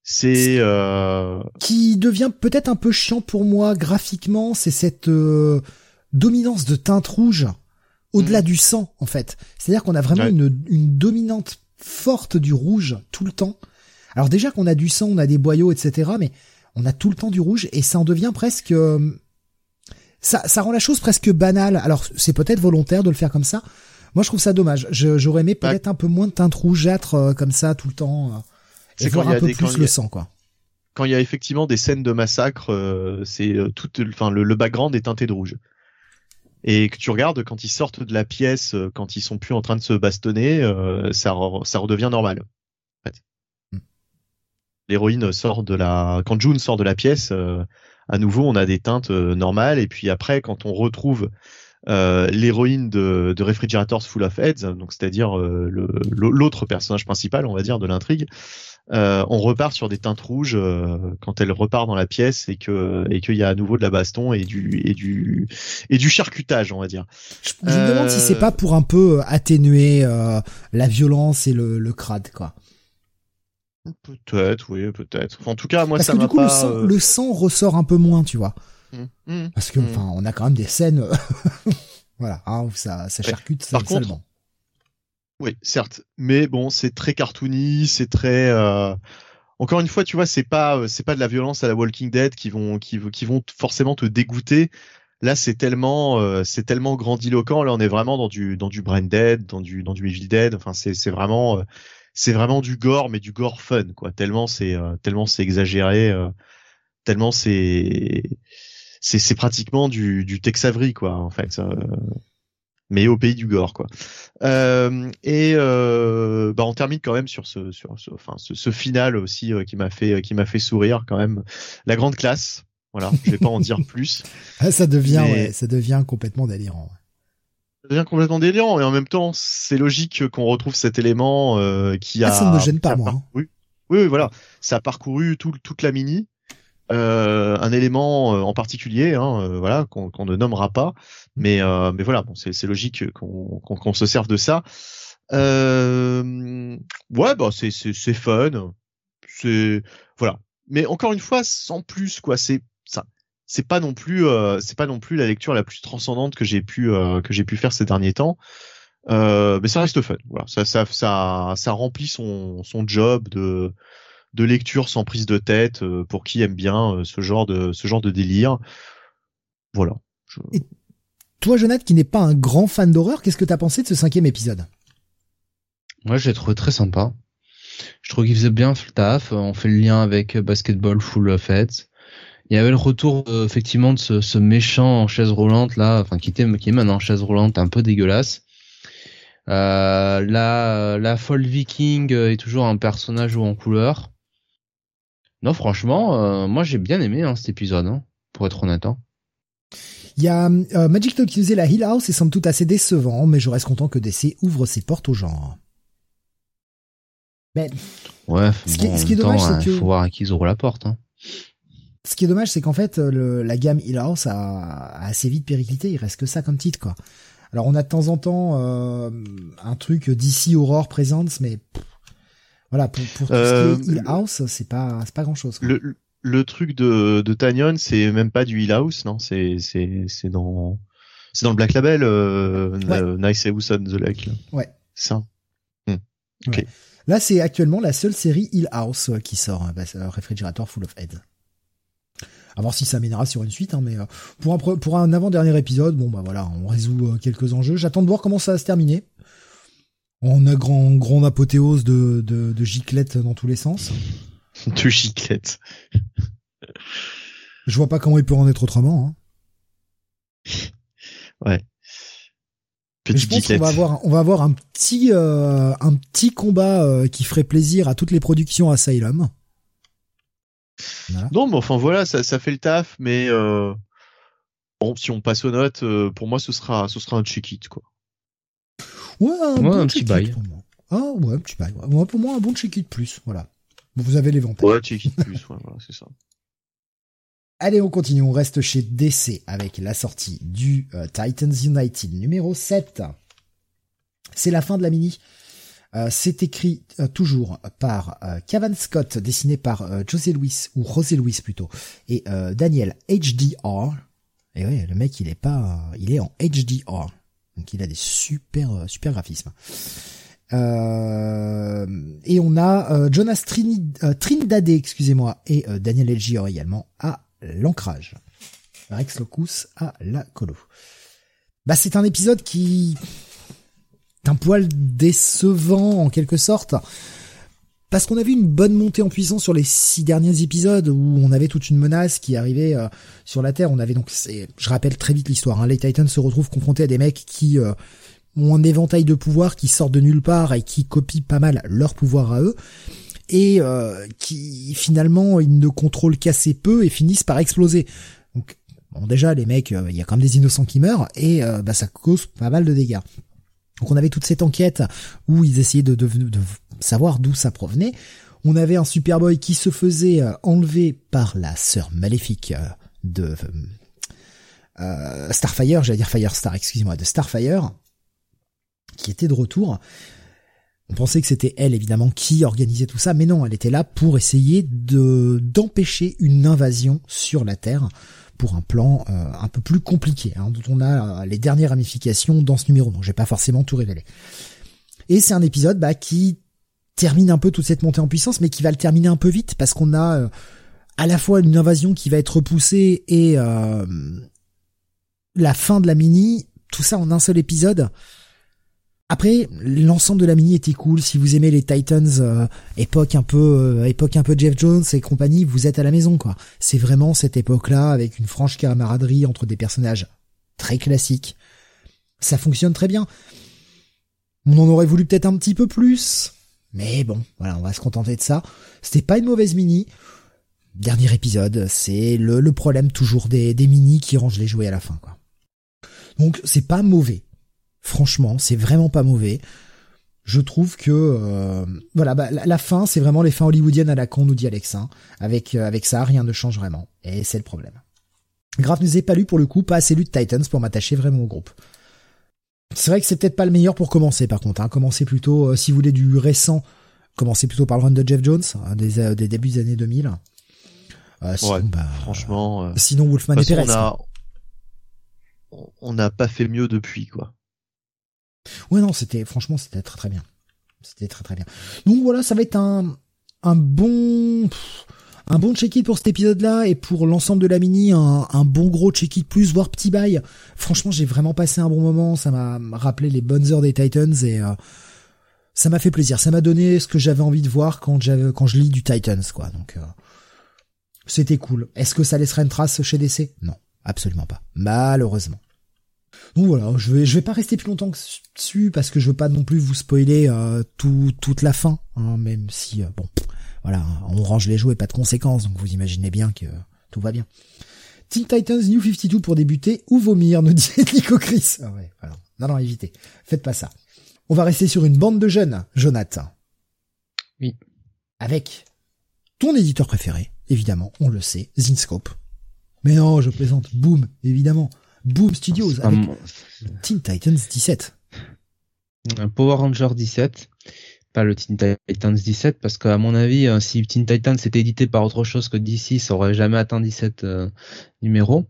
C'est, euh, Qui devient peut-être un peu chiant pour moi graphiquement, c'est cette euh, dominance de teinte rouge au-delà du sang, en fait. C'est-à-dire qu'on a vraiment Ouais. une, une dominante forte du rouge tout le temps. Alors déjà qu'on a du sang, on a des boyaux, etc., mais on a tout le temps du rouge et ça en devient presque... euh, ça, ça rend la chose presque banale. Alors c'est peut-être volontaire de le faire comme ça. Moi je trouve ça dommage. J'aurais aimé Bah, peut-être un peu moins de teinte rougeâtre euh, comme ça tout le temps. euh, et voir un peu des- plus le a- sang, quoi. quand il y a effectivement des scènes de massacre, euh, c'est euh, tout, enfin le, le background est teinté de rouge. Et que tu regardes quand ils sortent de la pièce, euh, quand ils sont plus en train de se bastonner, ça, re- ça redevient normal. En fait. L'héroïne sort de la, quand June sort de la pièce, euh, à nouveau on a des teintes euh, normales. Et puis après, quand on retrouve euh, l'héroïne de, de Refrigerators Full of Heads, donc c'est-à-dire euh, l'autre personnage principal, on va dire, de l'intrigue, euh, on repart sur des teintes rouges euh, quand elle repart dans la pièce et que et qu'il y a à nouveau de la baston et du et du et du charcutage, on va dire. Je, je me demande si c'est pas pour un peu atténuer euh, la violence et le, le crade, quoi. Peut-être, oui, peut-être. Enfin, en tout cas, moi, Parce ça que m'a du coup, pas. le, sang, euh, le sang ressort un peu moins, tu vois. hum, hum. Parce que, Mm. enfin, on a quand même des scènes, voilà, hein, où ça, ça charcute Par salement. contre, Oui, certes, mais bon, c'est très cartoony, c'est très. euh, Encore une fois, tu vois, c'est pas euh, c'est pas de la violence à la Walking Dead qui vont qui, qui vont forcément te dégoûter. Là, c'est tellement euh, c'est tellement grandiloquent. Là, on est vraiment dans du dans du Brain Dead, dans du dans du Evil Dead. Enfin, c'est c'est vraiment euh, c'est vraiment du gore, mais du gore fun, quoi. Tellement c'est euh, tellement c'est exagéré, euh, tellement c'est c'est c'est pratiquement du du Tex Avery, quoi, en fait. euh, mais au pays du gore, quoi. Euh, et euh, bah on termine quand même sur ce sur ce enfin ce, ce final aussi euh, qui m'a fait qui m'a fait sourire quand même la grande classe voilà je vais pas en dire plus Ah, ça devient, Mais- ouais, ça devient complètement délirant. ça devient complètement délirant et en même temps c'est logique qu'on retrouve cet élément euh, qui a Ah, ça ne me gêne pas, a moi, hein. parcouru- oui, oui voilà. Ça a parcouru tout, toute la mini. Euh, un élément euh, en particulier hein, euh, voilà qu'on ne nommera pas. Mais euh, mais voilà bon c'est logique qu'on qu'on se serve de ça. Euh, ouais bah c'est c'est fun. C'est voilà. Mais encore une fois sans plus quoi c'est c'est pas non plus euh, c'est pas non plus la lecture la plus transcendante que j'ai pu euh, que j'ai pu faire ces derniers temps euh, mais ça reste fun voilà ça ça ça ça remplit son son job de de lecture sans prise de tête euh, pour qui aime bien euh, ce genre de ce genre de délire voilà Je- Toi, Jonathan, qui n'est pas un grand fan d'horreur, qu'est-ce que t'as pensé de ce cinquième épisode? Moi, je l'ai trouvé très sympa. Je trouve qu'il faisait bien le taf. On fait le lien avec euh, Basketball Full of Heads. Il y avait le retour euh, effectivement de ce, ce méchant en chaise roulante là, enfin qui était qui est maintenant en chaise roulante, un peu dégueulasse. Euh, la la folle viking euh, est toujours un personnage haut en couleur. Non, franchement, euh, moi j'ai bien aimé hein, cet épisode, hein, pour être honnête. hein. Il y a Magic Talk qui dit la Hill House est somme toute assez décevant, mais je reste content que DC ouvre ses portes au genre. Mais Ouais, Ce qui est- bon, en ce qui est même dommage, temps, c'est que- faut voir à qui ils ouvrent la porte. Hein. Ce qui est dommage, c'est qu'en fait, euh, le, la gamme Hill House a, a assez vite périclité. Il reste que ça comme titre, quoi. Alors, on a de temps en temps euh, un truc DC Horror Presents, mais pff, voilà, pour, pour tout Euh, ce qui est Hill House, c'est pas, c'est pas grand chose. le le truc de de Tanyon c'est même pas du Hill House non? C'est c'est c'est dans c'est dans le Black Label euh, Ouais. euh, Nice House on the Lake là. Ouais. Ça Là, c'est actuellement la seule série Hill House euh, qui sort, euh, bah, euh, Refrigerator Full of Heads. À voir si ça mènera sur une suite, hein, mais euh, pour un pour un avant-dernier épisode, bon bah voilà, on résout euh, quelques enjeux. J'attends de voir comment ça va se terminer. On a grand grande apothéose de de, de giclettes dans tous les sens. de giclette Je vois pas comment il peut en être autrement. Hein. ouais. je pense qu'on va avoir, on va avoir un petit, euh, un petit combat euh, qui ferait plaisir à toutes les productions Asylum. Non, mais enfin voilà, ça, ça fait le taf, mais euh, bon, si on passe aux notes, pour moi, ce sera, ce sera un check-it, quoi. Ouais, un, petit bail. Ah ouais, un petit bail. pour moi, un bon check-it plus, voilà. Vous avez les Ouais, check-it plus, voilà, c'est ça. Allez, on continue, on reste chez DC avec la sortie du euh, Titans United numéro 7. C'est la fin de la mini. Euh, c'est écrit euh, toujours par Cavan Scott, dessiné par José Luis, ou José Luis plutôt, et Daniel HDR. Et ouais, le mec, il est pas, il est en HDR. Donc il a des super, super graphismes. et on a Jonas Trini, Trindade, excusez-moi, et Daniel HDR également à l'ancrage. Rex Locus à la colo. Bah c'est un épisode qui un poil décevant en quelque sorte. Parce qu'on a vu une bonne montée en puissance sur les six derniers épisodes où on avait toute une menace qui arrivait euh, sur la Terre. On avait donc, je rappelle très vite l'histoire, hein, les Titans se retrouvent confrontés à des mecs qui euh, ont un éventail de pouvoirs qui sortent de nulle part et qui copient pas mal leur pouvoir à eux et euh, qui finalement ils ne contrôlent qu'assez peu et finissent par exploser. Donc bon déjà les mecs, il y a quand même des innocents qui meurent et euh, bah, ça cause pas mal de dégâts. Donc on avait toute cette enquête où ils essayaient de, savoir d'où ça provenait. On avait un Superboy qui se faisait enlever par la sœur maléfique de Starfire, j'allais dire Firestar, excusez-moi, de Starfire, qui était de retour. On pensait que c'était elle évidemment qui organisait tout ça, mais non, elle était là pour essayer de d'empêcher une invasion sur la Terre pour un plan euh, un peu plus compliqué, hein, dont on a euh, les dernières ramifications dans ce numéro. Donc je vais pas forcément tout révéler. Et c'est un épisode bah, qui termine un peu toute cette montée en puissance, mais qui va le terminer un peu vite parce qu'on a euh, à la fois une invasion qui va être repoussée et la fin de la mini, tout ça en un seul épisode. Après, l'ensemble de la mini était cool. Si vous aimez les Titans, euh, époque un peu, euh, époque un peu Jeff Jones et compagnie, vous êtes à la maison, quoi. C'est vraiment cette époque-là avec une franche camaraderie entre des personnages très classiques. Ça fonctionne très bien. On en aurait voulu peut-être un petit peu plus, mais bon, voilà, on va se contenter de ça. C'était pas une mauvaise mini. Dernier épisode, c'est le, problème toujours des, des mini qui rangent les jouets à la fin, quoi. Donc c'est pas mauvais. Franchement, c'est vraiment pas mauvais. Je trouve que euh, voilà, bah, la, fin, c'est vraiment les fins hollywoodiennes à la con, nous dit Alex. Hein. Avec euh, avec ça, rien ne change vraiment, et c'est le problème. Grave ne les ai pas lu pour le coup, pas assez lu de Titans pour m'attacher vraiment au groupe. C'est vrai que c'est peut-être pas le meilleur pour commencer, par contre. Hein. Commencez plutôt, euh, si vous voulez du récent, commencez plutôt par le run de Jeff Jones, hein, des, des débuts des années 2000. sinon, bah, franchement. sinon, Wolfman et Perez. On n'a pas fait mieux depuis, quoi. Ouais, non, c'était, franchement, c'était très très bien. C'était très très bien. Donc voilà, ça va être un, un bon, un bon check-it pour cet épisode-là et pour l'ensemble de la mini, un, bon gros check-it plus, voire petit bail. Franchement, j'ai vraiment passé un bon moment. Ça m'a rappelé les bonnes heures des Titans et euh, ça m'a fait plaisir. Ça m'a donné ce que j'avais envie de voir quand j'avais, quand je lis du Titans, quoi. Donc, euh, c'était cool. Est-ce que ça laissera une trace chez DC Non, absolument pas. Malheureusement. Donc voilà, je vais je vais pas rester plus longtemps que dessus parce que je veux pas non plus vous spoiler euh, tout, toute la fin, hein, même si euh, bon, voilà, on range les jouets, pas de conséquences, donc vous imaginez bien que tout va bien. Teen Titans New 52 pour débuter ou vomir, nous dit Nico Chris. Ah ouais, voilà. Non, non, évitez. Faites pas ça. On va rester sur une bande de jeunes, Jonathan. Oui. Avec ton éditeur préféré, évidemment, on le sait, Zinscope. Mais non, je plaisante. Boom, évidemment. Boom Studios avec Teen Titans 17. Power Ranger 17, pas le Teen Titans 17 parce qu'à mon avis, euh, si Teen Titans était édité par autre chose que DC, ça aurait jamais atteint 17 euh, numéros.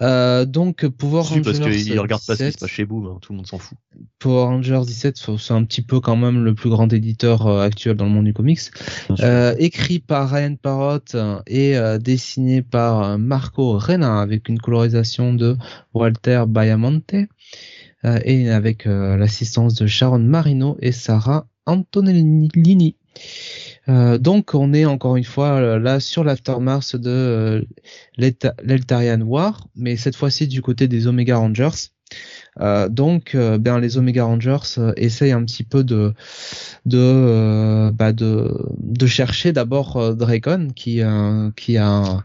Euh, donc Power Rangers parce qu'il regarde pas ce qui chez Boom, hein, tout le monde s'en fout. Power Rangers 17, c'est un petit peu quand même le plus grand éditeur actuel dans le monde du comics. écrit par Ryan Parrott et dessiné par Marco Rena avec une colorisation de Walter Bayamonte. et avec l'assistance de Sharon Marino et Sarah Antonellini. Euh, donc on est encore une fois là sur l'aftermath de l'Eltarian War, mais cette fois-ci du côté des Omega Rangers. Euh, donc, ben les Omega Rangers essayent un petit peu de bah chercher d'abord Dracon qui a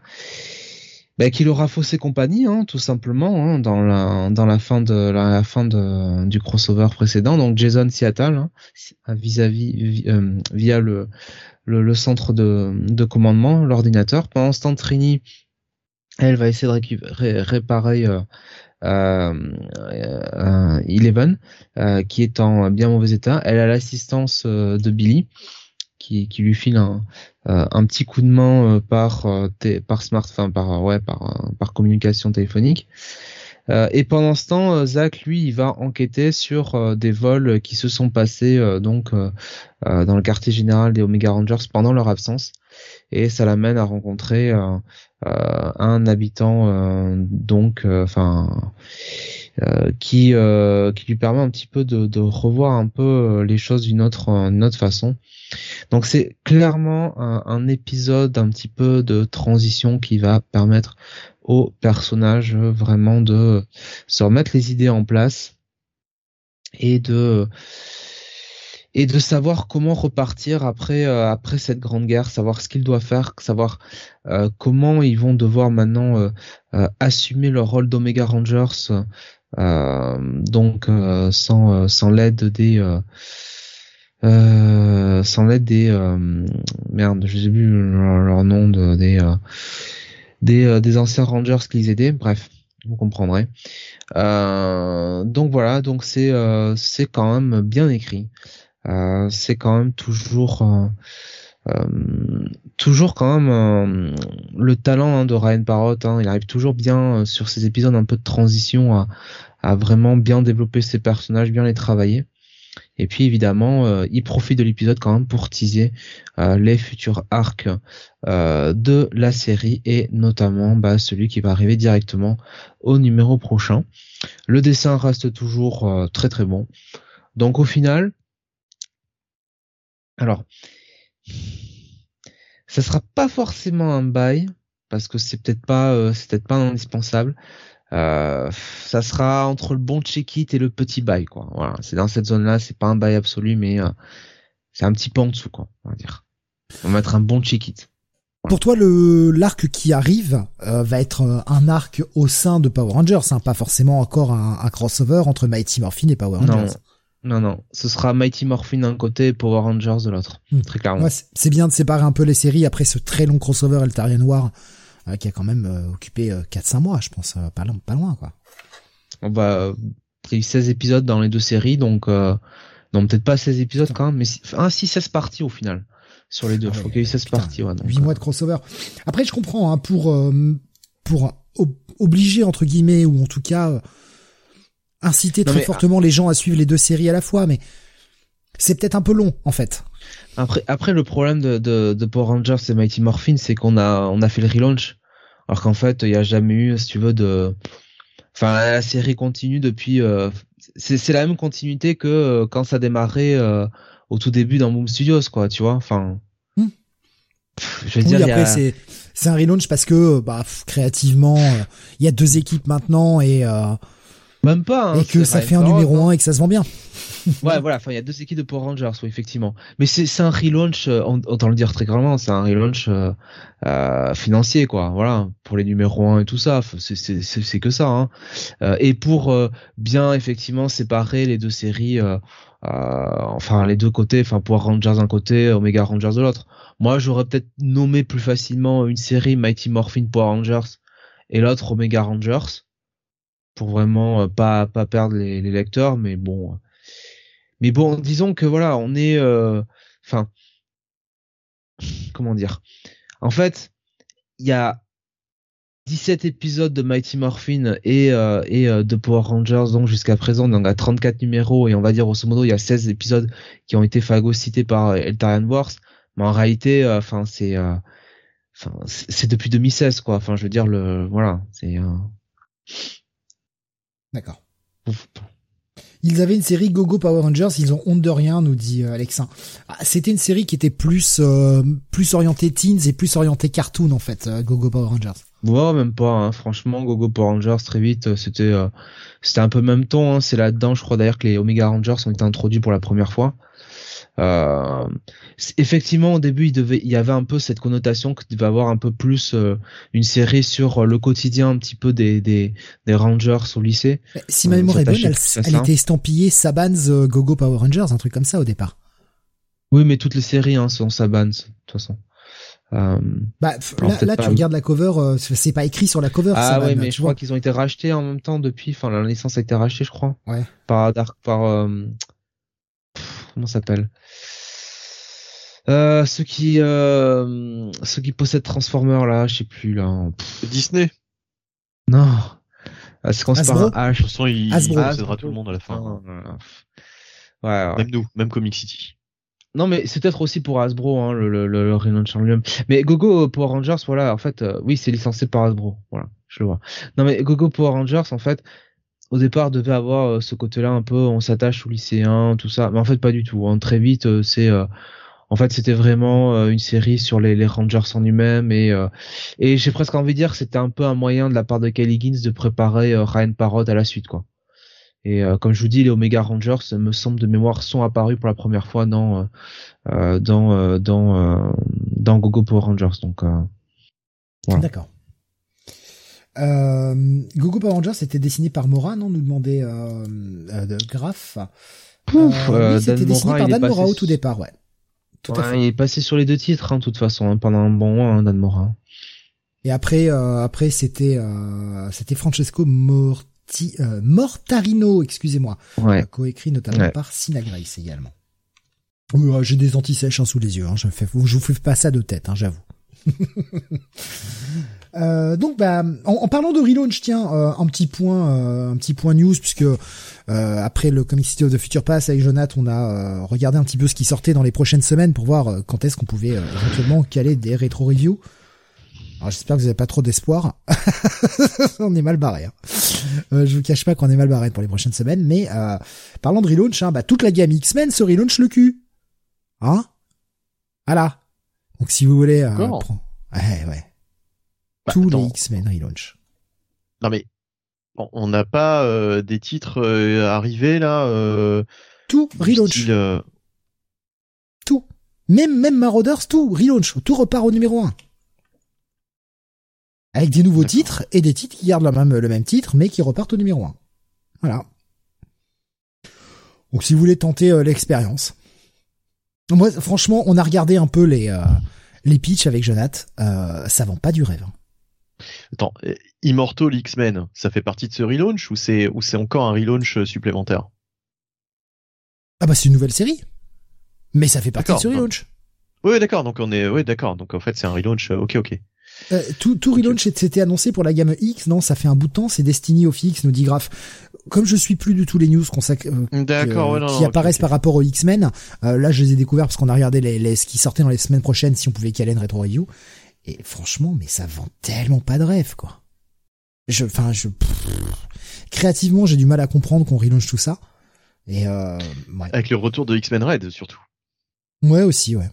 bah, qu'il aura faussé compagnie, hein, tout simplement, hein, dans la dans la fin de la, fin de, du crossover précédent. Donc Jason Seattle, hein, vis-à-vis euh, via le, le, centre de, de commandement, l'ordinateur. Pendant ce temps, Trini, elle va essayer de récupérer, réparer euh, euh, euh Eleven, qui est en bien mauvais état. Elle a l'assistance de Billy qui, qui lui file un, euh, un petit coup de main euh, par euh, par smartphone, par ouais, par par communication téléphonique. et pendant ce temps, Zach, lui, il va enquêter sur des vols qui se sont passés donc dans le quartier général des Omega Rangers pendant leur absence, et ça l'amène à rencontrer un habitant donc, enfin. Qui qui lui permet un petit peu de, de revoir un peu les choses d'une autre autre façon. Donc c'est clairement un, épisode un petit peu de transition qui va permettre au personnage vraiment de se remettre les idées en place et de et de savoir comment repartir après euh, après cette grande guerre, savoir ce qu'ils doivent faire, savoir euh, comment ils vont devoir maintenant euh, assumer leur rôle d'Omega Rangers, donc sans sans l'aide des euh, sans l'aide des euh, merde, je sais plus leur, nom de, des euh, des, euh, des anciens Rangers qui les aidaient. Bref, vous comprendrez. donc voilà, donc c'est c'est quand même bien écrit. c'est quand même toujours toujours quand même le talent hein, de Ryan Parrott. Hein, il arrive toujours bien sur ces épisodes un peu de transition à, à vraiment bien développer ses personnages, bien les travailler. Et puis évidemment, euh, il profite de l'épisode quand même pour teaser euh, les futurs arcs euh, de la série et notamment bah, celui qui va arriver directement au numéro prochain. Le dessin reste toujours très très bon. Donc au final, alors, ça sera pas forcément un bail parce que c'est peut-être pas, c'est peut-être pas indispensable. Euh, ça sera entre le bon check-it et le petit bail, quoi. Voilà, c'est dans cette zone-là, c'est pas un bail absolu, mais euh, c'est un petit peu en dessous, quoi. On va dire. On va mettre un bon check-it. Pour toi, le l'arc qui arrive euh, va être un arc au sein de Power Rangers, hein, pas forcément encore un, crossover entre Mighty Morphin et Power Rangers. Non, non, ce sera Mighty Morphin d'un côté et Power Rangers de l'autre, hmm. très clairement. c'est bien de séparer un peu les séries après ce très long crossover Eltarian War euh, qui a quand même euh, occupé 4-5 euh, mois, je pense, pas, loin, pas loin, quoi. Bah, il y a eu 16 épisodes dans les deux séries, donc, non, peut-être pas 16 épisodes quand même, mais si, ah, si 16 parties au final sur les deux. Ah je crois qu'il y a eu 16 parties. Ouais, 8 mois de crossover. Après, je comprends, hein, pour, pour obliger, entre guillemets, ou en tout cas, inciter très fortement les gens à suivre les deux séries à la fois, mais c'est peut-être un peu long, en fait. Après, après le problème de, de, de Power Rangers et Mighty Morphin, c'est qu'on a, on a fait le relaunch, alors qu'en fait, il n'y a jamais eu, si tu veux, de, enfin, la série continue depuis, euh, c'est, la même continuité que euh, quand ça démarrait euh, au tout début dans Boom Studios, quoi, tu vois, enfin. Hmm. je veux dire, après, c'est, c'est un relaunch parce que, bah, créativement, il y a deux équipes maintenant et, même pas. Hein, et que ça fait un numéro 1 hein. et que ça se vend bien. ouais, voilà. Enfin, il y a deux équipes de Power Rangers, oui, effectivement. Mais c'est c'est un relaunch, euh, autant le dire très clairement, c'est un relaunch euh, euh, financier, quoi. Voilà, pour les numéros 1 et tout ça. C'est que ça. Hein. Euh, et pour euh, bien effectivement séparer les deux séries, enfin les deux côtés, enfin Power Rangers d'un côté, Omega Rangers de l'autre. Moi, j'aurais peut-être nommé plus facilement une série Mighty Morphin Power Rangers et l'autre Omega Rangers pour vraiment euh, pas pas perdre les, les, lecteurs mais bon mais bon disons que voilà on est euh, enfin comment dire? En fait il y a 17 épisodes de Mighty Morphin et, euh, et de Power Rangers donc jusqu'à présent donc à 34 numéros et on va dire grosso modo il y a 16 épisodes qui ont été phagocytés par Eltarian Wars mais en réalité enfin c'est c'est depuis 2016 quoi. Enfin je veux dire le voilà c'est D'accord. Ils avaient une série Gogo Power Rangers, ils ont honte de rien, nous dit euh, Alexin. Ah, C'était une série qui était plus euh, plus orientée teens et plus orientée cartoon en fait, euh, Gogo Power Rangers. Ouais, même pas. Hein. Franchement, Gogo Power Rangers très vite, euh, c'était euh, c'était un peu le même ton. Hein. C'est là-dedans, je crois d'ailleurs que les Omega Rangers ont été introduits pour la première fois. Euh, effectivement, au début, il devait, il y avait un peu cette connotation que devait avoir un peu plus euh, une série sur euh, le quotidien un petit peu des des, des Rangers au lycée. Mais Si ma Euh, mémoire est bonne, elle, était estampillée Saban's Gogo Power Rangers, un truc comme ça au départ. Oui, mais toutes les séries hein, sont Sabans de toute façon. Euh, Bah là, tu regardes la cover, euh, c'est pas écrit sur la cover. Ah Saban, ouais, mais je vois. crois qu'ils ont été rachetés en même temps depuis. Enfin, la licence a été rachetée, je crois. Ouais. Par Dark, par euh, comment ça s'appelle? Euh, ceux qui euh, ceux qui possèdent Transformers là, je sais plus là. Pff, Disney. non. Ah, c'est quand c'est par un De H. toute façon, il, tout le monde à la fin. Non, non, non. Ouais, ouais. Même nous, même Comic City. Non, mais c'est peut-être aussi pour Hasbro, hein, le, le, le, le. Mais Gogo Power Rangers, voilà, en fait, euh, oui, c'est licencié par Hasbro. Voilà, je le vois. Non, mais Gogo Power Rangers, en fait, au départ, devait avoir euh, ce côté-là un peu, on s'attache aux lycéens, tout ça. Mais en fait, pas du tout. hein. Très vite, euh, c'est, euh, en fait, c'était vraiment une série sur les, les Rangers en eux-mêmes et euh, et j'ai presque envie de dire que c'était un peu un moyen de la part de Kelly Higgins de préparer Ryan Parrott à la suite, quoi. Et euh, comme je vous dis, les Omega Rangers, me semble de mémoire, sont apparus pour la première fois dans dans dans dans Gogo Power Rangers. Donc. D'accord. Euh, Gogo Power Rangers était dessiné par Mora, non Nous demandait euh, euh, de Graph. Pouf, Euh, euh, oui, c'était dessiné Mora, par Dan Mora au tout départ, ouais. Tout à fait. il est passé sur les deux titres, hein, de toute façon, hein, pendant un bon mois, hein, Dan Mora. Et après, euh, après c'était euh, c'était Francesco Morti, euh, Mortarino, excusez-moi, Ouais. coécrit notamment Ouais. par Sina Grace également. Oui, j'ai des antisèches hein, sous les yeux. Hein, je fais, je vous fais pas ça de tête, hein, j'avoue. Euh, donc, bah, en, en parlant de relaunch, tiens, euh, un petit point, euh, un petit point news, puisque euh, après le Comic City of the Future Pass avec Jonathan, on a euh, regardé un petit peu ce qui sortait dans les prochaines semaines pour voir euh, quand est-ce qu'on pouvait euh, éventuellement caler des rétro reviews. Alors j'espère que vous n'avez pas trop d'espoir. on est mal barré. Hein. Euh, je vous cache pas qu'on est mal barré pour les prochaines semaines, mais euh, parlant de relaunch, hein, bah, toute la gamme X-Men se relaunch le cul. Hein? Voilà. Donc si vous voulez... Euh, Ouais, ouais. Bah, Tous les. X-Men relaunch. Non mais on- n'a pas euh, des titres euh, arrivés là. Euh, Tout relaunch. style, Tout. Même, même Marauders, tout relaunch. Tout repart au numéro 1. Avec des nouveaux titres et des titres qui gardent le même, le même titre, mais qui repartent au numéro 1. Voilà. Donc si vous voulez tenter l'expérience. Moi, franchement, on a regardé un peu les, euh, les pitchs avec Jonath. Euh, ça vend pas du rêve. hein. Attends, euh, Immortal X-Men, ça fait partie de ce relaunch ou c'est ou c'est encore un relaunch euh, supplémentaire? Ah bah c'est une nouvelle série. Mais ça fait partie de D'accord. ce relaunch. Oui, d'accord. Donc on est, oui, d'accord. Donc en fait c'est un relaunch. euh, Ok, ok. Euh, tout, tout relaunch c'était annoncé pour la gamme X, non, ça fait un bout de temps, c'est Destiny of X, nous dit Graph. Comme je suis plus du tout les news euh, D'accord. ouais, qui non, apparaissent par rapport aux X-Men, euh, là je les ai découverts parce qu'on a regardé les, les, ce qui sortait dans les semaines prochaines si on pouvait caler une rétro review. Et franchement, mais ça vend tellement pas de rêve, quoi. Je, enfin, je, pff, créativement, j'ai du mal à comprendre qu'on relaunch tout ça. Et euh, ouais. Avec le retour de X-Men Red surtout. ouais aussi, ouais.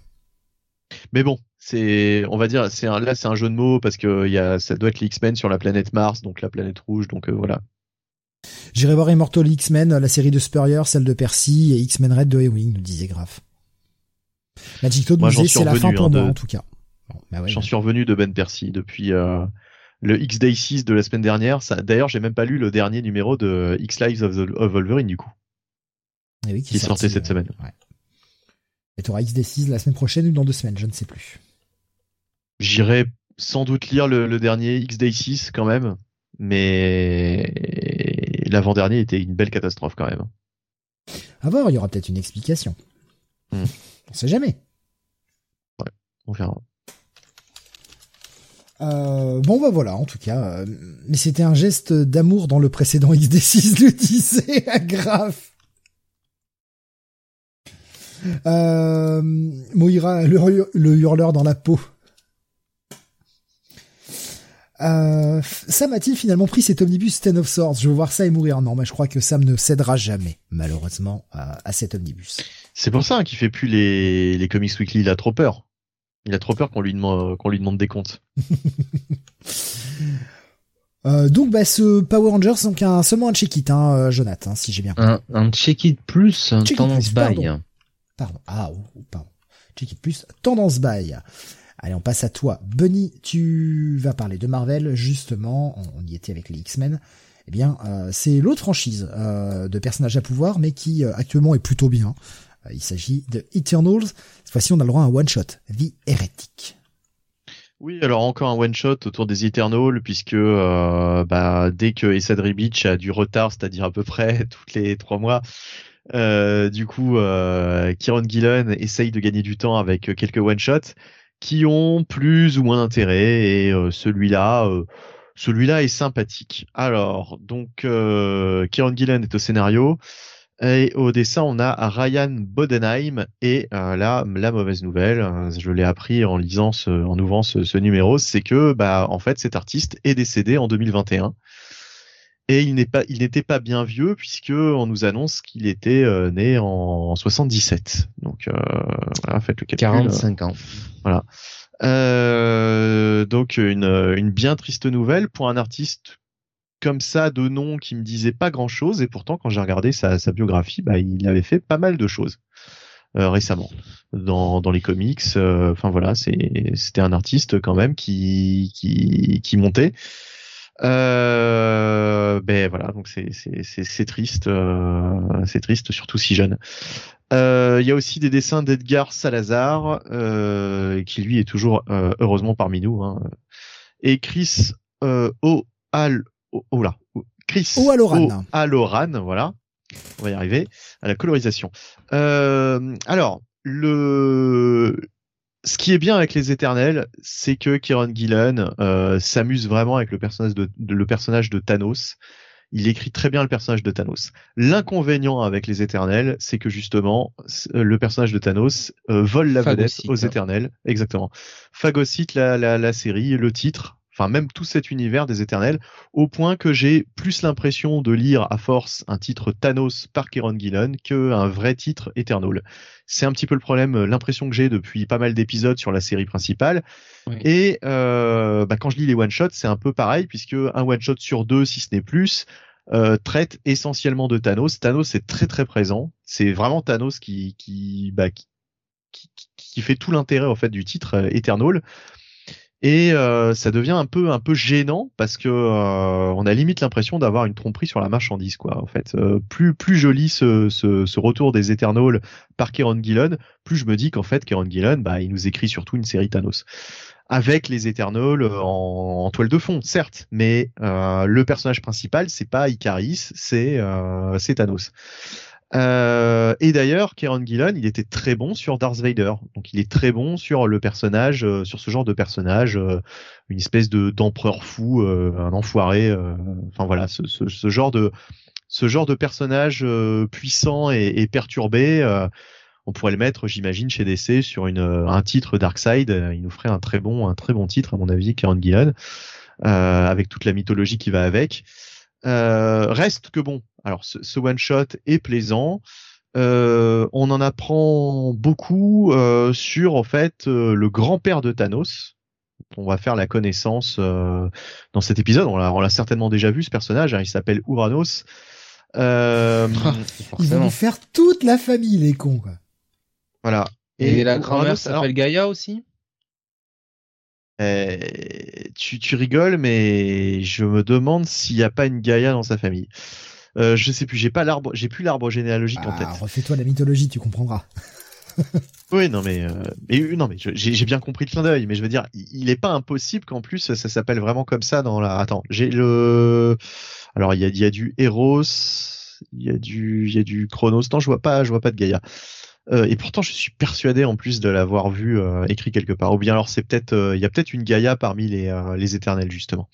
Mais bon, c'est, on va dire, c'est un, là c'est un jeu de mots parce que il y a, ça doit être les X-Men sur la planète Mars, donc la planète rouge, donc euh, voilà. J'irai voir Immortal X-Men, la série de Spurrier, celle de Percy et X-Men Red de Ewing, nous disait Graph. Magic Toad nous disait c'est la fin pour hein, moi de- en tout cas. Bah ouais, J'en bah. suis revenu de Ben Percy depuis euh, le X-Day 6 de la semaine dernière. Ça, d'ailleurs, j'ai même pas lu le dernier numéro de X-Lives of, the- of Wolverine du coup. Eh oui, qui est sortait cette semaine. Ouais. Et t'auras XD6 la semaine prochaine ou dans deux semaines, je ne sais plus. J'irai sans doute lire le, le dernier X-Day 6 quand même, mais l'avant-dernier était une belle catastrophe quand même. À voir, il y aura peut-être une explication. Hmm. On sait jamais. On verra. Euh, bon bah voilà, en tout cas. euh, mais c'était un geste d'amour dans le précédent XD6, le disait à Grave. Euh, Moira, le, le hurleur dans la peau. Euh, Sam a-t-il finalement pris cet omnibus Ten of Swords? Je veux voir ça et mourir. Non, mais je crois que Sam ne cédera jamais, malheureusement, à, cet omnibus. C'est pour ça qu'il fait plus les, les Comics Weekly. Il a trop peur. Il a trop peur qu'on lui demande qu'on lui demande des comptes. Euh, donc bah ce Power Rangers donc un, seulement un check-it hein, euh, Jonathan si j'ai bien compris. Un, un check-it plus tendance buy. Pardon. Ah oh, oh, pardon. Check-it plus tendance buy. Allez, on passe à toi. Bunny, tu vas parler de Marvel, justement, on, y était avec les X-Men. Eh bien, euh, c'est l'autre franchise euh, de personnages à pouvoir, mais qui euh, actuellement est plutôt bien. Il s'agit de Eternals. Cette fois-ci, on a le droit à un one-shot, Vie hérétique. Oui, alors encore un one-shot autour des Eternals, puisque bah, dès que Essadri Beach a du retard, c'est-à-dire à peu près toutes les trois mois, du coup, Kieron Gillen essaye de gagner du temps avec quelques one-shots qui ont plus ou moins d'intérêt et euh, celui-là euh, celui-là est sympathique. Alors, donc euh, Kieron Gillen est au scénario et au dessin on a Ryan Bodenheim et euh, là la mauvaise nouvelle, je l'ai appris en lisant ce, en ouvrant ce, ce numéro, c'est que bah en fait cet artiste est décédé en 2021 et il n'est pas, il n'était pas bien vieux puisque on nous annonce qu'il était euh, né en, 77. Donc euh, voilà, faites le calcul. 45 ans. Voilà. Euh, donc une, une bien triste nouvelle pour un artiste comme ça de nom qui me disait pas grand chose et pourtant quand j'ai regardé sa, biographie, bah, il avait fait pas mal de choses. récemment dans, les comics enfin voilà c'était un artiste quand même qui montait euh, ben voilà, donc c'est triste, euh, c'est triste surtout si jeune. Euh, il y a aussi des dessins d'Edgar Salazar euh, qui lui est toujours euh, heureusement parmi nous. Hein. Et Chris euh, oh, là, Chris O'Aloran. Aloran, voilà. On va y arriver à la colorisation. alors le ce qui est bien avec les Éternels, c'est que Kieron Gillen euh, s'amuse vraiment avec le personnage de, le personnage de Thanos. Il écrit très bien le personnage de Thanos. L'inconvénient avec les Éternels, c'est que justement, le personnage de Thanos euh, vole la vedette aux Éternels. Exactement. Phagocyte la, la, la série, le titre, enfin même tout cet univers des Éternels, au point que j'ai plus l'impression de lire à force un titre Thanos par Kieron Gillen qu'un vrai titre Eternal. C'est un petit peu le problème, euh, l'impression que j'ai depuis pas mal d'épisodes sur la série principale. Et euh, bah, quand je lis les one shots, c'est un peu pareil puisque un one shot sur deux, si ce n'est plus, euh, traite essentiellement de Thanos. Thanos est très très présent. C'est vraiment Thanos qui qui, bah, qui, qui, qui fait tout l'intérêt en fait du titre euh, Eternal et euh, ça devient un peu un peu gênant parce que euh, on a limite l'impression d'avoir une tromperie sur la marchandise quoi en fait. Euh, plus plus joli ce, ce, retour des Eternals par Kieron Gillen plus je me dis qu'en fait Kieron Gillen bah il nous écrit surtout une série Thanos. Avec les Eternals en, en toile de fond certes mais le personnage principal c'est pas Icaris c'est c'est Thanos euh, et d'ailleurs, Kieron Gillen, il était très bon sur Darth Vader. Donc, il est très bon sur le personnage, euh, sur ce genre de personnage, euh, une espèce de d'empereur fou, un enfoiré. enfin voilà, ce, ce, ce, genre de ce genre de personnage puissant et, et perturbé. on pourrait le mettre, j'imagine, chez DC sur une, un titre Darkseid. Il nous ferait un très bon, un très bon titre, à mon avis, Kieron Gillen, avec toute la mythologie qui va avec. Reste que bon, alors ce, one shot est plaisant. Euh, on en apprend beaucoup euh, sur en fait euh, le grand-père de Thanos. On va faire la connaissance dans cet épisode. On l'a certainement déjà vu ce personnage. Hein, il s'appelle Uranos. Ils vont faire toute la famille les cons. Quoi. Voilà. Et, la grand-mère s'appelle Gaïa aussi? Tu, tu rigoles, mais je me demande s'il n'y a pas une Gaïa dans sa famille. Euh, je sais plus, j'ai pas l'arbre, j'ai plus l'arbre généalogique en ah, tête. Refais-toi la mythologie, tu comprendras. oui, non mais, euh, mais non mais j'ai bien compris le clin d'œil, mais je veux dire, il est pas impossible qu'en plus ça s'appelle vraiment comme ça dans la. Attends, j'ai le. Alors il y a, y a du Eros, il y a du, il y a du Chronos. Non, je vois pas, je vois pas de Gaïa. Euh, et pourtant, je suis persuadé en plus de l'avoir vu euh, écrit quelque part. Ou bien alors c'est peut-être, euh, il y a peut-être une Gaïa parmi les, les éternels justement.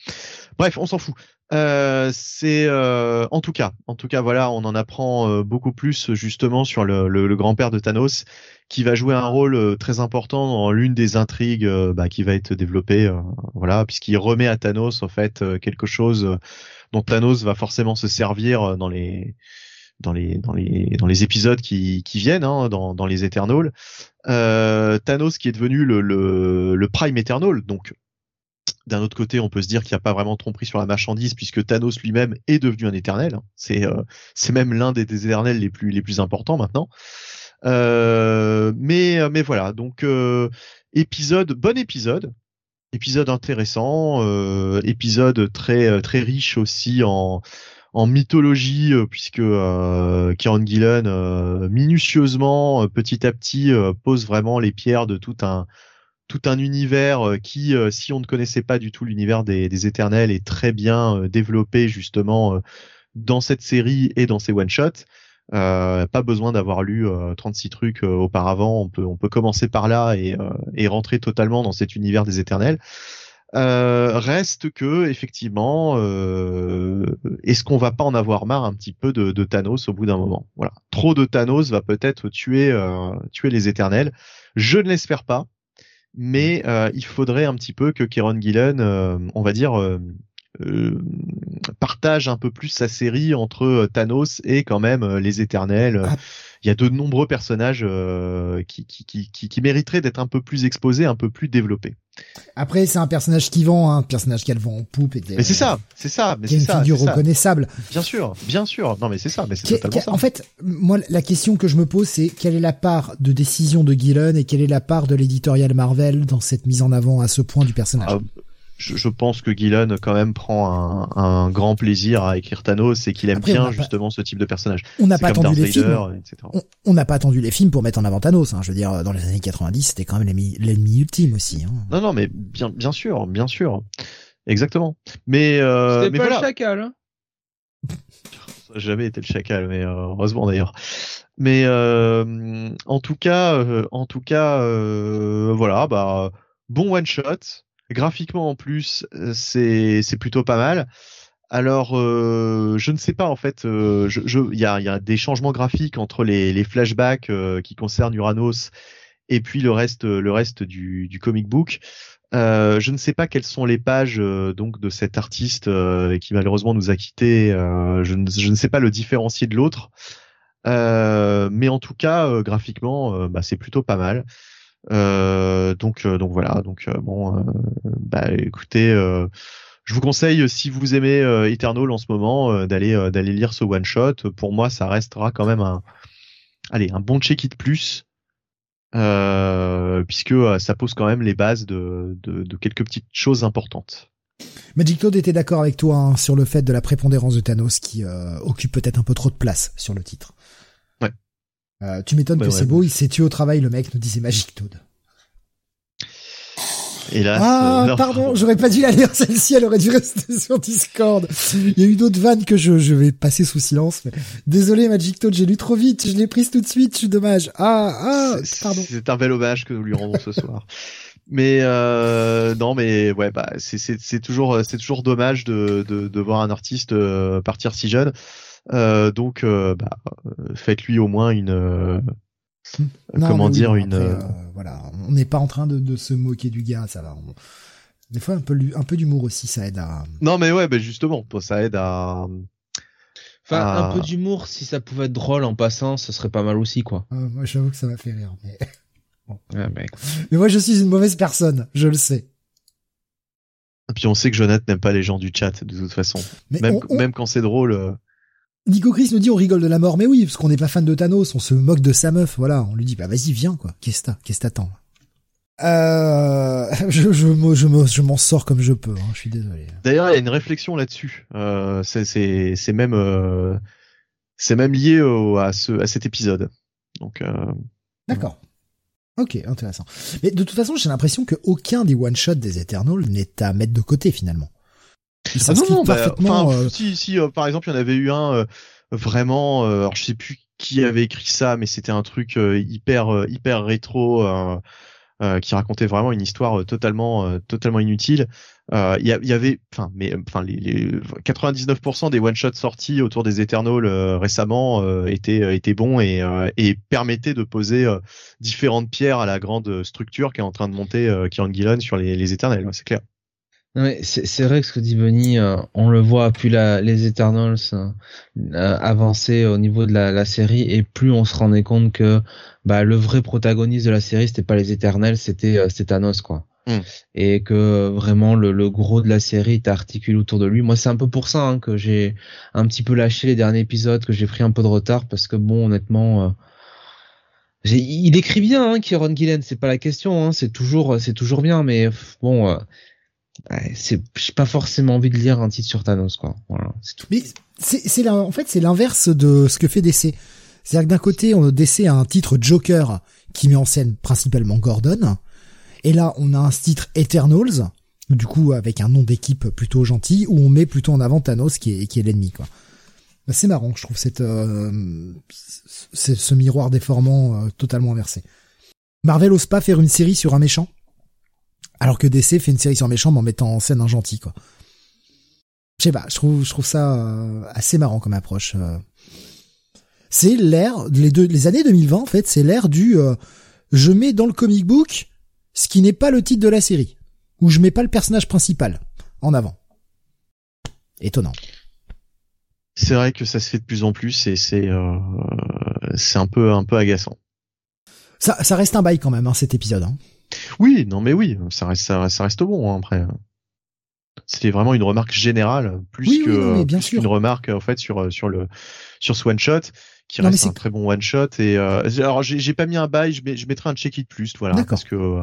Bref, on s'en fout. Euh, c'est euh, en tout cas, en tout cas, voilà, on en apprend euh, beaucoup plus justement sur le, le, le grand-père de Thanos, qui va jouer un rôle euh, très important dans l'une des intrigues euh, bah, qui va être développée, voilà, puisqu'il remet à Thanos en fait quelque chose dont Thanos va forcément se servir dans les dans les dans les dans les épisodes qui, qui viennent, hein, dans, dans les Eternals. Thanos qui est devenu le, le, le Prime Eternal, donc d'un autre côté, on peut se dire qu'il n'y a pas vraiment tromperie sur la marchandise puisque Thanos lui-même est devenu un éternel. Hein. C'est euh, c'est même l'un des, éternels les plus les plus importants maintenant. Euh, mais mais voilà, donc euh, épisode bon épisode, épisode intéressant, euh, épisode très très riche aussi en en mythologie puisque Kieran Gillen minutieusement petit à petit pose vraiment les pierres de tout un tout un univers euh, qui, euh, si on ne connaissait pas du tout l'univers des, Éternels, est très bien euh, développé justement dans cette série et dans ses one-shots. Euh, pas besoin d'avoir lu 36 trucs auparavant. On peut, on peut commencer par là et, et rentrer totalement dans cet univers des Éternels. Reste que effectivement, est-ce qu'on va pas en avoir marre un petit peu de, de Thanos au bout d'un moment? Voilà, trop de Thanos va peut-être tuer, tuer les Éternels. Je ne l'espère pas mais euh, il faudrait un petit peu que Kieron Gillen, euh, on va dire, euh, partage un peu plus sa série entre Thanos et quand même les Éternels. Ah. Il y a de nombreux personnages qui, qui, qui, qui, mériteraient d'être un peu plus exposés, un peu plus développés. Après, c'est un personnage qui vend, hein, un personnage qui a le vent en poupe. Et mais c'est ça, c'est ça. Mais qui a une figure reconnaissable. Bien sûr, bien sûr. Non, mais c'est ça. Mais c'est totalement ça. En fait, moi, la question que je me pose, c'est quelle est la part de décision de Gillen et quelle est la part de l'éditorial Marvel dans cette mise en avant à ce point du personnage? Ah, je, pense que Gillen quand même prend un, grand plaisir à écrire Thanos et qu'il aime bien justement ce type de personnage. On n'a pas attendu les films. On n'a pas attendu les films pour mettre en avant Thanos. Hein. Je veux dire, dans les années 90, c'était quand même l'ennemi ultime aussi. Hein. Non, non, mais bien, bien sûr, bien sûr, exactement. Mais euh, c'était pas le chacal. Hein Ça n'a jamais été le chacal, mais euh, heureusement d'ailleurs. Mais euh, en tout cas, euh, en tout cas, voilà, bah bon one shot Graphiquement en plus, euh, c'est plutôt pas mal. Alors, euh, je ne sais pas en fait. Euh, il y, a, des changements graphiques entre les, flashbacks qui concernent Uranos et puis le reste, du, comic book. je ne sais pas quelles sont les pages donc de cet artiste qui malheureusement nous a quittés. Je ne, je, ne, sais pas le différencier de l'autre, mais en tout cas graphiquement, bah, c'est plutôt pas mal. Euh, donc euh, donc voilà. Donc euh, bon bah écoutez je vous conseille si vous aimez Eternal en ce moment d'aller lire ce one shot. Pour moi ça restera quand même un bon check it plus puisque ça pose quand même les bases de, de, de quelques petites choses importantes. Magic Toad était d'accord avec toi hein, sur le fait de la prépondérance de Thanos qui occupe peut-être un peu trop de place sur le titre. Euh, tu m'étonnes que c'est beau, il s'est tué au travail, le mec nous disait Magic Toad. Hélas. Ah, euh, pardon, j'aurais pas dû la lire celle-ci, elle aurait dû rester sur Discord. Il y a eu d'autres vannes que je, je vais passer sous silence. Mais... Désolé Magic Toad, j'ai lu trop vite, je l'ai prise tout de suite, je suis dommage. Ah, ah, pardon. C'est un bel hommage que nous lui rendons ce soir. Mais euh, non, mais ouais, bah c'est toujours c'est toujours dommage de, de, de voir un artiste partir si jeune. Euh, donc, euh, bah, faites-lui au moins une. Euh, comment dire une. voilà, on n'est pas en train de, de, se moquer du gars, ça va. Des fois, un peu, un peu d'humour aussi, ça aide à. Non, mais ouais, bah justement, ça aide à. Enfin, un peu d'humour, si ça pouvait être drôle en passant, ce serait pas mal aussi, quoi. moi, j'avoue que ça m'a fait rire, mais. mais... moi, je suis une mauvaise personne, je le sais. Et puis on sait que Jonathan n'aime pas les gens du chat de toute façon. même, même quand c'est drôle. Nico Chris nous dit on rigole de la mort, mais oui, parce qu'on n'est pas fan de Thanos, on se moque de sa meuf, voilà, on lui dit bah vas-y viens quoi, qu'est-ce que qu'est-ce t'attends euh, je, je, je, je m'en sors comme je peux, hein, je suis désolé. D'ailleurs, il y a une réflexion là-dessus. Euh, c'est même euh, c'est même lié au, à ce à cet épisode. Donc. Euh, D'accord. Ok, intéressant. Mais de toute façon, j'ai l'impression que aucun des one shots des Eternals n'est à mettre de côté finalement. Ah non, non, bah, euh, si, si, euh, par exemple, il y en avait eu un euh, vraiment, alors je sais plus qui avait écrit ça, mais c'était un truc hyper, hyper rétro. euh, qui racontait vraiment une histoire totalement totalement inutile. Il y, y, avait, enfin, mais enfin les, les 99% des one shots sortis autour des Eternals récemment étaient étaient bons et, et permettaient de poser différentes pierres à la grande structure qui est en train de monter Kieran Gillen sur les, les Eternals, c'est clair c'est vrai que ce que dit Benny, euh, on le voit, plus la, les Eternals euh, euh, avançaient au niveau de la, la, série, et plus on se rendait compte que bah, le vrai protagoniste de la série, c'était pas les Eternals, c'était euh, Thanos, quoi. Hmm. Et que vraiment le, le, gros de la série t'articule autour de lui. Moi, c'est un peu pour ça hein, que j'ai un petit peu lâché les derniers épisodes, que j'ai pris un peu de retard, parce que bon, honnêtement, il écrit bien, hein, Kieron Gillen, c'est pas la question, hein, c'est toujours, c'est toujours bien, mais bon c'est j'ai pas forcément envie de lire un titre sur Thanos quoi. Voilà, c'est tout. Mais c'est en fait c'est l'inverse de ce que fait DC. C'est-à-dire que d'un côté on DC a un titre Joker qui met en scène principalement Gordon et là on a un titre Eternals du coup avec un nom d'équipe plutôt gentil où on met plutôt en avant Thanos qui est qui est l'ennemi quoi. C'est marrant, je trouve cette euh, ce miroir déformant euh, totalement inversé. Marvel ose pas faire une série sur un méchant? Alors que DC fait une série sur méchant en mettant en scène un gentil, quoi. Je sais pas, je trouve, je trouve ça euh, assez marrant comme approche. Euh. C'est l'ère, les deux, les années 2020 en fait, c'est l'ère du euh, je mets dans le comic book ce qui n'est pas le titre de la série, ou je mets pas le personnage principal en avant. Étonnant. C'est vrai que ça se fait de plus en plus et c'est c'est un peu un peu agaçant. Ça, ça reste un bail quand même hein, cet épisode. Hein. Oui, non mais oui, ça reste ça, reste bon hein, après. C'était vraiment une remarque générale plus que bien une remarque en fait sur sur le sur ce one shot qui reste un très bon one shot et euh, alors j'ai pas mis un bail, je, je mettrai un check it plus voilà parce que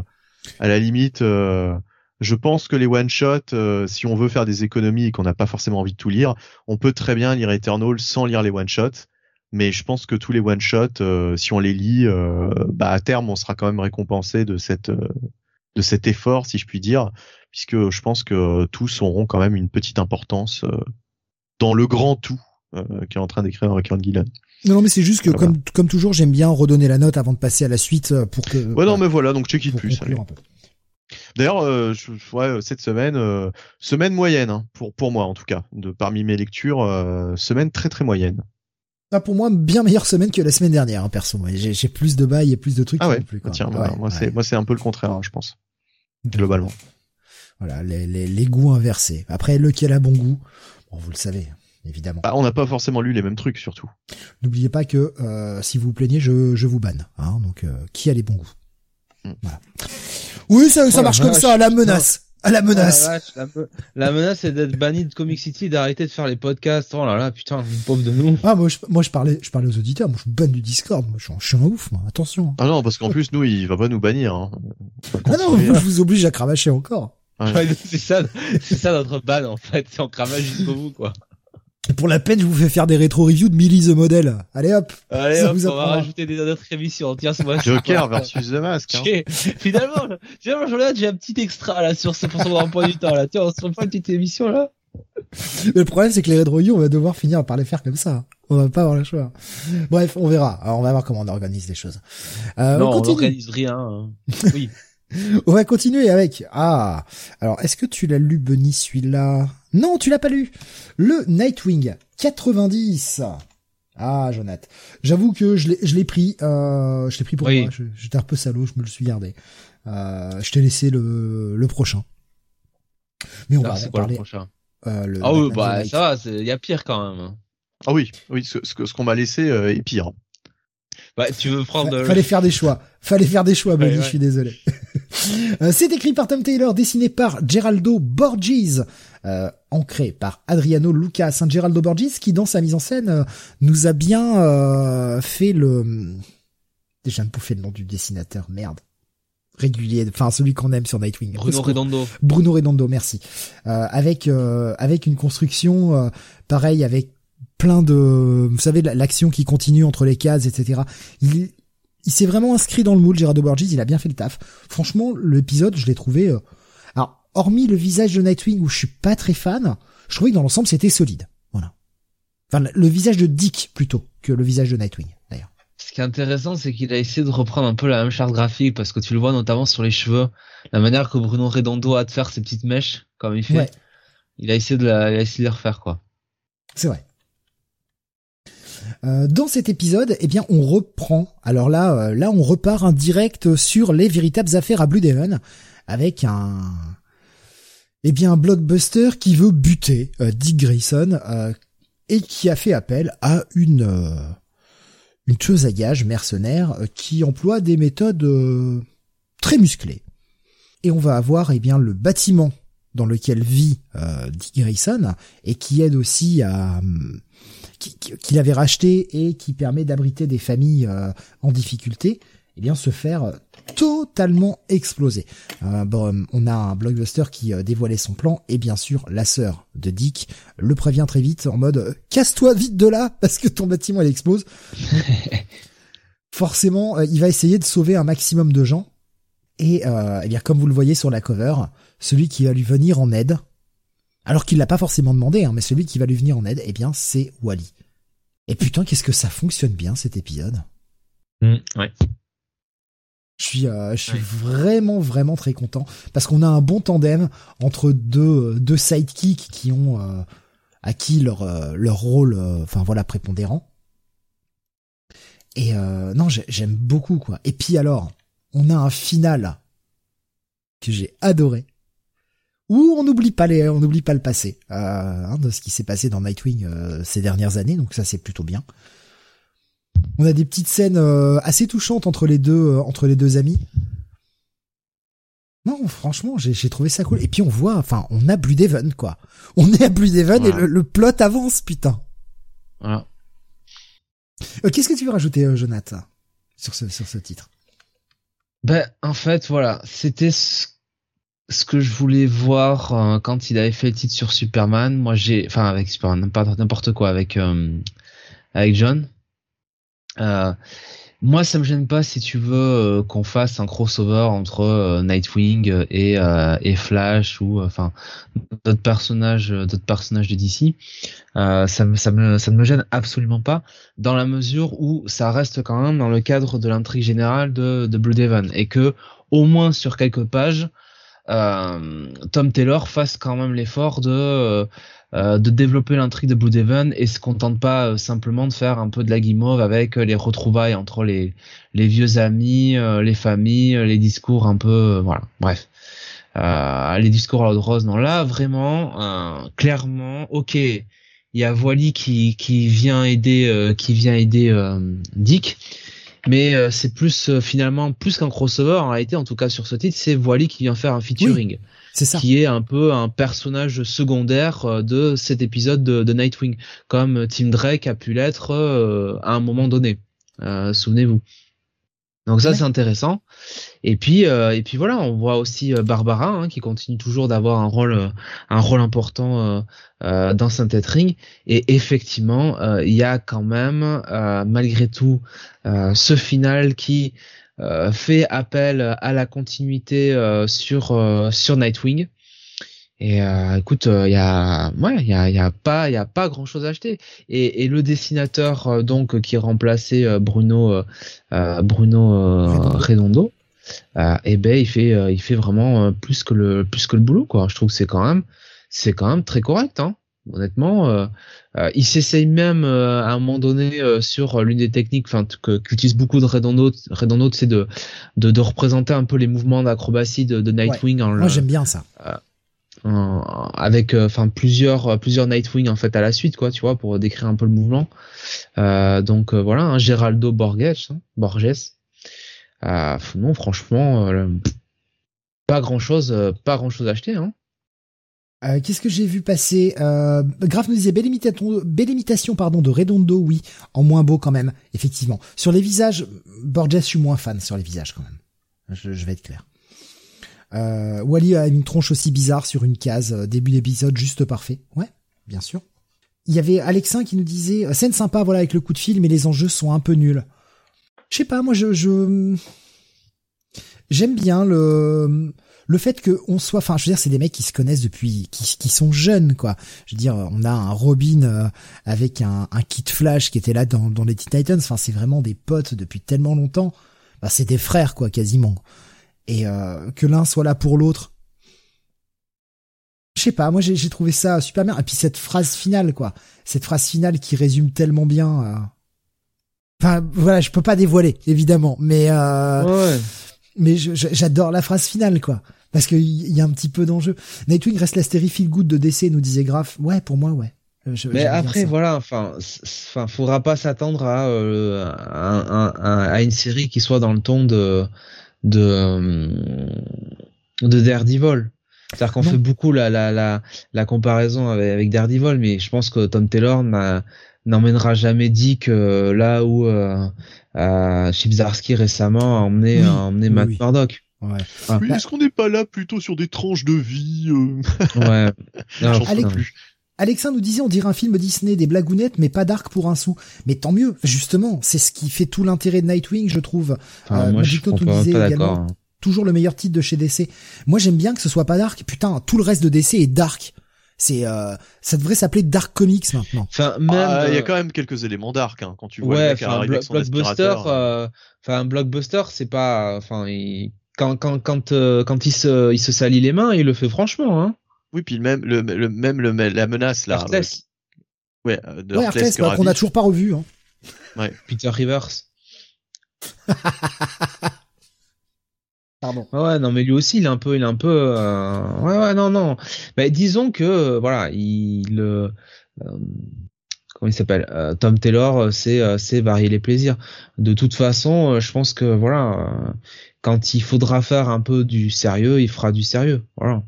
à la limite euh, je pense que les one shot euh, si on veut faire des économies et qu'on n'a pas forcément envie de tout lire, on peut très bien lire Eternal sans lire les one shots mais je pense que tous les one shot, euh, si on les lit, euh, bah à terme on sera quand même récompensé de cette euh, de cet effort, si je puis dire, puisque je pense que tous auront quand même une petite importance dans le grand tout qui est en train d'écrire Kieran Gillen. Non, non, mais c'est juste que comme comme toujours, j'aime bien redonner la note avant de passer à la suite pour que. Ouais, non, mais voilà, donc check it plus. D'ailleurs, euh, ouais, cette semaine, semaine moyenne hein, pour pour moi en tout cas, de parmi mes lectures, semaine très très moyenne pour moi, bien meilleure semaine que la semaine dernière, hein, perso. J'ai plus de bails et plus de trucs. Ah ouais. Plus, Tiens, moi, c'est moi c'est un peu le contraire, hein, je pense. Globalement. Voilà, les, les, les, goûts inversés. Après, lequel a bon goût Bon, vous le savez, évidemment. Bah, on n'a pas forcément lu les mêmes trucs, surtout. N'oubliez pas que euh, si vous vous plaignez, je, je vous banne. Hein, donc, euh, qui a les bons goûts. Voilà. Oui, ça, ça marche comme ça, la menace. À la menace. la, menace c'est d'être banni de Comic City, d'arrêter de faire les podcasts. Oh là là, putain, pauvre de nous. Ah moi je, moi je parlais, je parlais aux auditeurs. Moi je banne du Discord. Moi je suis, un ouf. Moi. Attention. Ah non, parce qu'en plus nous il va pas nous bannir. Hein. Ah non, je vous oblige à cravacher encore. c'est ça, c'est ça notre ban en fait. C'est en cravache jusqu'au bout quoi. Pour la peine, je vous fais faire des rétro-reviews de Millie the Model. Allez hop. Allez hop, on va rajouter des autres émissions. Tiens, moi. Joker versus The Mask. Hein. Finalement, finalement, j'ai un petit extra, là, sur ce, pour son point du temps, là. Tiens, on se refait une petite émission, là. Mais le problème, c'est que les rétro-reviews, on va devoir finir par les faire comme ça. On va pas avoir le choix. Bref, on verra. Alors, on va voir comment on organise les choses. Euh, non, on, on organise rien. Hein. Oui. On va continuer avec ah. Alors, est-ce que tu l'as lu, Benny, celui-là? Non, tu l'as pas lu. Le Nightwing 90. Ah, Jonathan. J'avoue que je l'ai, je l'ai pris. Euh, je l'ai pris pour moi. J'étais un peu salaud, je me le suis gardé. Euh, je t'ai laissé le, le prochain. Mais on va en parler. Le prochain? Euh, le ah oui, bah ça va. Il y a pire quand même. Ah oui, oui. Ce, ce, ce qu'on m'a laissé euh, est pire. Bah, tu veux prendre. Fallait faire des choix. Fallait faire des choix, Benny. Je suis désolé. Euh, c'est écrit par Tom Taylor, dessiné par Geraldo Borges, euh, ancré par Adriano Lucas. Saint Geraldo Borges, qui dans sa mise en scène euh, nous a bien euh, fait le. Déjà me bouffer le nom du dessinateur, merde. Régulier, enfin celui qu'on aime sur Nightwing. Bruno Redondo. Bruno Redondo, merci. avec avec une construction pareil avec plein de, vous savez, l'action qui continue entre les cases, etc. Il, il s'est vraiment inscrit dans le moule, Gerardo Borges, il a bien fait le taf. Franchement, l'épisode, je l'ai trouvé... Hormis le visage de Nightwing où je suis pas très fan, je trouvais que dans l'ensemble, c'était solide. Voilà. Enfin, le visage de Dick, plutôt, que le visage de Nightwing, d'ailleurs. Ce qui est intéressant, c'est qu'il a essayé de reprendre un peu la même charte graphique parce que tu le vois notamment sur les cheveux, la manière que Bruno Redondo a de faire ses petites mèches, comme il fait. Il a essayé de la, il a essayé de les refaire quoi. C'est vrai. Euh, dans cet épisode, eh bien, on reprend. Alors là, euh, là, on repart en direct sur les véritables affaires à Blue Demon avec un, eh bien, un blockbuster qui veut buter euh, Dick Grayson et qui a fait appel à une une tueuse à gages mercenaire qui emploie des méthodes très musclées. Et on va avoir, eh bien, le bâtiment dans lequel vit Dick Grayson et qui aide aussi à qu'il avait racheté et qui permet d'abriter des familles euh, en difficulté, eh bien se faire euh, totalement exploser. Euh, bon, on a un blockbuster qui dévoilait son plan et bien sûr la sœur de Dick le prévient très vite en mode casse-toi vite de là parce que ton bâtiment il explose. Forcément, il va essayer de sauver un maximum de gens et eh bien comme vous le voyez sur la cover, celui qui va lui venir en aide, alors qu'il l'a pas forcément demandé, hein, mais celui qui va lui venir en aide, eh bien, c'est Wally. Et putain, qu'est-ce que ça fonctionne bien cet épisode. Mmh, ouais. Je suis, euh, je suis vraiment, vraiment très content parce qu'on a un bon tandem entre deux, deux sidekicks qui ont euh, acquis leur, euh, leur rôle, enfin voilà, prépondérant. Et non, j'aime beaucoup quoi. Et puis alors, on a un final que j'ai adoré où on n'oublie pas les, on n'oublie pas le passé euh, hein, de ce qui s'est passé dans Nightwing euh, ces dernières années, donc ça c'est plutôt bien. On a des petites scènes euh, assez touchantes entre les deux, entre les deux amis. Non, franchement, j'ai trouvé ça cool. Et puis on voit, enfin, on a Blue Devon, quoi. On est à Blue Devon et le, plot avance, putain. Voilà. Qu'est-ce que tu veux rajouter, Jonathan, sur ce, sur ce titre? Ben, en fait, voilà, c'était ce ce que je voulais voir euh, quand il avait fait le titre sur Superman, moi j'ai, enfin avec Superman, n'importe quoi, avec euh, avec John. Euh, moi, ça me gêne pas si tu veux qu'on fasse un crossover entre Nightwing et, Flash ou enfin d'autres personnages, d'autres personnages de DC. ça me, ça me, ça ne me gêne absolument pas dans la mesure où ça reste quand même dans le cadre de l'intrigue générale de, de Blue Devon et que au moins sur quelques pages euh, Tom Taylor fasse quand même l'effort de euh, euh, de développer l'intrigue de Blue Devon et se contente pas simplement de faire un peu de la guimauve avec les retrouvailles entre les les vieux amis, les familles, les discours un peu voilà bref. les discours à de rose. Non là vraiment clairement ok il y a Voili qui qui vient aider qui vient aider Dick mais euh, c'est plus euh, finalement plus qu'un crossover en réalité en tout cas sur ce titre c'est Voili qui vient faire un featuring c'est ça qui est un peu un personnage secondaire euh, de cet épisode de, de Nightwing comme Tim Drake a pu l'être à un moment donné souvenez-vous donc ça c'est intéressant. Et puis euh, et puis voilà, on voit aussi euh, Barbara hein, qui continue toujours d'avoir un rôle euh, un rôle important dans saint Ring. Et effectivement, il y a quand même malgré tout ce final qui fait appel à la continuité sur sur Nightwing. Et euh, écoute, il euh, y a, ouais, il y a, y a pas, il y a pas grand chose à acheter. Et, et le dessinateur euh, donc qui remplaçait euh, Bruno, Bruno Redondo, eh ben il fait, il fait vraiment plus que le, plus que le boulot quoi. Je trouve que c'est quand même, c'est quand même très correct, hein. Honnêtement, il s'essaye même à un moment donné sur l'une des techniques, enfin que qu'utilise beaucoup de Redondo, Redondo, c'est de, de, de représenter un peu les mouvements d'acrobatie de, de Nightwing. En Moi j'aime bien ça avec euh, enfin plusieurs euh, plusieurs Nightwing en fait à la suite quoi tu vois pour décrire un peu le mouvement euh, donc voilà un Geraldo Borges hein, Borges non franchement pas grand chose pas grand chose à acheter hein. Qu'est-ce que j'ai vu passer? Euh, Graf nous disait belle imitation, pardon de Redondo, oui, en moins beau quand même, effectivement. Sur les visages, Borges, je suis moins fan sur les visages quand même. Je, vais être clair. Euh, Wally a une tronche aussi bizarre sur une case, euh, début d'épisode juste parfait. Ouais, bien sûr. Il y avait Alexin qui nous disait euh, scène sympa voilà avec le coup de fil mais les enjeux sont un peu nuls. Je sais pas moi je je j'aime bien le le fait que on soit, enfin, je veux dire, c'est des mecs qui se connaissent depuis, qui, qui sont jeunes, quoi. Je veux dire, on a un Robin euh, avec un, un Kid Flash qui était là dans, dans les Teen Titans. Enfin, c'est vraiment des potes depuis tellement longtemps. Bah, c'est des frères, quoi, quasiment. Et euh, que l'un soit là pour l'autre. Je sais pas, moi j'ai trouvé ça super bien. Et puis cette phrase finale, quoi. Cette phrase finale qui résume tellement bien. Euh... Enfin, voilà, je peux pas dévoiler, évidemment, mais euh... Ouais. mais j'adore la phrase finale, quoi. Parce qu'il y a un petit peu d'enjeu. Nightwing reste la stérie feel good de DC, nous disait Graf. Ouais, pour moi, ouais. Je, mais après, voilà, enfin, enfin, faudra pas s'attendre à, euh, à, à, une série qui soit dans le ton de de de Daredevil. C'est-à-dire qu'on fait beaucoup la, la, la, la comparaison avec, avec, Daredevil, mais je pense que Tom Taylor n'emmènera jamais dit que là où euh, euh, Chipsarski récemment a emmené, oui, a emmené Matt oui. Murdock. Ouais. Ah. Oui, est-ce qu'on n'est pas là plutôt sur des tranches de vie euh... Ouais. Non, Alex, Alexandre nous disait on dirait un film Disney, des blagounettes, mais pas dark pour un sou. Mais tant mieux, justement, c'est ce qui fait tout l'intérêt de Nightwing, je trouve. Enfin, moi, je suis pas, pas d'accord toujours le meilleur titre de chez DC. Moi, j'aime bien que ce soit pas dark. Putain, tout le reste de DC est dark. C'est, euh, ça devrait s'appeler Dark Comics maintenant. Enfin, même, ah, il y a quand même quelques éléments dark hein, quand tu vois. Ouais, enfin, blo blockbuster. Euh, un blockbuster, c'est pas, enfin, il... quand quand quand euh, quand il se il se salit les mains, il le fait franchement, hein. Oui, puis même le, le même le, la menace là. Heartless. Ouais, de ouais, Heartless, bah, qu'on a toujours pas revu. Hein. Ouais. Peter Rivers. Pardon. Ouais, non, mais lui aussi, il est un peu, il est un peu, euh... ouais, ouais, non, non. Mais disons que, euh, voilà, il, euh, comment il s'appelle, euh, Tom Taylor, c'est, c'est varier les plaisirs. De toute façon, je pense que, voilà, quand il faudra faire un peu du sérieux, il fera du sérieux, voilà.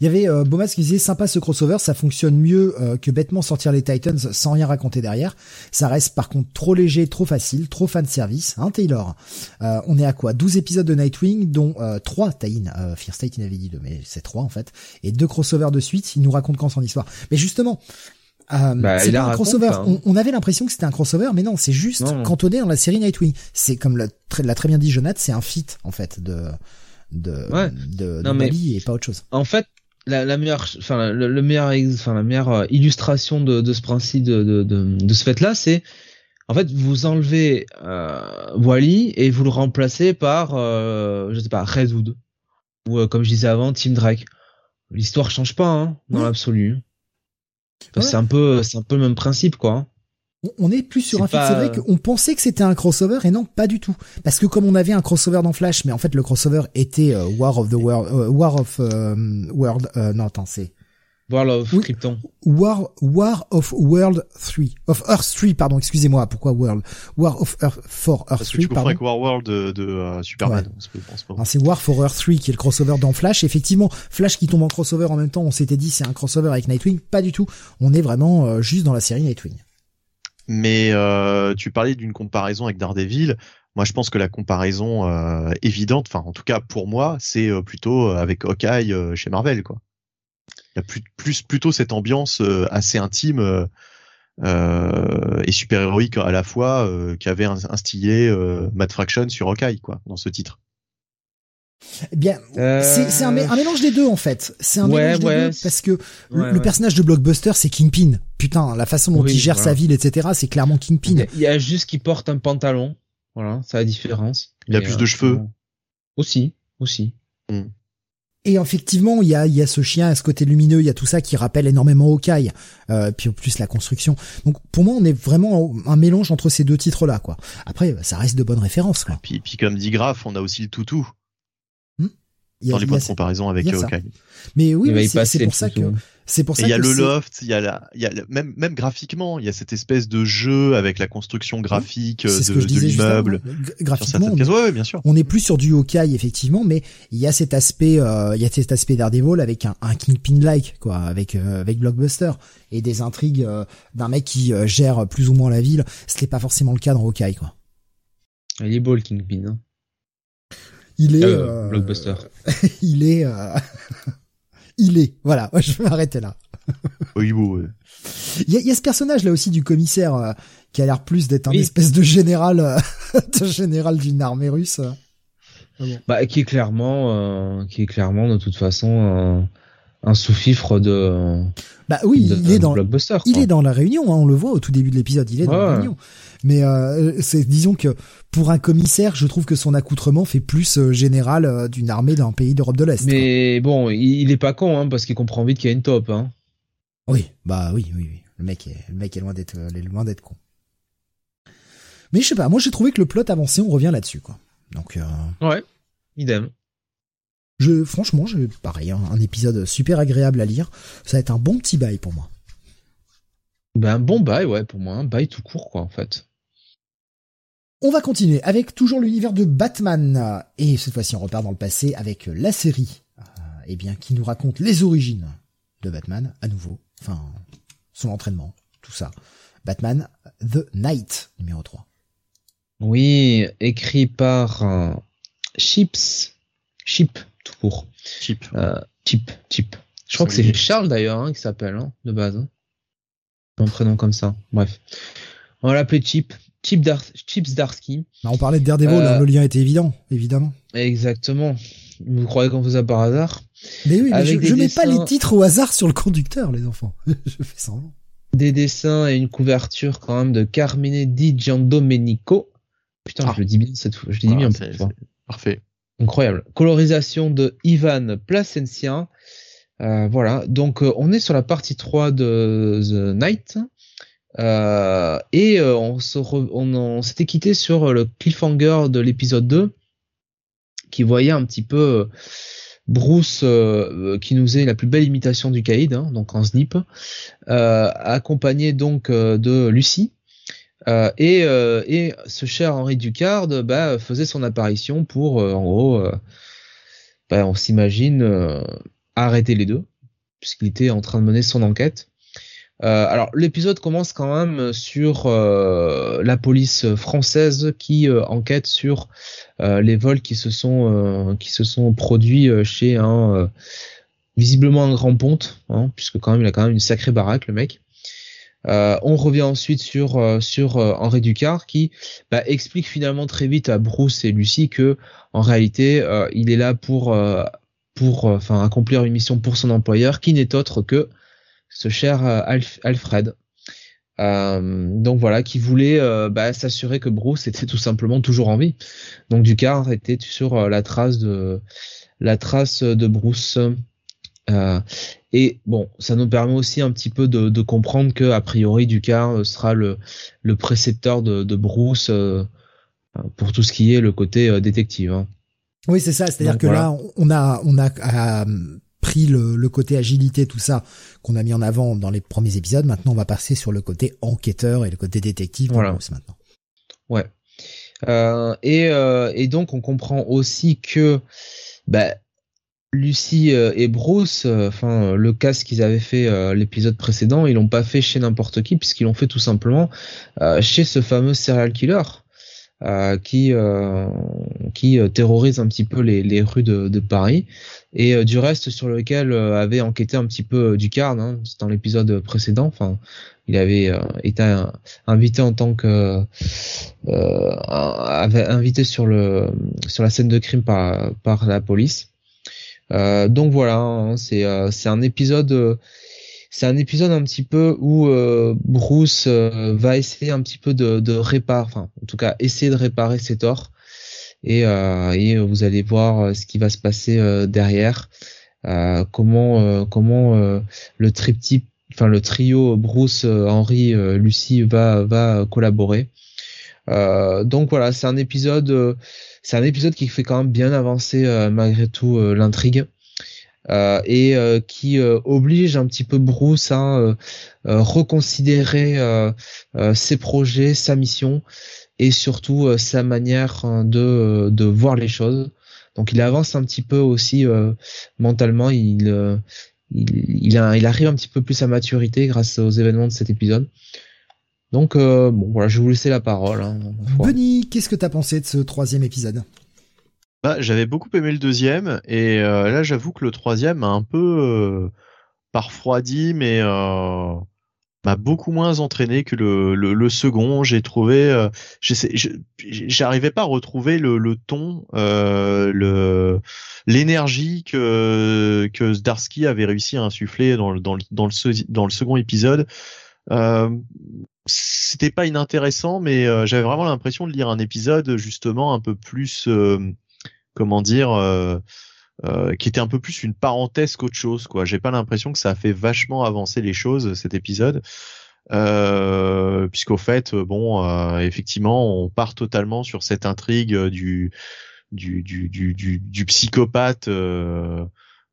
Il y avait euh, Bomas qui disait sympa ce crossover, ça fonctionne mieux euh, que bêtement sortir les Titans sans rien raconter derrière. Ça reste par contre trop léger, trop facile, trop fan service, hein Taylor? Euh, on est à quoi? 12 épisodes de Nightwing, dont euh, 3 tie euh, Fear State il avait dit 2, mais c'est 3 en fait, et deux crossovers de suite, il nous raconte quand son histoire. Mais justement, euh, bah, c'est un crossover. Hein. On, on, avait l'impression que c'était un crossover, mais non, c'est juste non. cantonné dans la série Nightwing. C'est comme l'a très, très bien dit Jonathan, c'est un feat en fait de de ouais. de, de mais et pas autre chose. En fait, la, la meilleure, enfin le, le, meilleur, enfin la meilleure euh, illustration de, de ce principe de de, ce fait-là, c'est en fait vous enlevez euh, Wally et vous le remplacez par euh, je sais pas Redwood ou euh, comme je disais avant Tim Drake. L'histoire change pas hein, dans Oui. l'absolu. Ouais. C'est un peu c'est un peu le même principe quoi. On- On est plus sur un pas- C'est vrai qu'on pensait que c'était un crossover et non, pas du tout. Parce que comme on avait un crossover dans Flash, mais en fait le crossover était euh, War of the World, euh, War of euh, World. euh, non, attends, c'est Voilà of Oui. Krypton. War War of World 3 of Earth 3 pardon excusez-moi pourquoi World? War of Earth for Earth Parce que 3 tu comprends pardon avec Warworld de, de euh, Superman. Alors, c'est War for Earth 3 qui est le crossover dans Flash effectivement Flash qui tombe en crossover en même temps on s'était dit c'est un crossover avec Nightwing pas du tout on est vraiment euh, juste dans la série Nightwing Mais euh, tu parlais d'une comparaison avec Daredevil. Moi, je pense que la comparaison euh, évidente, enfin en tout cas pour moi, c'est euh, plutôt avec Hawkeye euh, chez Marvel, quoi. Il y a plus, plus plutôt cette ambiance euh, assez intime euh, euh, et super héroïque à la fois euh, qu'avait instillé euh, Matt Fraction sur Hawkeye, quoi, dans ce titre. Eh bien Euh, c'est un, mé- un mélange des deux en fait c'est un Ouais, mélange des ouais. deux parce que le, Ouais, le ouais. personnage de Blockbuster c'est Kingpin putain la façon dont Oui, il gère voilà. sa ville etc c'est clairement Kingpin Il y a- il y a juste qu'il porte un pantalon. Voilà, c'est la différence. Il a plus euh, de cheveux. Aussi, aussi. Et effectivement, il y a, il y a ce chien, à ce côté lumineux, il y a tout ça qui rappelle énormément Hawkeye, euh, puis en plus la construction. Donc pour moi, on est vraiment un mélange entre ces deux titres-là, quoi. Après, ça reste de bonnes références, quoi. Puis, puis comme dit Graf, on a aussi le toutou a- dans les points de comparaison avec. Hawkeye. Mais oui, oui, y c'est pour ça que toutou. C'est pour ça il y a le loft, il y a la, il y a le- même même graphiquement, il y a cette espèce de jeu avec la construction graphique de, de l'immeuble. Graphiquement, on. Ouais, ouais, bien sûr. on est plus sur du Hawkeye effectivement, mais il y a cet aspect, euh, il y a cet aspect Daredevil avec un, un Kingpin-like, quoi, avec euh, avec Blockbuster et des intrigues euh, d'un mec qui euh, gère plus ou moins la ville. Ce n'est pas forcément le cas dans Hawkeye, quoi. Il est beau le Kingpin. Hein. Il est Euh, euh, Blockbuster. il est euh, il est voilà je vais m'arrêter là Oui, bon, ouais. il y a, il y a ce personnage là aussi du commissaire euh, qui a l'air plus d'être un Oui. espèce de général euh, de général d'une armée russe Bah, qui est clairement, qui est clairement de toute façon un sous-fifre de. Bah oui, il est dans Il est dans la réunion. Hein, on le voit au tout début de l'épisode. Il est dans la réunion. Mais euh, c'est disons que pour un commissaire, je trouve que son accoutrement fait plus euh, général euh, d'une armée d'un pays d'Europe de l'Est. Mais bon, il, est pas con, hein, parce qu'il comprend vite qu'il y a une top. Hein. Oui, bah oui, oui, oui. Le mec est, le mec est loin d'être, loin d'être con. Mais je sais pas. Moi, j'ai trouvé que le plot avançait. On revient là-dessus, quoi. Donc. Ouais. Idem. Je, franchement, je, pareil, hein, un épisode super agréable à lire. Ça va être un bon petit bail pour moi. Ben, un bon bail, ouais, pour moi. Un bail tout court, quoi, en fait. On va continuer avec toujours l'univers de Batman. Et cette fois-ci, on repart dans le passé avec la série, euh, eh bien, qui nous raconte les origines de Batman, à nouveau. Enfin, son entraînement, tout ça. Batman The Night, numéro 3. Oui, écrit par euh, Chips. Chip, tout court. Chip. Euh, Chip, Chip. Je crois que c'est Charles d'ailleurs hein, qui s'appelle, hein, de base. Hein. Un prénom comme ça. Bref. On va l'appeler Chip. Chip Dar Chips Darsky. Bah, on parlait de Daredevil, euh, le lien était évident, évidemment. Exactement. Vous croyez qu'on faisait par hasard Mais oui, mais je, je mets pas les titres au hasard sur le conducteur, les enfants. je fais semblant. Des dessins et une couverture quand même de Carmine Di Giandomenico. Putain, ah. je le dis bien cette fois. Je le dis bien. Parfait. Incroyable. Colorisation de Ivan Placencia. Euh, voilà, donc euh, on est sur la partie 3 de The Night. Euh, et on, s'était quitté sur le cliffhanger de l'épisode 2 qui voyait un petit peu Bruce qui nous est la plus belle imitation du Caïd, hein, donc en snip, accompagné donc de Lucie euh, et, euh, ce cher Henri Ducard bah, faisait son apparition pour, euh, en gros, bah, on s'imagine arrêter les deux, puisqu'il était en train de mener son enquête. Alors l'épisode commence quand même sur la police française qui enquête sur les vols qui se sont qui se sont produits chez un visiblement un grand ponte, hein, puisque quand même il a quand même une sacrée baraque le mec. Euh, on revient ensuite sur euh, sur euh, Henri Ducard qui bah, explique finalement très vite à Bruce et Lucie que en réalité il est là pour pour enfin accomplir une mission pour son employeur qui n'est autre que ce cher Alfred. donc voilà, qui voulait bah, s'assurer que Bruce était tout simplement toujours en vie. Donc Ducard était sur la trace de la trace de Bruce. Euh, et bon, ça nous permet aussi un petit peu de, de comprendre que a priori Ducard euh, sera le, le précepteur de, de Bruce euh, pour tout ce qui est le côté détective. Hein. Oui, c'est ça. C'est-à-dire que là, on a on a pris le, le, côté agilité, tout ça qu'on a mis en avant dans les premiers épisodes. Maintenant, on va passer sur le côté enquêteur et le côté détective voilà. Bruce maintenant. Ouais. Euh, et, et donc, on comprend aussi que bah, Lucie euh, et Bruce, euh, enfin euh, le casque qu'ils avaient fait l'épisode précédent, ils l'ont pas fait chez n'importe qui puisqu'ils l'ont fait tout simplement chez ce fameux serial killer qui qui terrorise un petit peu les, les rues de, de, Paris et du reste sur lequel avait enquêté un petit peu Ducard hein, dans l'épisode précédent. Enfin, il avait été invité en tant que avait invité sur le sur la scène de crime par par la police. Euh, donc voilà, hein, c'est euh, c'est un épisode euh, c'est un épisode un petit peu où Bruce va essayer un petit peu de, de réparer, enfin en tout cas essayer de réparer ses torts et, et vous allez voir ce qui va se passer derrière, comment comment le triptyque, enfin le trio Bruce, Henry, Lucie va va collaborer. donc voilà, c'est un épisode c'est un épisode qui fait quand même bien avancer euh, malgré tout euh, l'intrigue. Euh, et qui oblige un petit peu Bruce à reconsidérer ses projets, sa mission et surtout sa manière hein, de, voir les choses. Donc il avance un petit peu aussi mentalement, il, arrive un petit peu plus à maturité grâce aux événements de cet épisode. Donc euh, bon voilà, je vais vous laisser la parole. Hein, qu'est-ce que t'as pensé de ce troisième épisode? Bah, J'avais beaucoup aimé le deuxième et euh, là j'avoue que le troisième a un peu euh, pas refroidi mais euh, m'a beaucoup moins entraîné que le, le, second. J'ai trouvé, euh, j'arrivais pas à retrouver le, le ton, euh, le l'énergie que que Zdarsky avait réussi à insuffler dans le dans le dans le, dans le second épisode. Euh, c'était pas inintéressant, mais j'avais vraiment l'impression de lire un épisode justement un peu plus, comment dire, euh, qui était un peu plus une parenthèse qu'autre chose. Quoi, j'ai pas l'impression que ça a fait vachement avancer les choses cet épisode. puisqu'au fait, bon, effectivement, on part totalement sur cette intrigue du du du du, du, psychopathe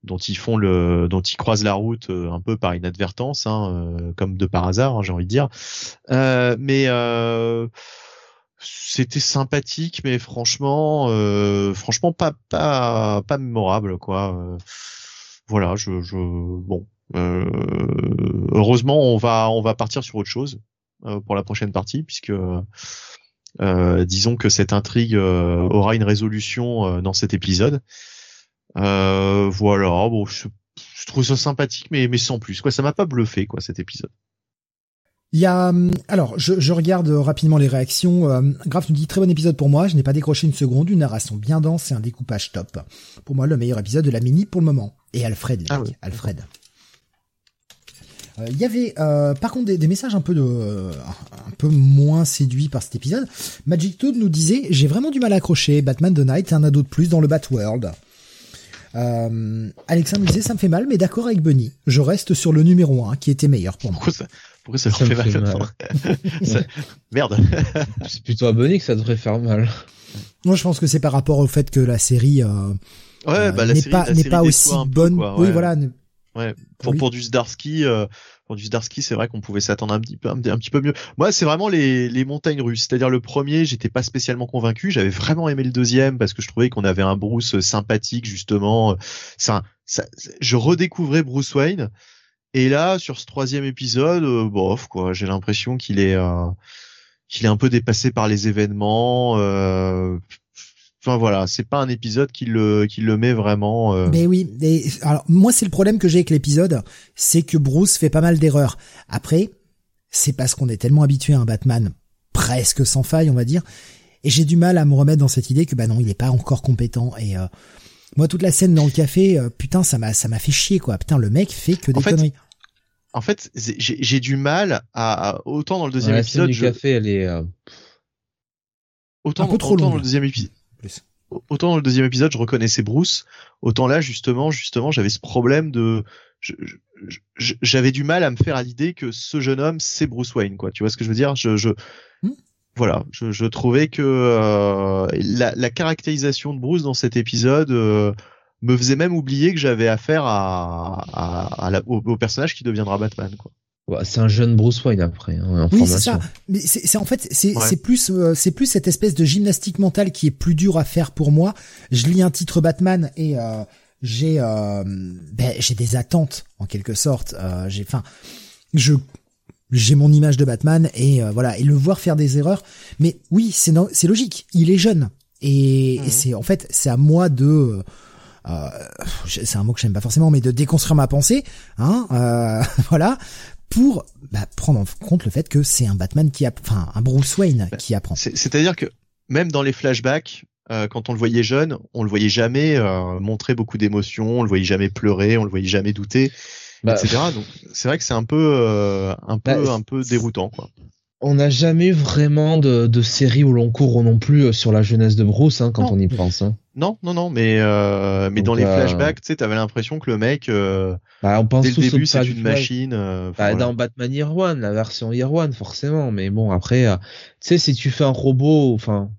dont ils font le, dont ils croisent la route euh, un peu par inadvertance, hein, euh, comme de par hasard, hein, j'ai envie de dire. Euh, mais c'était sympathique, mais franchement, franchement pas pas pas mémorable quoi. voilà, je, je bon. heureusement, on va on va partir sur autre chose pour la prochaine partie, puisque disons que cette intrigue aura une résolution dans cet épisode. Euh, voilà, bon, je, trouve ça sympathique, mais, mais sans plus. Quoi, ça m'a pas bluffé, quoi, cet épisode. Il y a, hum, alors, je, je regarde rapidement les réactions. Euh, Graf nous dit très bon épisode pour moi. Je n'ai pas décroché une seconde, une narration bien dense et un découpage top. Pour moi, le meilleur épisode de la mini pour le moment. Et Alfred, ah Alfred. Euh, il y avait euh, par contre des, des, messages un peu de un peu moins séduits par cet épisode. Magic Toad nous disait j'ai vraiment du mal à accrocher. Batman The Night, un ado de plus dans le Batworld. Euh, Alexandre disait ça me fait mal, mais d'accord avec Bunny. Je reste sur le numéro 1 qui était meilleur pour moi. Pourquoi ça, pourquoi ça, fait, mal, Merde. c'est plutôt à Bunny que ça devrait faire mal. Moi, je pense que c'est par rapport au fait que la série euh, ouais, bah, n'est pas n'est pas aussi bonne. Oui, voilà. Ouais. Pour, pour du Zdarsky, euh, du Zdarsky, c'est vrai qu'on pouvait s'attendre un petit peu, un, petit peu mieux. Moi, c'est vraiment les, les montagnes russes. C'est-à-dire le premier, j'étais pas spécialement convaincu. J'avais vraiment aimé le deuxième parce que je trouvais qu'on avait un Bruce sympathique justement. Ça, je redécouvrais Bruce Wayne. Et là, sur ce troisième épisode, euh, bof quoi. J'ai l'impression qu'il est, euh, qu'il est un peu dépassé par les événements. Euh, Enfin voilà, c'est pas un épisode qui le qui le met vraiment. Euh... Mais oui, alors moi c'est le problème que j'ai avec l'épisode, c'est que Bruce fait pas mal d'erreurs. Après, c'est parce qu'on est tellement habitué à un Batman presque sans faille, on va dire, et j'ai du mal à me remettre dans cette idée que bah non, il est pas encore compétent. Et euh, moi toute la scène dans le café, euh, putain ça m'a ça m'a fait chier quoi. Putain le mec fait que des conneries. En fait, j'ai du mal à, autant dans le deuxième épisode. du café, elle est euh, autant, un peu trop autant dans le deuxième épisode autant dans le deuxième épisode, je reconnaissais Bruce, autant là, justement, justement, j'avais ce problème de, j'avais du mal à me faire à l'idée que ce jeune homme, c'est Bruce Wayne, quoi. Tu vois ce que je veux dire? Je, je hmm. voilà, je, trouvais que euh, la, caractérisation de Bruce dans cet épisode euh, me faisait même oublier que j'avais affaire à, au, personnage qui deviendra Batman, quoi. Bah, c'est un jeune Bruce Wayne après. Hein, oui, c'est ça. Mais c'est en fait c'est c'est plus euh, c'est plus cette espèce de gymnastique mentale qui est plus dur à faire pour moi. Je lis un titre Batman et euh, j'ai euh, ben, j'ai des attentes en quelque sorte. Euh, j'ai enfin je j'ai mon image de Batman et voilà et le voir faire des erreurs. Mais oui, c'est c'est logique. Il est jeune et, et mhm. c'est en fait c'est à moi de c'est un mot que j'aime pas forcément, mais de déconstruire ma pensée, hein, voilà, pour bah, prendre en compte le fait que c'est un Batman qui a, enfin un Bruce Wayne bah, qui apprend. C'est-à-dire que même dans les flashbacks, euh, quand on le voyait jeune, on le voyait jamais euh, montrer beaucoup d'émotions, on le voyait jamais pleurer, on le voyait jamais douter, bah, etc. Donc c'est vrai que c'est un peu, euh, un peu, bah, un peu déroutant, quoi on n'a jamais vraiment de, de série où l'on court non plus sur la jeunesse de Bruce hein, quand on y pense. Hein. Non, non, non, mais euh, mais dans les euh, flashbacks, tu sais, t'avais l'impression que le mec, euh, bah, on pense dès le début, c'est une machine. Euh, bah, Dans Batman Year One, la version Year One, forcément. Mais bon, après, tu sais, si tu fais un robot, enfin,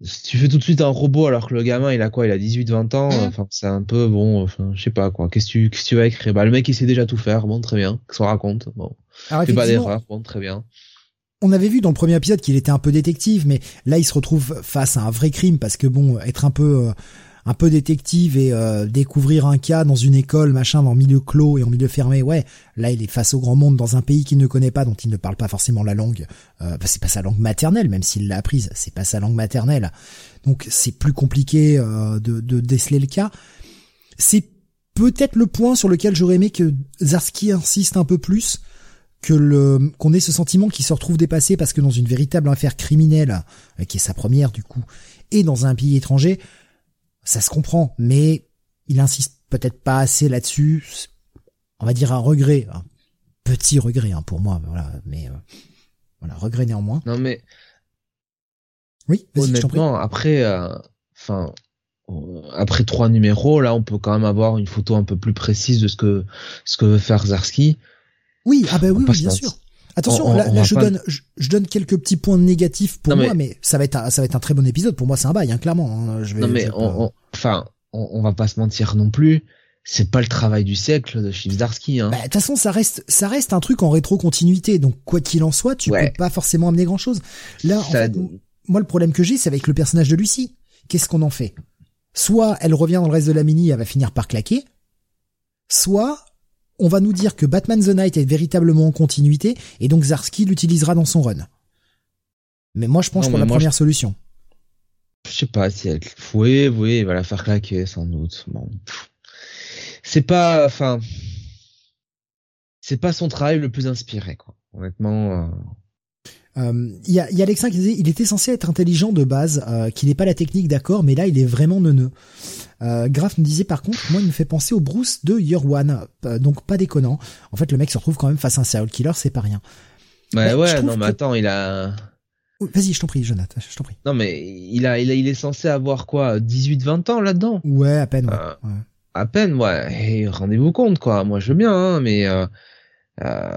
si tu fais tout de suite un robot alors que le gamin, il a quoi Il a 18-20 ans. Mmh. Enfin, c'est un peu bon. Enfin, je sais pas quoi. Qu'est-ce que tu, qu'est-ce que tu vas écrire? Bah, le mec, il sait déjà tout faire. Bon, très bien. Qu'est-ce qu'on raconte? Bon, fais pas d'erreur. Bon, très bien on avait vu dans le premier épisode qu'il était un peu détective, mais là il se retrouve face à un vrai crime parce que bon, être un peu euh, un peu détective et euh, découvrir un cas dans une école, machin, dans milieu clos et en milieu fermé, ouais, là il est face au grand monde dans un pays qu'il ne connaît pas, dont il ne parle pas forcément la langue. Euh, bah, c'est pas sa langue maternelle, même s'il l'a apprise, c'est pas sa langue maternelle. Donc c'est plus compliqué euh, de, de déceler le cas. C'est peut-être le point sur lequel j'aurais aimé que Zarski insiste un peu plus que le qu'on ait ce sentiment qu'il se retrouve dépassé parce que dans une véritable affaire criminelle, euh, qui est sa première du coup, et dans un pays étranger, ça se comprend, mais il insiste peut-être pas assez là-dessus. On va dire un regret, un petit regret hein, pour moi, voilà, mais euh, voilà, regret néanmoins. Non mais oui, honnêtement, après, euh, enfin, après trois numéros, là, on peut quand même avoir une photo un peu plus précise de ce que ce que veut faire Zarski. Oui, ah ben oui, bien sûr. Attention, là, je donne je, donne quelques petits points négatifs pour moi, mais ça va être un, ça va être un très bon épisode. Pour moi, c'est un bail, hein, clairement. Hein. Je vais, non mais enfin, on, on, va pas se mentir non plus. C'est pas le travail du siècle de Chief Zarsky. Hein. Bah, de toute façon, ça reste, ça reste un truc en rétro-continuité. Donc, quoi qu'il en soit, tu peux pas forcément amener grand chose. Là, moi, le problème que j'ai, c'est avec le personnage de Lucie. Qu'est-ce qu'on en fait? Soit elle revient dans le reste de la mini, elle va finir par claquer. Soit on va nous dire que Batman the Night est véritablement en continuité et donc Zarski l'utilisera dans son run. Mais moi je pense pour la première solution. Je sais pas si elle oui oui va la faire claquer sans doute. Bon. C'est pas enfin c'est pas son travail le plus inspiré quoi. Honnêtement. Euh, euh, il y, a, y a Alexin qui disait il était censé être intelligent de base, euh, qu'il n'est pas la technique d'accord, mais là il est vraiment neuneux. Euh, Graf me disait par contre, moi il me fait penser au Bruce de Year One, euh, donc pas déconnant. En fait le mec se retrouve quand même face à un serial killer, c'est pas rien. Ouais ouais, non mais attends, il a... Vas-y, je t'en prie, Jonathan, je t'en prie. Non mais il a, il a, il est censé avoir quoi, 18-20 ans là-dedans? Ouais, à peine. Ouais. ouais. À peine, ouais. Rendez-vous compte quoi. Moi je veux bien, hein, mais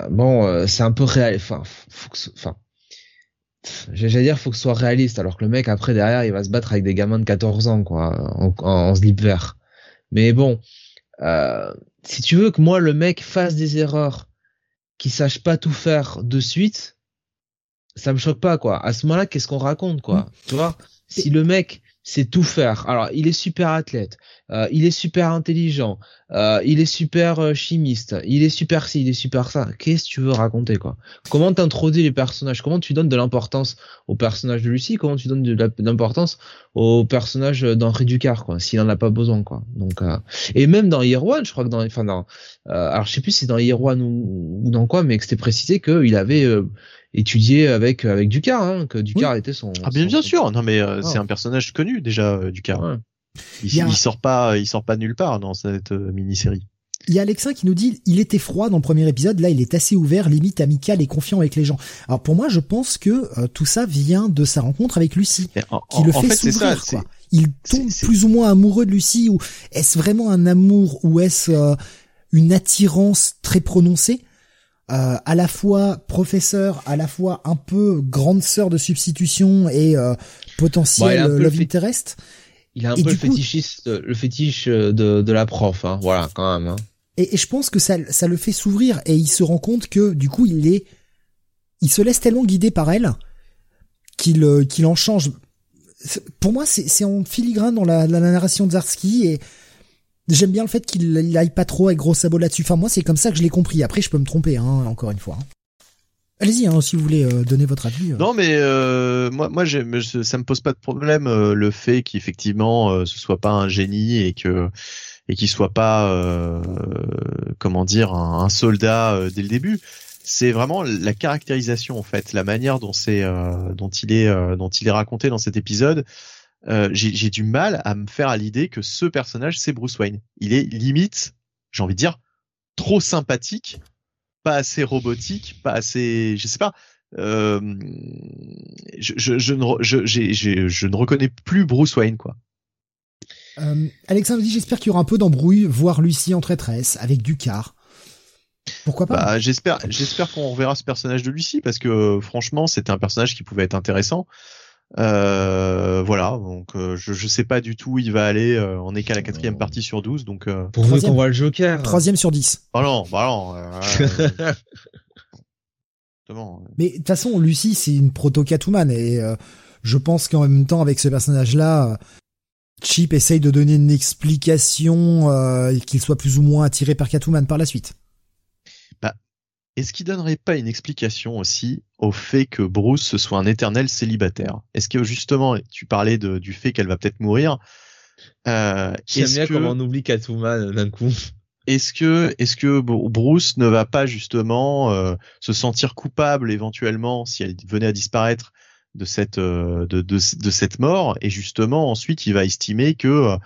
bon, c'est un peu réel. Enfin, faut que, enfin j'allais dire faut que ce soit réaliste alors que le mec après derrière il va se battre avec des gamins de 14 ans quoi en, en, slip vert mais bon euh, si tu veux que moi le mec fasse des erreurs qui sache pas tout faire de suite ça me choque pas quoi. À ce moment-là qu'est-ce qu'on raconte quoi mmh. tu vois? Si le mec c'est tout faire. Alors, il est super athlète, euh, il est super intelligent, euh, il est super euh, chimiste, il est super ci, il est super ça. Qu'est-ce que tu veux raconter quoi? Comment t'introduis les personnages? Comment tu donnes de l'importance au personnage de Lucie? Comment tu donnes de l'importance au personnage d'Henri Ducard quoi S'il en a pas besoin quoi. Donc et même dans Year One, je crois que dans enfin dans alors je sais plus si c'est dans Year One ou, ou dans quoi, mais que c'était précisé qu'il avait étudié avec avec Ducard, hein, que Ducard était son. Ah bien bien sûr, non mais euh, c'est un personnage connu déjà euh, Ducard. Il, il, sort pas, il sort pas nulle part dans cette euh, mini-série. Il y a Alexin qui nous dit il était froid dans le premier épisode, là il est assez ouvert, limite amical et confiant avec les gens. Alors pour moi je pense que tout ça vient de sa rencontre avec Lucie, qui le fait, s'ouvrir. Quoi. Il tombe plus ou moins amoureux de Lucie ou est-ce vraiment un amour ou est-ce une attirance très prononcée? Euh, à la fois professeur, à la fois un peu grande sœur de substitution et euh, potentiel euh, love interest. Il a un peu le fétichiste, le fétiche de, de la prof, hein, voilà quand même. Hein. Et, et, je pense que ça, ça le fait s'ouvrir et il se rend compte que du coup il est, il se laisse tellement guider par elle qu'il qu'il en change. Pour moi, c'est en filigrane dans la, la narration de Zarski et J'aime bien le fait qu'il aille pas trop avec gros sabots là-dessus. Enfin, moi, c'est comme ça que je l'ai compris. Après, je peux me tromper, hein, encore une fois. Hein. Allez-y, hein, si vous voulez euh, donner votre avis. Euh. Non, mais euh, moi, moi, ça me pose pas de problème le fait qu'effectivement ce soit pas un génie et que et qu'il soit pas, comment dire, un, soldat dès le début. C'est vraiment la caractérisation en fait, la manière dont c'est, dont il est, dont il est raconté dans cet épisode. Euh, j'ai du mal à me faire à l'idée que ce personnage c'est Bruce Wayne. Il est limite, j'ai envie de dire, trop sympathique, pas assez robotique, pas assez, je sais pas. Euh, je, je, je, ne, je, je ne reconnais plus Bruce Wayne quoi. Euh, Alexandre dit j'espère qu'il y aura un peu d'embrouille, voir Lucie en traîtresse avec Ducar. Pourquoi pas? Bah, J'espère, j'espère qu'on reverra ce personnage de Lucie parce que franchement c'était un personnage qui pouvait être intéressant. Euh, voilà, donc euh, je, je sais pas du tout où il va aller. Euh, on est qu'à la quatrième partie sur 12, donc. Euh... Pour vous qu'on voit le Joker. Troisième sur 10. Bah non, bah non. Mais de toute façon, Lucie, c'est une proto Catwoman et je pense qu'en même temps, avec ce personnage-là, Chip essaye de donner une explication qu'il soit plus ou moins attiré par Catwoman par la suite. Est-ce qu'il donnerait pas une explication aussi au fait que Bruce soit un éternel célibataire? Est-ce que justement, tu parlais de, du fait qu'elle va peut-être mourir euh, J'aime bien comment on oublie Catwoman d'un coup. est-ce que est-ce que Bruce ne va pas justement euh, se sentir coupable éventuellement si elle venait à disparaître de cette euh, de, de, de, cette mort? Et justement ensuite il va estimer que euh,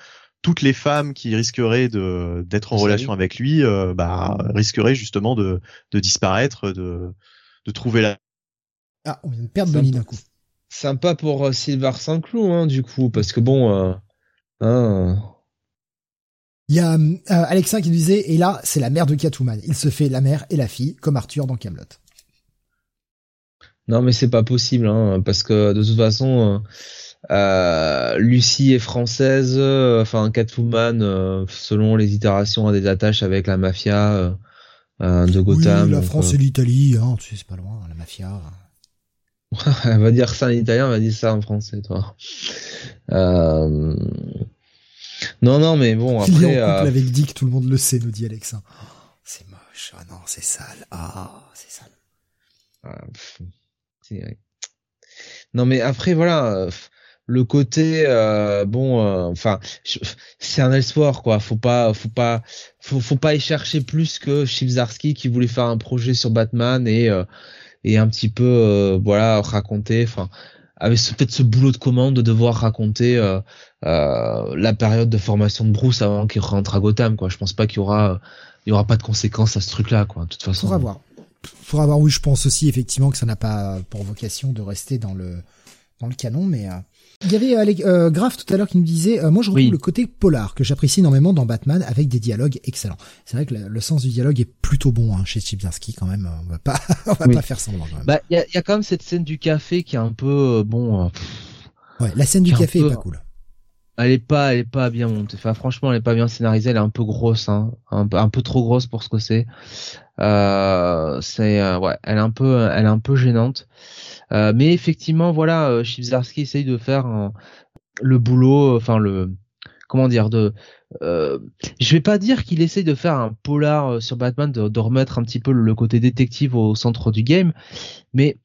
toutes les femmes qui risqueraient de d'être en relation avec lui bah risqueraient justement de de disparaître de de trouver la ah on vient de perdre Denis d'un coup sympa pour Silver Saint-Cloud hein, du coup parce que bon hein, il y a euh, Alexa qui disait et là c'est la mère de Catwoman. Il se fait la mère et la fille comme Arthur dans Camelot. Non mais c'est pas possible hein, parce que de toute façon euh, euh Lucie est française, euh, enfin Catwoman selon les itérations a des attaches avec la mafia de Gotham. Oui, la France et l'Italie, hein, tu sais c'est pas loin la mafia. elle va dire ça en italien, elle va dire ça en français toi. Euh, non, non, mais bon, après. Il est en couple euh, avec Dick, tout le monde le sait, nous dit Alexa. c'est moche. Ah non, c'est sale. Ah, c'est sale. Ah, non, mais après, voilà. Euh, le côté euh, bon enfin c'est un espoir quoi. Faut pas faut pas faut, faut pas y chercher plus que Chibzarski qui voulait faire un projet sur Batman et et un petit peu voilà raconter enfin avec peut-être ce boulot de commande de devoir raconter euh, euh, la période de formation de Bruce avant qu'il rentre à Gotham quoi. Je pense pas qu'il y aura il y aura pas de conséquences à ce truc là quoi de toute façon. Faudra voir. Faudra voir. Oui je pense aussi effectivement que ça n'a pas pour vocation de rester dans le dans le canon mais euh, il y avait euh, euh, Graf tout à l'heure qui nous disait, euh, moi je retrouve le côté polar que j'apprécie énormément dans Batman avec des dialogues excellents. C'est vrai que le, sens du dialogue est plutôt bon hein, chez Chibzinski quand même. On va pas, on va pas faire semblant. Bah il y a, y a, quand même cette scène du café qui est un peu bon. ouais, la scène du café est pas cool. Elle est pas, elle est pas bien montée. Enfin, franchement, elle est pas bien scénarisée. Elle est un peu grosse, hein, un, un peu trop grosse pour ce que c'est. Euh, c'est, ouais, elle est un peu, elle est un peu gênante. Euh, mais effectivement, voilà, euh, Chibzarski essaye de faire le boulot, enfin le comment dire de euh, je vais pas dire qu'il essaye de faire un polar euh, sur Batman de, remettre un petit peu le côté détective au centre du game mais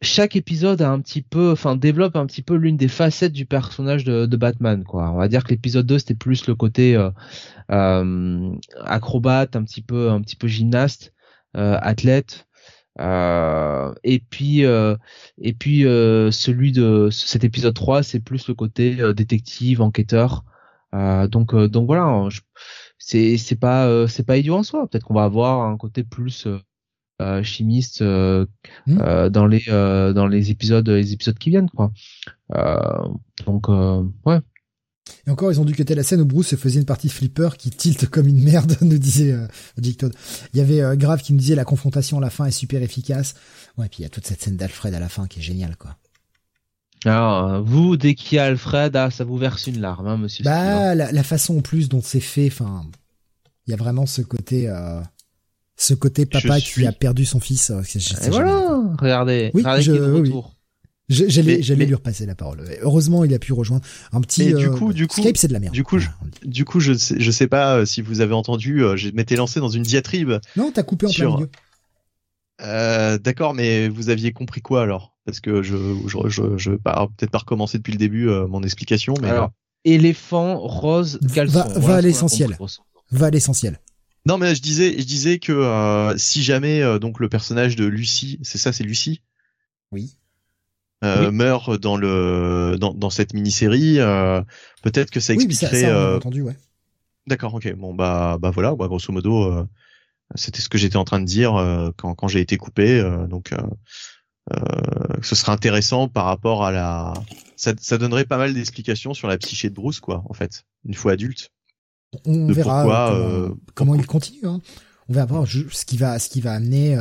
chaque épisode a un petit peu enfin développe un petit peu l'une des facettes du personnage de, Batman quoi. On va dire que l'épisode 2 c'était plus le côté acrobate un petit peu un petit peu gymnaste athlète euh, et puis euh, et puis euh, celui de cet épisode 3 c'est plus le côté détective enquêteur. Donc donc voilà c'est c'est pas c'est pas idiot en soi. Peut-être qu'on va avoir un côté plus chimiste mmh. dans les dans les épisodes les épisodes qui viennent quoi. Donc ouais et encore, ils ont dû quitter la scène où Bruce se faisait une partie flipper qui tilte comme une merde, nous disait euh, Dick Todd. Il y avait euh, Grave qui nous disait la confrontation à la fin est super efficace. Ouais, puis il y a toute cette scène d'Alfred à la fin qui est géniale, quoi. Alors, euh, vous, dès qu'il y a Alfred, ah, ça vous verse une larme, hein, monsieur. Bah, la, la, façon en plus dont c'est fait, enfin, il y a vraiment ce côté, euh, ce côté papa qui a perdu son fils. Et voilà, regardez, oui, regardez je, oui. J'allais, j'allais lui repasser la parole. Heureusement, il a pu rejoindre un petit. du euh, coup, du coup, Skype, c'est de la merde. Du coup, je, du coup, je sais, je sais pas euh, si vous avez entendu. Euh, je m'étais lancé dans une diatribe. Non, t'as coupé en plein milieu. Euh, D'accord, mais vous aviez compris quoi alors? Parce que je, je, je, je vais peut-être pas recommencer depuis le début mon explication, mais. Alors, éléphant, rose, caleçon. Va, va à l'essentiel. Va à l'essentiel. Non, mais je disais, je disais que si jamais donc le personnage de Lucie, c'est ça, c'est Lucie? Oui euh, meurt dans le dans, dans cette mini-série, euh, peut-être que ça expliquerait. Oui, euh... entendu, ouais. D'accord, ok. Bon bah bah voilà, bah, grosso modo, euh, c'était ce que j'étais en train de dire euh, quand quand j'ai été coupé. donc ce serait intéressant par rapport à la. Ça, ça donnerait pas mal d'explications sur la psyché de Bruce, quoi, en fait, une fois adulte. On verra comment, comment il continue. Hein. On verra voir ce qui va ce qui va amener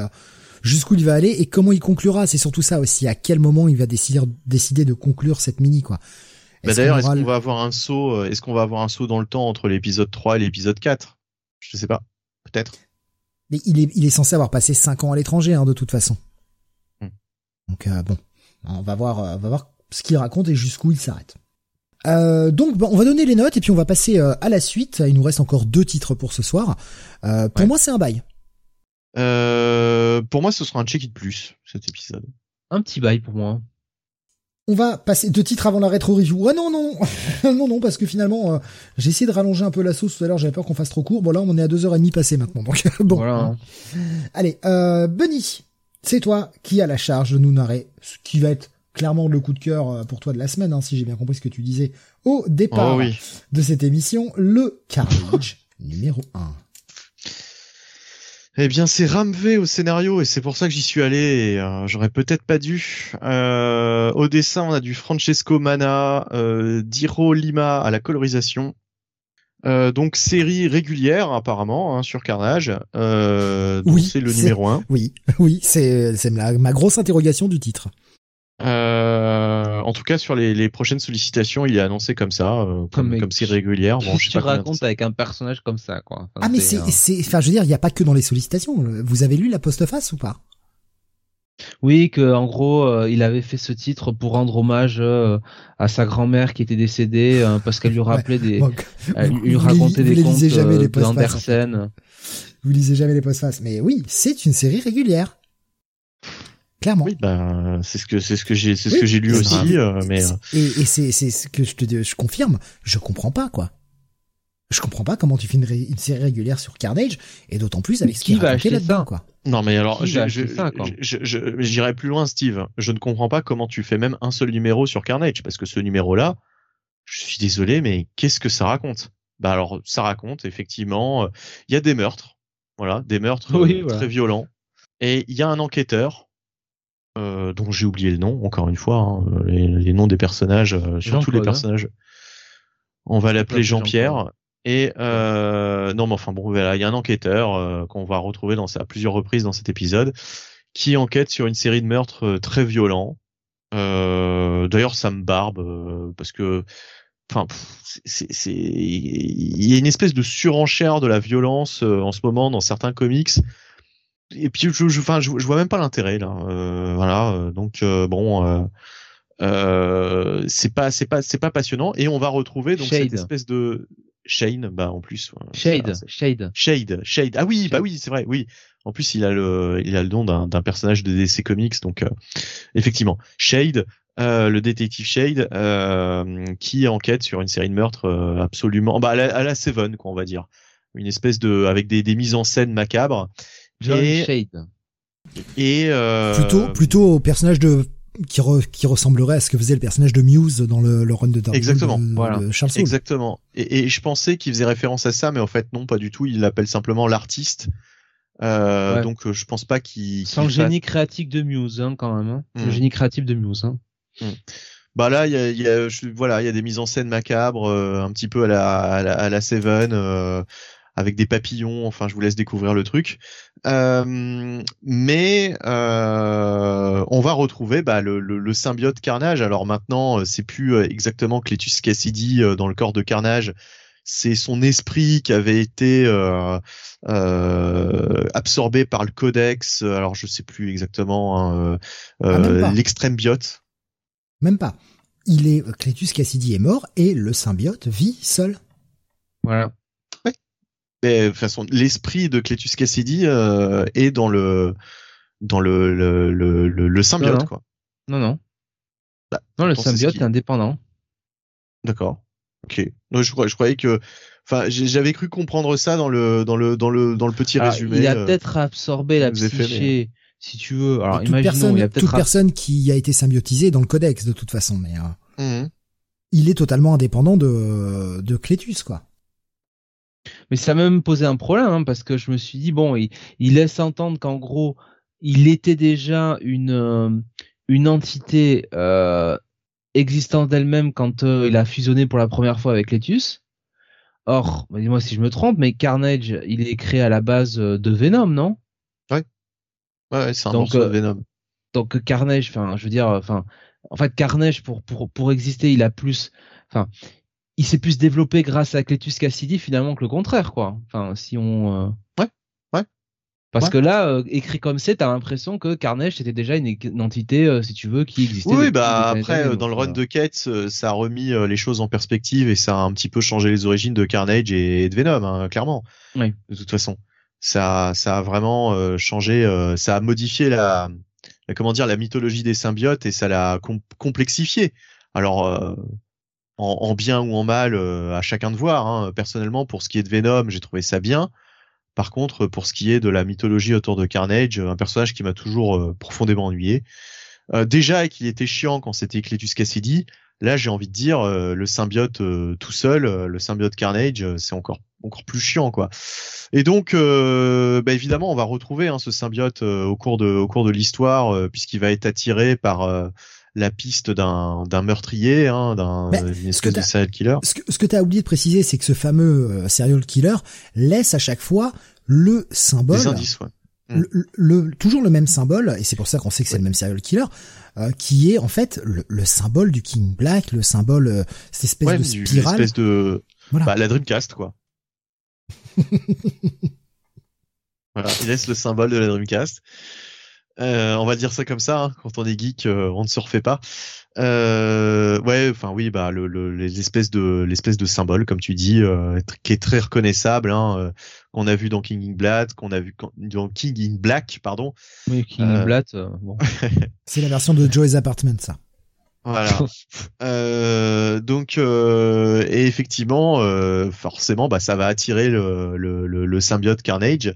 jusqu'où il va aller et comment il conclura. C'est surtout ça aussi. À quel moment il va décider, décider de conclure cette mini, quoi. Bah d'ailleurs, est-ce qu'on va avoir un saut, euh, est-ce qu'on va avoir un saut dans le temps entre l'épisode 3 et l'épisode 4? Je sais pas. Peut-être. Mais il est, il est censé avoir passé 5 ans à l'étranger, hein, de toute façon. Hmm. Donc, euh, bon. On va voir, euh, on va voir ce qu'il raconte et jusqu'où il s'arrête. Euh, donc on va donner les notes et puis on va passer à la suite. Il nous reste encore deux titres pour ce soir. pour moi, c'est un bail. Euh, pour moi, ce sera un check-it plus cet épisode. Un petit bail pour moi. On va passer deux titres avant la rétro review. Ah non non non non parce que finalement euh, j'ai essayé de rallonger un peu la sauce tout à l'heure. J'avais peur qu'on fasse trop court. Bon là on est à deux heures et demie passées maintenant. Donc bon. Voilà. Allez, euh, Bunny, c'est toi qui as la charge de nous narrer ce qui va être clairement le coup de cœur pour toi de la semaine, hein, si j'ai bien compris ce que tu disais au départ Oh oui. de cette émission, le Carnage numéro 1. Eh bien, c'est Ramvé au scénario et c'est pour ça que j'y suis allé. Et, euh, J'aurais peut-être pas dû. Euh, au dessin, on a du Francesco Mana, euh, Diro Lima à la colorisation. Euh, donc série régulière apparemment hein, sur Carnage. Oui, c'est le numéro 1. Oui, oui, c'est c'est ma, ma grosse interrogation du titre. Euh, en tout cas, sur les, les prochaines sollicitations, il est annoncé comme ça, euh, comme, mais comme série régulière. Bon, je sais tu pas racontes avec un personnage comme ça, quoi. Enfin, Ah mais c'est, euh, c'est, enfin je veux dire, il n'y a pas que dans les sollicitations. Vous avez lu la postface ou pas? Oui, que en gros, euh, il avait fait ce titre pour rendre hommage euh, à sa grand-mère qui était décédée euh, parce qu'elle lui rappelait des, Bon, elle vous- lui vous racontait vous des contes lisez jamais, euh, les d'Andersen. Vous lisez jamais les postfaces, mais oui, c'est une série régulière. Clairement. Oui, bah, c'est ce que c'est ce que j'ai c'est ce Oui, que j'ai lu aussi, euh, mais euh, Et, et c'est, c'est ce que je te, je confirme. Je comprends pas quoi. Je comprends pas comment tu fais une, ré- une série régulière sur Carnage et d'autant plus avec Mais ce qui va acheter là-dedans quoi. Non, mais alors, Qui je, va je, acheter ça, quoi? je- je- je- j'irai plus loin, Steve. Je ne comprends pas comment tu fais même un seul numéro sur Carnage, parce que ce numéro-là, je suis désolé, mais qu'est-ce que ça raconte? Bah alors, ça raconte effectivement, euh, il y a des meurtres, voilà, des meurtres euh, voilà. très violents, et il y a un enquêteur. Euh, dont j'ai oublié le nom, encore une fois, hein, les, les noms des personnages, euh, surtout les hein. personnages. On va l'appeler. Jean-Pierre. Et euh, non, mais enfin bon, voilà, il y a un enquêteur qu'on va retrouver dans à plusieurs reprises dans cet épisode, qui enquête sur une série de meurtres très violents. D'ailleurs, ça me barbe parce que, enfin, c'est, il y a une espèce de surenchère de la violence en ce moment dans certains comics. Et puis, je, je, enfin, je, je vois même pas l'intérêt là. Euh, voilà, euh, donc euh, bon. Euh, euh, c'est pas c'est pas c'est pas passionnant et on va retrouver donc cette Shade. espèce de Shane bah en plus Shade, ça, Shade. Shade, Shade. Ah oui, bah oui, c'est vrai, oui. En plus, il a le, il a le nom d'un, d'un personnage de DC Comics, donc euh, effectivement, Shade, euh, le détective Shade, euh, qui enquête sur une série de meurtres euh, absolument, bah à la, à la Seven, quoi, on va dire, une espèce de, avec des, des mises en scène macabres John Et- Shade. et euh, Plutôt, plutôt au personnage de qui, re- qui ressemblerait à ce que faisait le personnage de Muse dans le, le run de Daredevil Exactement, de, voilà. de Charles Soule. Exactement. Et, et je pensais qu'il faisait référence à ça, mais en fait non, pas du tout. Il l'appelle simplement l'artiste. Euh, Ouais. Donc euh, je pense pas qu'il. Sans le fasse- génie créatif de Muse, hein, quand même. Hein. Le Hmm. génie créatif de Muse. Hein. Bah là, il y a, il y a- je- voilà, il y a des mises en scène macabres, euh, un petit peu à la, à la, à la Seven, euh, avec des papillons. Enfin, je vous laisse découvrir le truc. Euh, mais euh, on va retrouver bah, le, le, le symbiote Carnage. Alors maintenant, euh, c'est plus exactement Cletus Cassidy dans le corps de Carnage. C'est son esprit qui avait été euh, euh, absorbé par le Codex. Alors je sais plus exactement hein, euh, Ah, même pas. l'extrême biote. Même pas. Il est Cletus Cassidy est mort et le symbiote vit seul. Voilà. Mais, de toute façon, l'esprit de Cletus Cassidy euh, est dans le dans le le le, le, le symbiote Non, non. quoi. Non, non. Bah, non, le symbiote qui- est indépendant. D'accord. Ok. Non, je, je croyais que, enfin, j'avais cru comprendre ça dans le dans le dans le dans le petit Alors, résumé. il a euh. peut-être absorbé la psyché, si tu veux. Alors, toute imaginons, personne, il a toute personne qui a été symbiotisée dans le codex de toute façon, mais euh, Mhm. il est totalement indépendant de de Cletus quoi. Mais ça m'a même posé un problème, hein, parce que je me suis dit, bon, il, il laisse entendre qu'en gros, il était déjà une, euh, une entité euh, existante d'elle-même quand euh, il a fusionné pour la première fois avec Letus. Or, bah, dis-moi si je me trompe, mais Carnage, il est créé à la base de Venom, non? Ouais, ouais, c'est un Donc, morceau de Venom. donc Carnage, enfin, je veux dire, enfin, en fait, Carnage pour pour pour exister, il a plus, enfin, il s'est plus développé grâce à Cletus Cassidy finalement que le contraire, quoi. Enfin, si on, euh, Ouais, ouais. Parce Ouais. que là, euh, écrit comme c'est, t'as l'impression que Carnage c'était déjà une, une entité, euh, si tu veux, qui existait. Oui, bah après années, dans le run de Kate, ça a remis euh, les choses en perspective et ça a un petit peu changé les origines de Carnage et de Venom, hein, clairement. Oui. De toute façon, ça ça a vraiment changé, ça a modifié la comment dire, la mythologie des symbiotes et ça l'a complexifié. Alors, en, bien ou en mal, à chacun de voir. Hein. Personnellement, pour ce qui est de Venom, j'ai trouvé ça bien. Par contre, pour ce qui est de la mythologie autour de Carnage, un personnage qui m'a toujours euh, profondément ennuyé. Euh, déjà qu'il était chiant quand c'était Cletus Cassidy, là j'ai envie de dire euh, le symbiote tout seul, le symbiote Carnage, c'est encore encore plus chiant quoi. Et donc bah, évidemment on va retrouver hein, ce symbiote au cours de au cours de l'histoire puisqu'il va être attiré par la piste d'un d'un meurtrier, hein, d'un serial killer. Ce que, ce que tu as oublié de préciser, c'est que ce fameux euh, serial killer laisse à chaque fois le symbole. Des indices, ouais. Le, toujours le même symbole, et c'est pour ça qu'on sait que c'est le même serial killer, euh, qui est en fait le, symbole du King Black, le symbole, euh, cette espèce de spirale. espèce de, voilà. bah, la Dreamcast, quoi. voilà, il laisse le symbole de la Dreamcast. Euh, on va dire ça comme ça. Hein. Quand on est geek, euh, on ne se refait pas. Euh, ouais, enfin oui, bah le, le l'espèce de l'espèce de symbole, comme tu dis, euh, qui est très reconnaissable, hein, euh, qu'on a vu dans King in Black, qu'on a vu dans King in Black, pardon. Oui, King in Black. bon. C'est la version de Joey's Apartment, ça. Voilà. donc et effectivement, forcément, bah ça va attirer le le, le, le symbiote Carnage.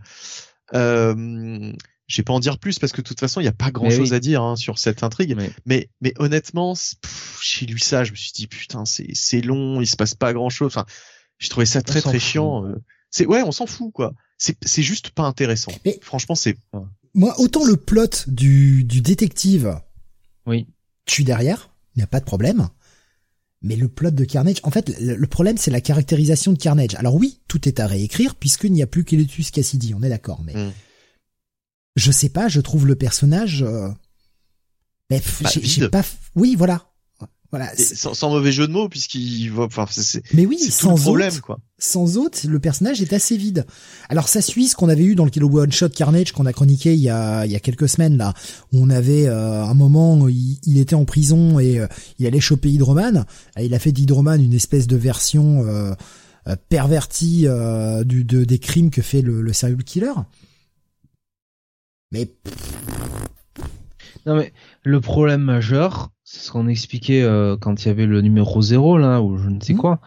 Je vais pas en dire plus parce que de toute façon, il n'y a pas grand chose à dire hein, sur cette intrigue. Mais, mais honnêtement, j'ai lu ça, je me suis dit putain, c'est, c'est long, il se passe pas grand chose. Enfin, j'ai trouvé ça très très chiant. Euh. C'est ouais, on s'en fout quoi. C'est, c'est juste pas intéressant. Mais Franchement, c'est. Moi, autant le plot du, du détective. Oui. Tu suis derrière, il n'y a pas de problème. Mais le plot de Carnage, en fait, le, problème c'est la caractérisation de Carnage. Alors oui, tout est à réécrire puisqu'il n'y a plus qu'Eletus Cassidy, on est d'accord. Mais mm je sais pas, je trouve le personnage. Euh... Mais bah, j'ai pas. Oui, voilà. Voilà. Sans, sans, mauvais jeu de mots, puisqu'il va. Enfin, c'est. Mais oui, sans problème, quoi. Sans autre, le personnage est assez vide. Alors ça suit ce qu'on avait eu dans le Kilo One Shot Carnage qu'on a chroniqué il y a il y a quelques semaines là, où on avait euh, un moment où il, était en prison et euh, il allait choper Hydroman. Il a fait d'Hydroman une espèce de version euh, pervertie du de, des crimes que fait le, le serial killer. Mais non mais le problème majeur, c'est ce qu'on expliquait euh, quand il y avait le numéro 0 là ou je ne sais mhm. quoi.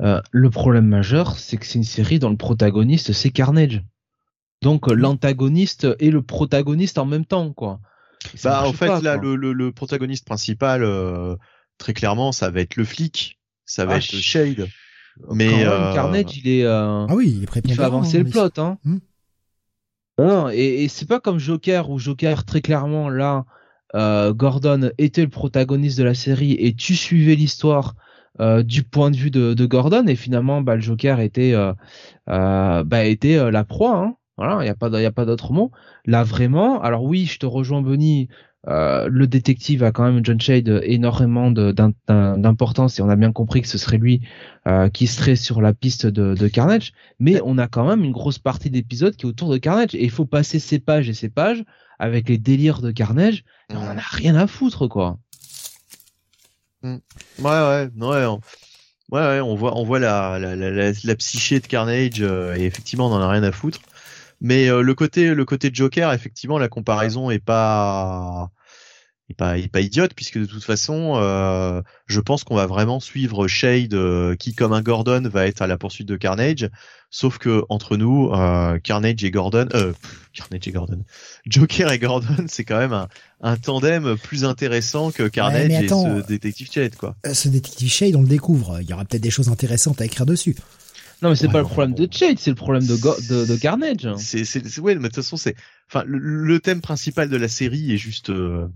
Euh, le problème majeur, c'est que c'est une série dont le protagoniste c'est Carnage. Donc l'antagoniste et le protagoniste en même temps quoi. bah en fait là le, le, protagoniste principal euh, très clairement ça va être le flic, ça va ah, être Shade. Mais Carnage il est ah oui il est Il fait avancer le plot hein. Hmm. Non, et, c'est pas comme Joker où Joker très clairement là, euh, Gordon était le protagoniste de la série et tu suivais l'histoire euh, du point de vue de, Gordon et finalement bah, le Joker était euh, bah, était la proie. Hein. Voilà, il y a pas y a pas d'autre mot. Là vraiment, alors oui, je te rejoins Benny. Euh, le détective a quand même John Shade énormément d'importance et on a bien compris que ce serait lui euh, qui serait sur la piste de, de, Carnage, mais on a quand même une grosse partie d'épisode qui est autour de Carnage et il faut passer ces pages et ces pages avec les délires de Carnage et on en a rien à foutre quoi. Mm. Ouais ouais ouais. On... Ouais, ouais, on voit, on voit la, la, la, la psyché de Carnage euh, et effectivement on en a rien à foutre. Mais euh, le côté le côté Joker, effectivement, la comparaison est pas est pas est pas idiote puisque de toute façon, euh, je pense qu'on va vraiment suivre Shade euh, qui, comme un Gordon, va être à la poursuite de Carnage. Sauf que entre nous, Carnage et Gordon, Carnage et Gordon, Joker et Gordon, c'est quand même un, un, tandem plus intéressant que Carnage et ce détective Shade, quoi. Ce détective Shade, on le découvre. Il y aura peut-être des choses intéressantes à écrire dessus. Non, mais c'est pas le problème de Shade, c'est le problème de, de, de Carnage. C'est, c'est, ouais, mais de toute façon, c'est, enfin, le, thème principal de la série est juste, euh...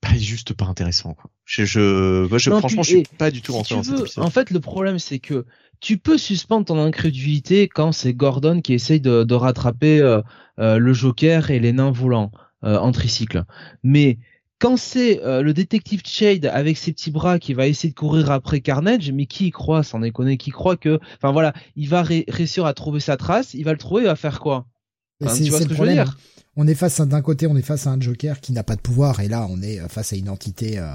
pas juste pas intéressant, quoi. Je, je, moi, je franchement, je suis pas du tout rentré dans cette En fait, le problème, c'est que tu peux suspendre ton incrédulité quand c'est Gordon qui essaye de, de rattraper euh, euh, le Joker et les nains volants euh, en tricycle. Mais quand c'est euh, le détective Shade avec ses petits bras qui va essayer de courir après Carnage, mais qui y croit, sans déconner, qui croit que, enfin voilà, il va réussir à trouver sa trace, il va le trouver, il va faire quoi? C'est tu vois ce veux dire? On est face d'un côté, on est face à un Joker qui n'a pas de pouvoir, et là, on est face à une entité euh,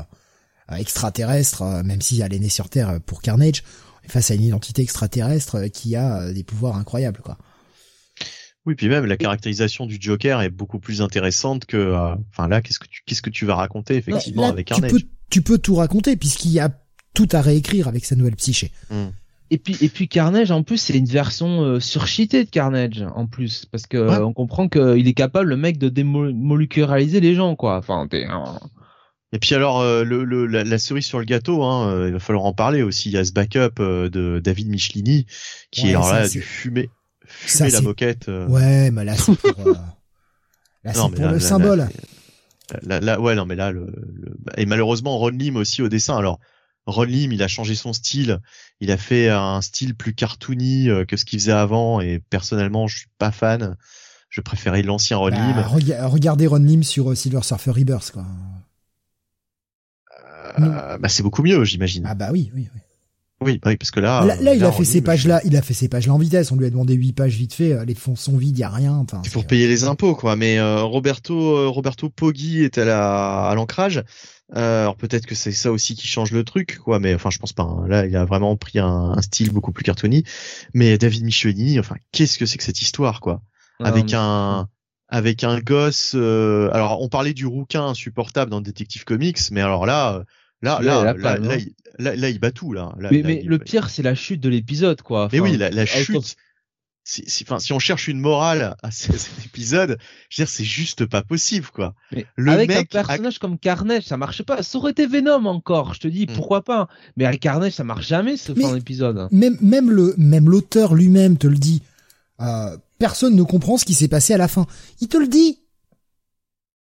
extraterrestre, euh, même si elle est née sur Terre pour Carnage, on est face à une identité extraterrestre qui a des pouvoirs incroyables, quoi. Oui, puis même la caractérisation du Joker est beaucoup plus intéressante que, euh, enfin là, qu'est-ce que tu, qu'est-ce que tu vas raconter effectivement Là, avec tu Carnage? peux, tu peux tout raconter puisqu'il y a tout à réécrire avec sa nouvelle psyché. Hmm. Et puis, et puis Carnage, en plus, c'est une version euh, surcheatée de Carnage, en plus, parce que Ouais. euh, on comprend qu'il est capable, le mec, de démoléculariser les gens, quoi. Enfin, t'es un- Et puis alors euh, le, le- la, la cerise sur le gâteau, hein, euh, il va falloir en parler aussi. Il y a ce backup euh, de David Michelini qui Ouais, est alors ça, là c'est- du fumé, Ça, fumer la moquette. euh. Ouais, mais là c'est pour, euh, là, Non, c'est mais pour là- le là- symbole. là, c'est- Là, là- ouais, non, mais là, le, le- et malheureusement, Ron Lim aussi au dessin. Alors, Ron Lim, il a changé son style. Il a fait un style plus cartoony euh, que ce qu'il faisait avant. Et personnellement, je suis pas fan. Je préférais l'ancien Ron Lim. Bah, rega- regardez Ron Lim sur euh, Silver Surfer Rebirth, quoi. Euh, bah, c'est beaucoup mieux, j'imagine. Ah bah oui, oui, oui. Oui, bah oui, parce que là, là, là, il là, a fait ces Lim, pages-là, il a fait ces pages-là en vitesse. On lui a demandé huit pages vite fait, euh, les fonds sont vides, y a rien. Enfin, C'est pour c'est- payer les impôts, quoi. Mais euh, Roberto, euh, Roberto Poggi est à la à l'ancrage. Euh, alors peut-être que c'est ça aussi qui change le truc, quoi. Mais enfin, je pense pas. hein. Là, il a vraiment pris un, un style beaucoup plus cartoony. Mais David Michelini, enfin, qu'est-ce que c'est que cette histoire, quoi? Avec un avec un gosse. euh, alors, on parlait du rouquin insupportable dans Detective Comics, mais alors là, là, là, il a là, pas, là, il, là, là, il bat tout, là. Là, mais, là, mais il- le pire, c'est la chute de l'épisode, quoi. mais oui, la, chute. Si, si, enfin, si on cherche une morale à ce- cet épisode, je veux dire, c'est juste pas possible, quoi. Mais Le avec un personnage comme Carnage, ça marche pas. Ça aurait été Venom encore, je te dis, Hmm. pourquoi pas. Mais avec Carnage, ça marche jamais, ce Mais- fin d'épisode. Même, même le, même l'auteur lui-même te le dit. Euh, personne ne comprend ce qui s'est passé à la fin. Il te le dit.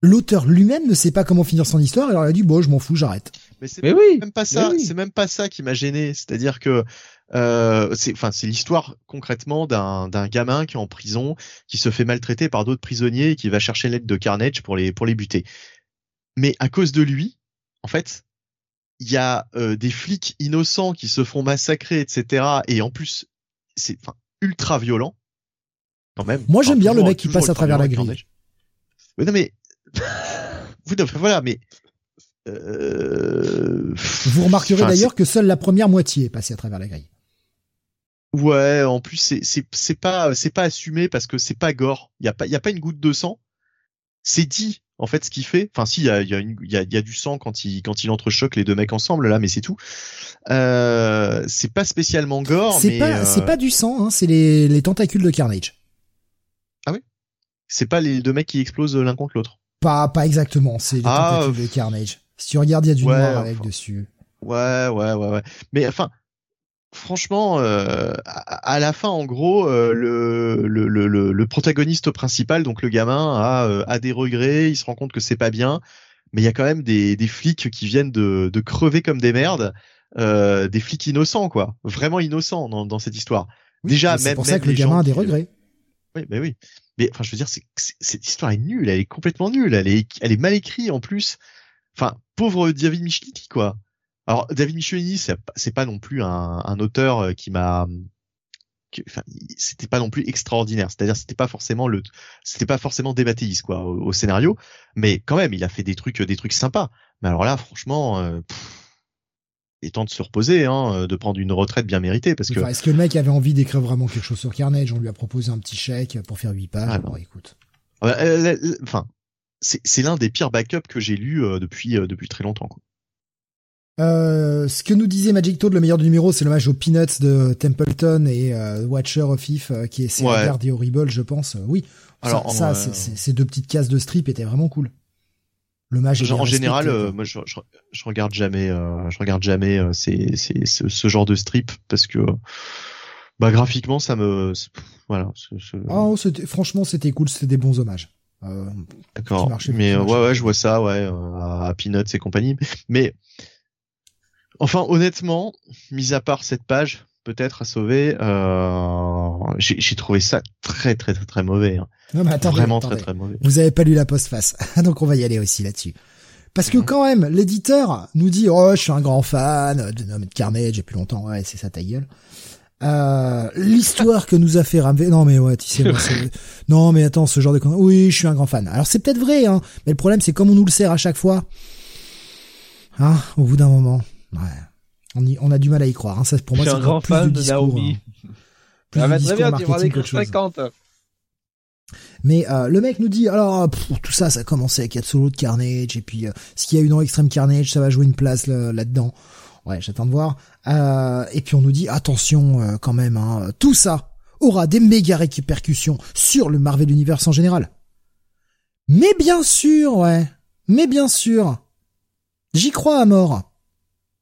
L'auteur lui-même ne sait pas comment finir son histoire, alors il a dit bon, je m'en fous, j'arrête. Mais c'est Mais oui. même pas ça. mais oui. C'est même pas ça qui m'a gêné. C'est-à-dire que euh, c'est, enfin, c'est l'histoire concrètement d'un d'un gamin qui est en prison, qui se fait maltraiter par d'autres prisonniers et qui va chercher l'aide de Carnage pour les pour les buter. Mais à cause de lui, en fait, il y a euh, des flics innocents qui se font massacrer, etc. Et en plus, c'est enfin ultra violent quand même. Moi, j'aime bien le mec qui passe à travers la grille. Carnage. Oui, non mais voilà, mais euh... Vous remarquerez Enfin, d'ailleurs que seule la première moitié est passée à travers la grille. Ouais, en plus c'est c'est c'est pas c'est pas assumé parce que c'est pas gore. Il y a pas il y a pas une goutte de sang. C'est dit en fait ce qu'il fait. Enfin si il y a il y a une il y a, il y a du sang quand il quand il entrechoque les deux mecs ensemble là, mais c'est tout. Euh, c'est pas spécialement gore, C'est pas, euh, c'est pas du sang, hein, c'est les, les tentacules de Carnage. c'est pas les deux mecs qui explosent l'un contre l'autre? Pas, pas exactement, c'est les Ah, tentacules de Carnage. Si tu regardes, il y a du ouais, noir avec enfin. dessus. Ouais, ouais, ouais, ouais. Mais enfin, franchement, euh, à, à la fin, en gros, euh, le, le, le, le, protagoniste principal, donc le gamin, a, euh, a des regrets. Il se rend compte que c'est pas bien, mais il y a quand même des, des flics qui viennent de, de crever comme des merdes, des flics innocents, quoi, vraiment innocents dans, dans cette histoire. Oui, Déjà, c'est même pour ça même que le gamin a des qui- regrets. oui, mais oui. Mais enfin, je veux dire, c'est- cette histoire est nulle. Elle est complètement nulle. Elle est, elle est mal écrite en plus. Enfin, pauvre David Michelini, quoi. Alors, David Michelini, c'est, pas- non plus un, un auteur euh, qui m'a, enfin, c'était pas non plus extraordinaire. C'est-à-dire, c'était pas forcément le, c'était pas forcément démattéiste, quoi, au, au scénario. Mais quand même, il a fait des trucs, des trucs sympas. Mais alors là, franchement, euh, pff, il est temps de se reposer, hein, de prendre une retraite bien méritée, parce que Enfin, Est-ce que le mec avait envie d'écrire vraiment quelque chose sur Carnage? On lui a proposé un petit chèque pour faire 8 pages. Ah, bon, écoute. Euh, euh, euh, Enfin, c'est l'un des pires backups que j'ai lu euh, depuis euh, depuis très longtemps. Quoi. Euh, ce que nous disait Magic Toad, le meilleur du numéro, c'est l'hommage aux Peanuts de Templeton et euh, Watcher of If, euh, qui est c'est Ouais. Et Horrible, je pense. Oui. Alors, ça, en, ces deux petites cases de strip étaient vraiment cool. L'hommage en général, moi je, je, je regarde jamais, je regarde jamais ces, ces, ce, ce genre de strip parce que bah graphiquement ça me, voilà, Ah, c'était- franchement, c'était cool, c'était des bons hommages. Euh, d'accord. Mais ouais, ouais, je vois ça, ouais, euh, à, Peanuts et compagnie. Mais enfin, honnêtement, mis à part cette page, peut-être à sauver, euh, j'ai trouvé ça très très très très mauvais, hein. non, mais attendez, vraiment attendez. très très mauvais. Vous avez pas lu la postface, donc on va y aller aussi là-dessus. Parce que Mhm. quand même, l'éditeur nous dit oh je suis un grand fan de, de Carnage depuis longtemps, ouais c'est ça ta gueule. Euh, L'histoire que nous a fait Ramvé, non mais ouais tu sais moi, c'est- non mais attends ce genre de con- oui je suis un grand fan. Alors c'est peut-être vrai hein, mais le problème c'est comme on nous le sert à chaque fois, hein, au bout d'un moment, ouais, on, y, on a du mal à y croire. Hein. Ça pour moi Je suis c'est un grand plus fan de discours, Naomi. hein. Plus très discours bien, tu vas en marketing écrire qu'autre chose. 50. Mais euh, le mec nous dit alors tout ça, ça a commencé avec Absolute de Carnage et puis ce qu'il y a eu dans Extreme Carnage, ça va jouer une place là-dedans. Ouais, j'attends de voir. et puis on nous dit attention quand même, hein, tout ça aura des méga répercussions sur le Marvel Universe en général. Mais bien sûr, ouais. Mais bien sûr. J'y crois à mort.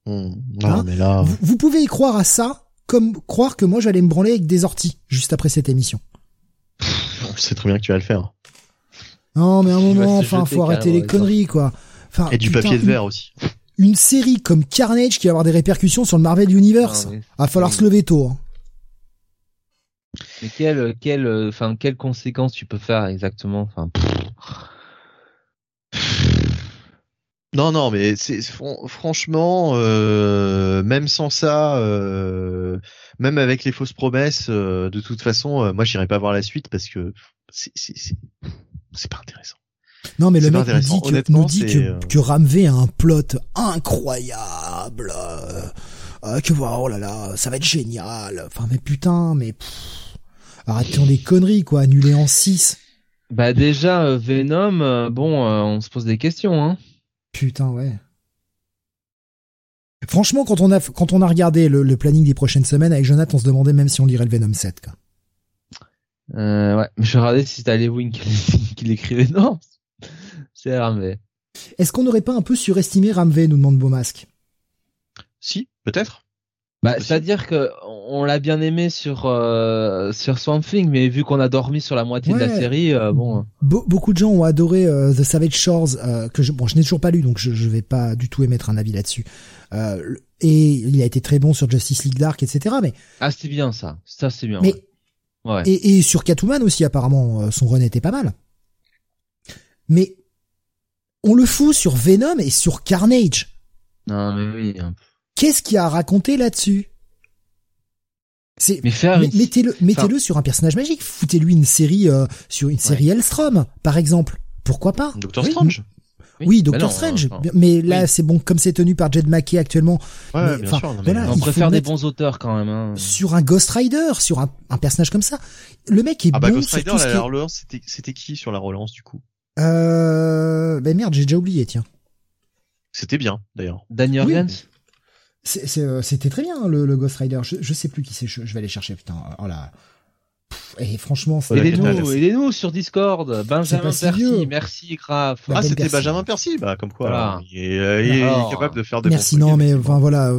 Non, hein mais là... vous, pouvez y croire à ça comme croire que moi j'allais me branler avec des orties juste après cette émission. On sait très bien que tu vas le faire. Non, mais un moment, enfin, faut arrêter les conneries, quoi. Enfin, et du papier de verre aussi. Une série comme Carnage qui va avoir des répercussions sur le Marvel Universe. Il va falloir se lever tôt. Hein. Mais quelle, quelle, enfin, quelles conséquences tu peux faire exactement? Enfin. Non, non, mais c'est franchement, euh, même sans ça, euh, même avec les fausses promesses, euh, de toute façon, moi, j'irai pas voir la suite parce que c'est pas intéressant. Non, mais le mec nous dit, que, nous dit que, que Ramvé a un plot incroyable, que oh là là, ça va être génial. Enfin, mais putain, mais arrêtons les conneries, quoi, annuler en 6. Bah déjà, Venom, bon, on se pose des questions, hein. Putain, ouais. Franchement, quand on a quand on a regardé le, planning des prochaines semaines avec Jonathan, on se demandait même si on lirait le Venom 7. Quoi. Euh, ouais, mais je regardais si c'était Lewin qui, l'écrivait. Non, c'est Ramvé. Est-ce qu'on n'aurait pas un peu surestimé Ramvé, nous demande Beaumasque? Si, peut-être. Bah, c'est-à-dire que on l'a bien aimé sur euh, sur Swamp Thing, mais vu qu'on a dormi sur la moitié de la série, euh, bon. beaucoup de gens ont adoré euh, The Savage Shores, que je, bon, je n'ai toujours pas lu, donc je, je vais pas du tout émettre un avis là-dessus. et il a été très bon sur Justice League Dark, etc. Mais ah, c'est bien ça, ça c'est bien. Mais ouais. et, et sur Catwoman aussi, apparemment, son run était pas mal. Mais on le fout sur Venom et sur Carnage. Non mais oui. Qu'est-ce qu'il a raconté là-dessus? C'est mais faire mettez-le mettez-le sur un personnage magique, foutez-lui une série euh, sur une série Elstrom par exemple. Pourquoi pas? Doctor Strange. Oui, Doctor bah Strange. mais là, c'est bon, comme c'est tenu par Jed McKay actuellement. Ouais, bien sûr, on préfère des bons auteurs quand même. Hein. Sur un Ghost Rider, sur un, un, personnage comme ça. Le mec est ah bah bon Ghost Rider, sur tout la relance, c'était, c'était qui sur la relance du coup? Euh, ben merde, j'ai déjà oublié, tiens. C'était bien, d'ailleurs. Daniel oui. Euh, c'était très bien le, le, Ghost Rider. Je, je sais plus qui c'est. Je, vais aller chercher. Putain. Oh là. Et franchement, c'est. Aidez-nous, aidez-nous sur Discord. Benjamin Percy, merci grave. ah, c'était Benjamin Percy, bah comme quoi. il, est, capable de faire des. Merci, non, mais enfin voilà,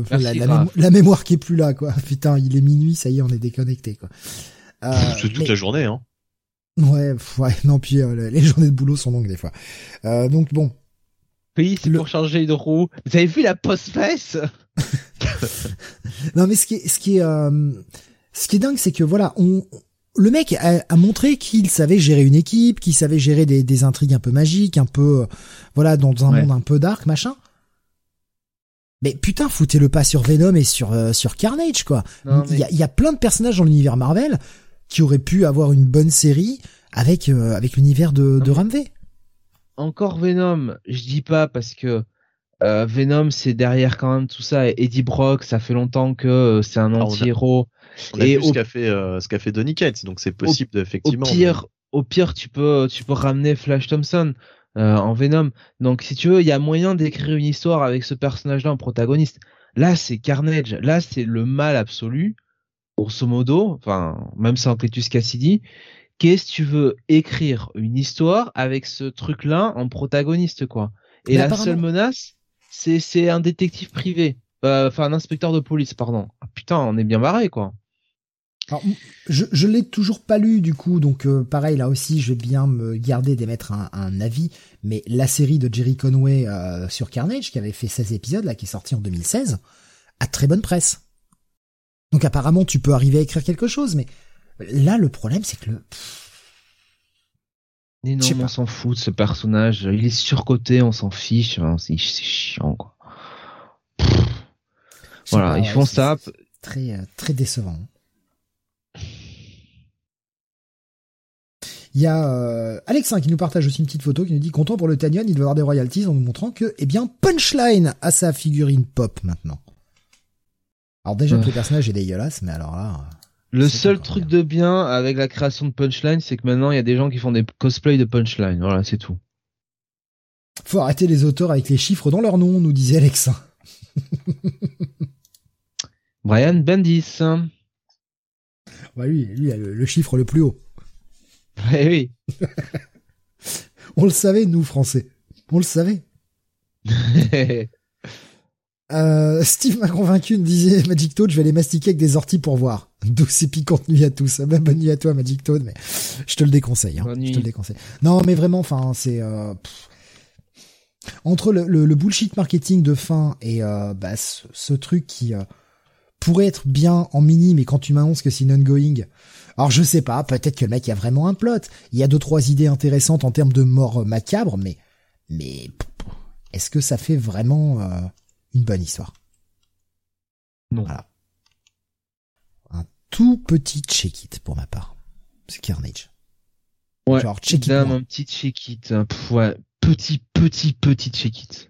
la, mémoire qui est plus là, quoi. Putain, il est minuit, ça y est, on est déconnecté, quoi. Euh, c'est toute la journée, hein. Ouais, ouais, non, puis euh, les journées de boulot sont longues des fois. Euh, donc bon, pays, c'est pour changer de roue. Vous avez vu la post-face Non, mais ce qui est, ce qui est, euh, ce qui est dingue, c'est que voilà, on, le mec a, montré qu'il savait gérer une équipe, qu'il savait gérer des, des, intrigues un peu magiques, un peu, euh, voilà, dans un monde un peu dark, machin. Mais putain, foutez-le pas sur Venom et sur euh, sur Carnage, quoi. Il y, a, y, a, plein de personnages dans l'univers Marvel qui auraient pu avoir une bonne série avec avec l'univers de, de Ramvé encore Venom, je dis pas parce que euh, Venom c'est derrière quand même tout ça. Et Eddie Brock, ça fait longtemps que euh, c'est un ah, anti-héros. et vu ce qu'a fait euh, ce qu'a fait Donny Cates, donc c'est possible effectivement. Au pire, au pire tu peux tu peux ramener Flash Thompson en Venom. Donc si tu veux, il y a moyen d'écrire une histoire avec ce personnage-là en protagoniste. Là c'est Carnage, là c'est le mal absolu, grosso modo, enfin même sans Cletus Cassidy qu'est-ce que tu veux écrire une histoire avec ce truc-là en protagoniste, quoi? Et la seule menace, c'est, c'est un détective privé. Euh, enfin, un inspecteur de police, pardon. Ah, putain, on est bien barré, quoi. je, je l'ai toujours pas lu du coup, donc euh, pareil là aussi, je vais bien me garder d'émettre un, un avis. Mais la série de Jerry Conway euh, sur Carnage, qui avait fait 16 épisodes là, qui est sortie en 2016, a très bonne presse. Donc apparemment, tu peux arriver à écrire quelque chose, mais Là, le problème, c'est que le. Mais non, on s'en fout de ce personnage. Il est surcoté, on s'en fiche. c'est chiant, quoi. Voilà, ils font ça. Très, euh, très décevant. Il y a euh, Alexin qui nous partage aussi une petite photo qui nous dit content pour le Tanyon, il doit avoir des royalties en nous montrant que, eh bien, Punchline a sa figurine pop maintenant. Alors déjà que le personnage est dégueulasse, mais alors là. Le C'est seul truc de bien avec la création de Punchline, c'est que maintenant il y a des gens qui font des cosplays de Punchline. Voilà, c'est tout. Faut arrêter les auteurs avec les chiffres dans leur nom, nous disait Alex. Brian Bendis. Ouais, lui, lui a le, le chiffre le plus haut. Oui, oui. On le savait, nous, Français. On le savait. Euh, Steve m'a convaincu, me disait Magic Toad, je vais les mastiquer avec des orties pour voir. Douce et piquante nuit à tous. Même bonne nuit à toi, Magic Toad, mais je te le déconseille. Hein. Bonne Je te le déconseille. Non, mais vraiment, enfin, c'est euh, entre le, le, le bullshit marketing de fin et euh, bah, ce, ce truc qui euh, pourrait être bien en mini, mais quand tu m'annonces que c'est une ongoing. Alors je sais pas, peut-être que le mec a vraiment un plot. Il y a deux trois idées intéressantes en termes de mort macabre, mais mais est-ce que ça fait vraiment euh, une bonne histoire Non. Voilà. Un tout petit check-it pour ma part. C'est Carnage. Ouais. Genre check-it. Un petit check-it. hein. Ouais. Petit, petit, petit check-it.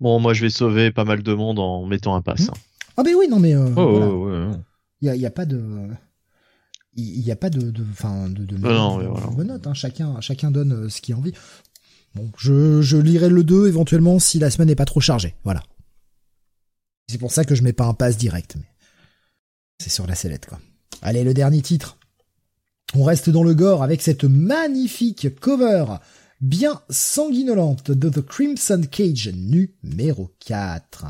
Bon, moi, je vais sauver pas mal de monde en mettant un pass. Hmm. Ah ben oui, non mais euh, Oh, voilà. ouais, ouais. il y a, il y a pas de il y a pas de de enfin de de, Non, non, de- mais voilà. de hein. chacun chacun donne euh, ce qu'il a envie. Bon, je je lirai le 2 éventuellement si la semaine n'est pas trop chargée, voilà. C'est pour ça que je mets pas un pass direct mais c'est sur la sellette quoi. Allez, le dernier titre. On reste dans le gore avec cette magnifique cover bien sanguinolente de The Crimson Cage numéro 4.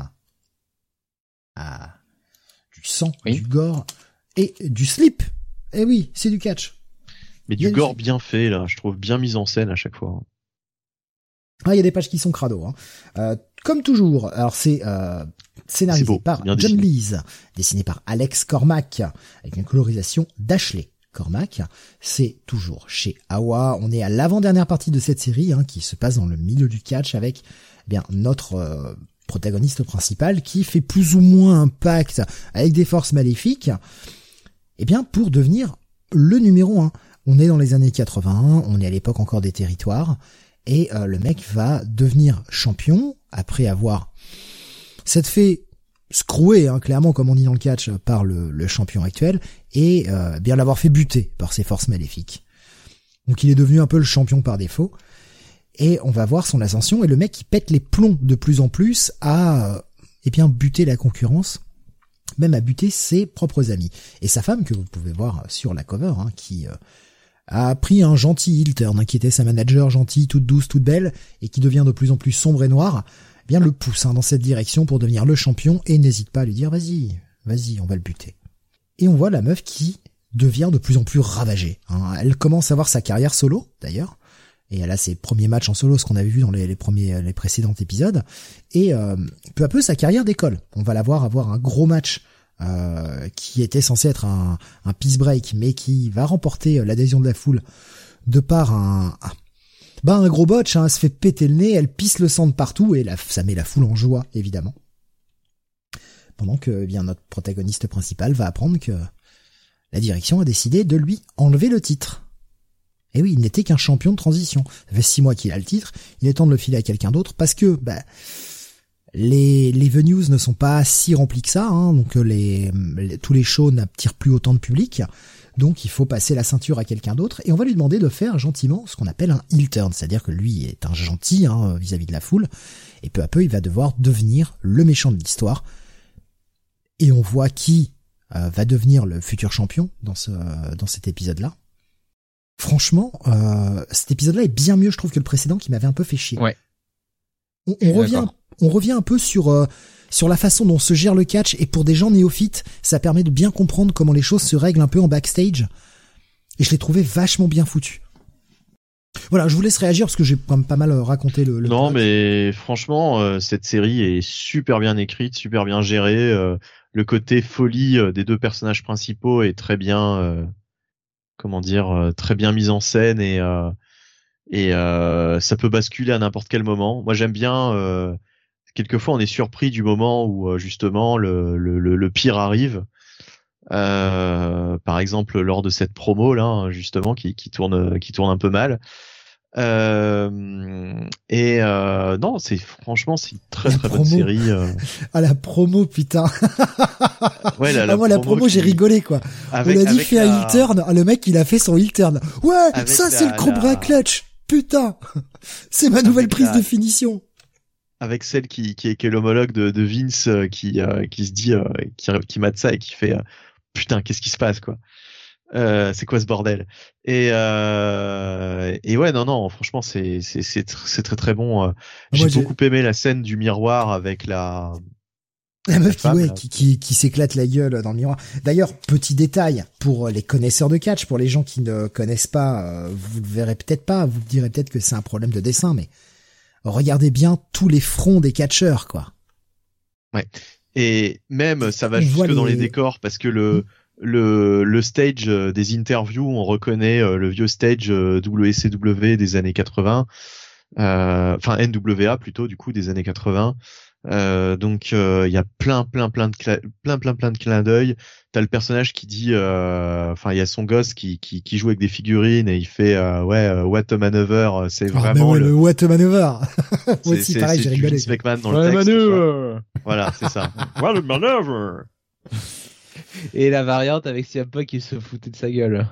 Ah, du sang, Oui. du gore et du slip. Eh oui, c'est du catch. Mais du gore bien fait, là. Je trouve bien mise en scène à chaque fois. Ah, il y a des pages qui sont crado. Hein. Euh, comme toujours, alors c'est euh, scénarisé beau, par John dessiné. Lees, dessiné par Alex Cormac, avec une colorisation d'Ashley Cormac. C'est toujours chez Awa. On est à l'avant-dernière partie de cette série hein, qui se passe dans le milieu du catch avec eh bien notre euh, protagoniste principal qui fait plus ou moins un pacte avec des forces maléfiques. Eh bien, pour devenir le numéro un. On est dans les années 81, on est à l'époque encore des territoires, et euh, le mec va devenir champion après avoir cette fait scroué, hein, clairement comme on dit dans le catch, par le, le champion actuel, et euh, bien l'avoir fait buter par ses forces maléfiques. Donc il est devenu un peu le champion par défaut, et on va voir son ascension, et le mec qui pète les plombs de plus en plus à euh, eh bien buter la concurrence, même à buter ses propres amis. Et sa femme, que vous pouvez voir sur la cover, hein, qui euh, a pris un gentil heel turn, hein, qui était sa manager gentille, toute douce, toute belle, et qui devient de plus en plus sombre et noire, eh bien le pousse hein, dans cette direction pour devenir le champion, et n'hésite pas à lui dire vas-y, vas-y, on va le buter. Et on voit la meuf qui devient de plus en plus ravagée. hein. Elle commence à voir sa carrière solo, d'ailleurs, et elle a ses premiers matchs en solo, ce qu'on avait vu dans les, les premiers, les précédents épisodes, et euh, peu à peu sa carrière décolle. On va la voir avoir un gros match euh, qui était censé être un, un peace break, mais qui va remporter euh, l'adhésion de la foule de par un, un- bah un gros botch, hein, se fait péter le nez, elle pisse le sang de partout et ça met la foule en joie évidemment. Pendant que eh bien notre protagoniste principal va apprendre que la direction a décidé de lui enlever le titre. Et oui, il n'était qu'un champion de transition. Ça fait six mois qu'il a le titre, il est temps de le filer à quelqu'un d'autre parce que bah les, les venues ne sont pas si remplis que ça, hein, donc euh, les, les- tous les shows n'attirent plus autant de public, donc il faut passer la ceinture à quelqu'un d'autre, et on va lui demander de faire gentiment ce qu'on appelle un heel turn, c'est-à-dire que lui est un gentil hein, vis-à-vis de la foule, et peu à peu il va devoir devenir le méchant de l'histoire, et on voit qui euh, va devenir le futur champion dans, ce, dans cet épisode-là. Franchement, euh, cet épisode-là est bien mieux, je trouve, que le précédent qui m'avait un peu fait chier. Ouais. On, on revient. On revient un peu sur euh, sur la façon dont se gère le catch et pour des gens néophytes, ça permet de bien comprendre comment les choses se règlent un peu en backstage. Et je l'ai trouvé vachement bien foutu. Voilà, je vous laisse réagir parce que j'ai quand même pas mal euh, raconté le. le non, plot. mais franchement, euh, cette série est super bien écrite, super bien gérée. euh, le côté folie euh, des deux personnages principaux est très bien, comment dire, très bien mise en scène et et ça peut basculer à n'importe quel moment. Moi, j'aime bien. Quelquefois, on est surpris du moment où euh, justement le, le, le, le pire arrive. Euh, par exemple, lors de cette promo là, hein, justement, qui, qui tourne qui tourne un peu mal. Euh, et euh, non, c'est franchement c'est une très très bonne série. Euh. Ah la promo putain. ouais, la, ah, moi la promo j'ai rigolé quoi. On a dit fait un heel turn, ah, le mec il a fait son heel turn. Ouais, ça c'est le Cobra Clutch. Putain, c'est ma nouvelle prise de finition. Avec celle qui qui est, qui est l'homologue de, de Vince qui qui se dit qui qui mate ça et qui fait putain qu'est-ce qui se passe quoi. Euh, c'est quoi ce bordel? Et euh, et ouais non non franchement c'est c'est c'est c'est très très bon euh. j'ai beaucoup aimé la scène du miroir avec la la meuf qui, ouais, qui, qui, qui s'éclate la gueule dans le miroir. D'ailleurs, petit détail pour les connaisseurs de catch, pour les gens qui ne connaissent pas, vous le verrez peut-être pas, vous direz peut-être que c'est un problème de dessin, mais regardez bien tous les fronts des catcheurs, quoi. Ouais. Et même, ça va jusque dans les décors parce que le, hmm le, le stage euh, des interviews, on reconnaît euh, le vieux stage euh, WCW des années 80, enfin NWA plutôt du coup des années 80. Euh, donc il y a plein plein plein de plein plein plein de clins d'œil. T'as le personnage qui dit, enfin il y a son gosse qui, qui, qui joue avec des figurines et il fait ouais what a maneuver. C'est ah, vraiment le... what a maneuver. Moi aussi pareil j'ai rigolé. dans le texte, Voilà c'est ça. what a maneuver. Et la variante avec Siapa qui se foutait de sa gueule.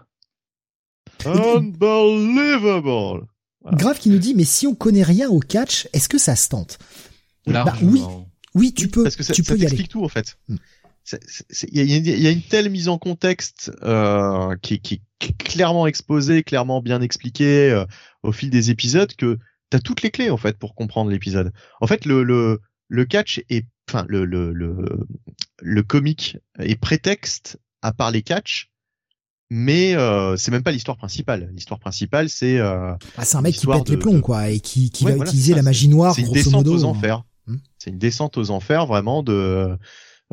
Unbelievable. Grave qui nous dit mais si on connaît rien au catch, est-ce que ça se tente? Bah, oui, oui, tu peux. Parce que ça, tu ça peux y aller. tout en fait. Hmm. Il y, a une telle mise en contexte euh, qui, qui, est clairement exposée, clairement bien expliquée euh, au fil des épisodes que t'as toutes les clés en fait pour comprendre l'épisode. En fait, le, le, le catch est, enfin le, le, le, le comique est prétexte à parler catch, mais euh, c'est même pas l'histoire principale. L'histoire principale, c'est euh, ah, c'est un mec qui pète les plombs quoi et qui, qui va utiliser la magie noire. C'est une descente aux enfers. Hmm. C'est une descente aux enfers vraiment de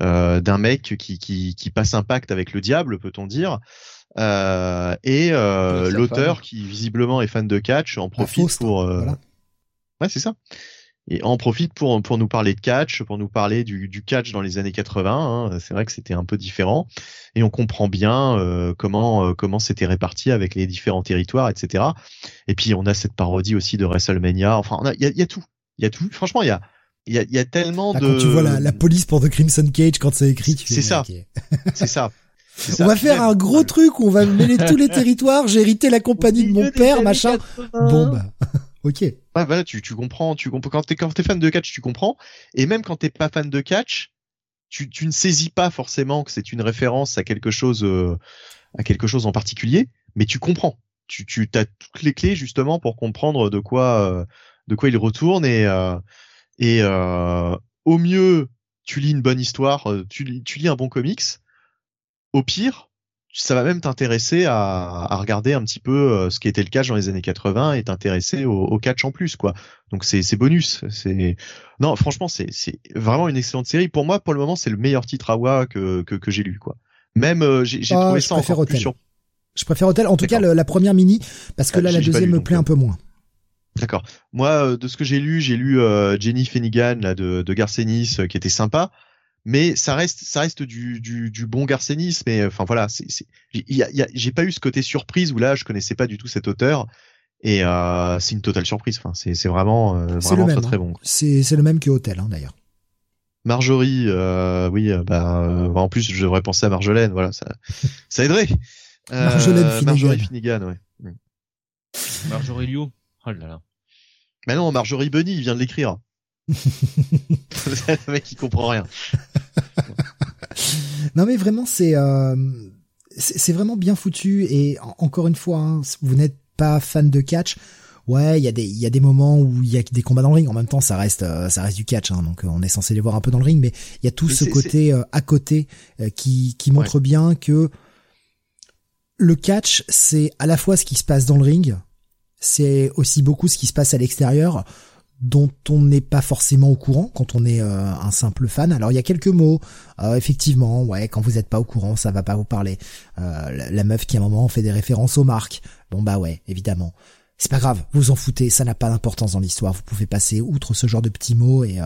euh, d'un mec qui, qui qui passe un pacte avec le diable, peut-on dire. Euh, et euh, l'auteur qui visiblement est fan de catch en profite pour ouais c'est ça et en profite pour pour nous parler de catch, pour nous parler du, du catch dans les années 80. Hein. C'est vrai que c'était un peu différent et on comprend bien euh, comment euh, comment c'était réparti avec les différents territoires, etc. Et puis on a cette parodie aussi de WrestleMania. Enfin, il y a, y a, tout, il y a tout. Franchement, il y a il y a, y a tellement ah, de. Quand tu vois la, la police pour The Crimson Cage quand c'est écrit, c'est ça. c'est ça. On va faire un gros truc on va mêler tous les territoires. J'ai hérité la compagnie de mon père, machin. Bon bah. Ok. Ouais, voilà, tu, tu comprends, tu comprends. Quand t'es quand t'es fan de catch, tu comprends. Et même quand t'es pas fan de catch, tu, tu ne saisis pas forcément que c'est une référence à quelque chose, euh, à quelque chose en particulier, mais tu comprends. Tu, tu as toutes les clés justement pour comprendre de quoi, euh, de quoi il retourne et euh, et au mieux tu lis une bonne histoire, tu, tu lis un bon comics. Au pire, ça va même t'intéresser à, à, regarder un petit peu euh, ce qui était le catch dans les années 80 et t'intéresser au, au, catch en plus quoi. Donc c'est bonus. C'est non franchement c'est vraiment une excellente série. Pour moi pour le moment c'est le meilleur titre AWA que que, que j'ai lu quoi. Même euh, j'ai ah, trouvé ça encore plus sur... Je préfère Hotel. En tout cas la première mini parce que ah, là la deuxième me plaît un peu moins. D'accord. Moi, euh, de ce que j'ai lu, j'ai lu Jenny Fenigan là de, de Garcenis qui était sympa. Mais ça reste ça reste du, du, du bon garcénisme mais enfin voilà c'est j'ai pas eu ce côté surprise où là je connaissais pas du tout cet auteur. Et euh, c'est une totale surprise. Enfin c'est c'est vraiment euh, vraiment très très bon c'est c'est le même que Hôtel hein, d'ailleurs. Marjorie euh, oui euh, bah, euh, en plus je devrais penser à Marjolaine voilà ça ça aiderait. Marjolaine Finnegan. Marjorie Finnegan. Ouais. Marjorie Liu oh là là. Mais non Marjorie Bunny il vient de l'écrire. Le mec qui comprend rien. non mais vraiment c'est euh, c'est vraiment bien foutu. Et encore une fois hein, vous n'êtes pas fan de catch. Ouais il y a des il y a des moments où il y a des combats dans le ring. En même temps ça reste euh, ça reste du catch hein, donc euh, on est censé les voir un peu dans le ring. Mais il y a tout ce côté à côté qui qui montre bien que le catch c'est à la fois ce qui se passe dans le ring c'est aussi beaucoup ce qui se passe à l'extérieur dont on n'est pas forcément au courant quand on est euh, un simple fan. Alors il y a quelques mots, euh, effectivement, ouais, quand vous n'êtes pas au courant, ça va pas vous parler. Euh, la, meuf qui à un moment fait des références aux marques. Bon bah ouais, évidemment. C'est pas grave, vous en foutez, ça n'a pas d'importance dans l'histoire. Vous pouvez passer outre ce genre de petits mots et,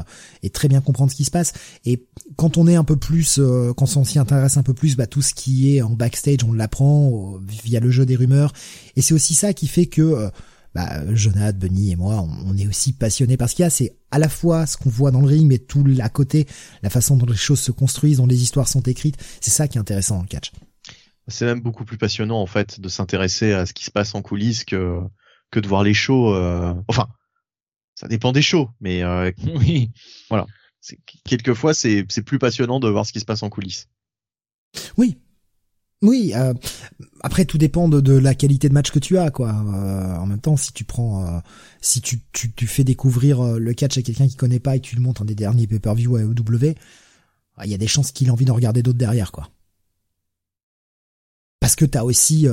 et très bien comprendre ce qui se passe. Et quand on est un peu plus, quand on s'y intéresse un peu plus, bah tout ce qui est en backstage, on l'apprend via le jeu des rumeurs. Et c'est aussi ça qui fait que bah, Jonathan, Bunny et moi, on, est aussi passionnés parce qu'il y a, c'est à la fois ce qu'on voit dans le ring, mais tout à côté, la façon dont les choses se construisent, dont les histoires sont écrites. C'est ça qui est intéressant dans le catch. C'est même beaucoup plus passionnant en fait de s'intéresser à ce qui se passe en coulisses que que de voir les shows. Euh... Enfin, ça dépend des shows, mais euh... oui, voilà. Quelquefois, c'est c'est plus passionnant de voir ce qui se passe en coulisses. Oui, oui, euh, après tout dépend de, la qualité de match que tu as, quoi. Euh, en même temps, si tu prends, euh, si tu, tu, tu, fais découvrir le catch à quelqu'un qui connaît pas et que tu le montres en des derniers pay-per-view à EW, il y a des chances qu'il ait envie de regarder d'autres derrière, quoi. Parce que t'as aussi,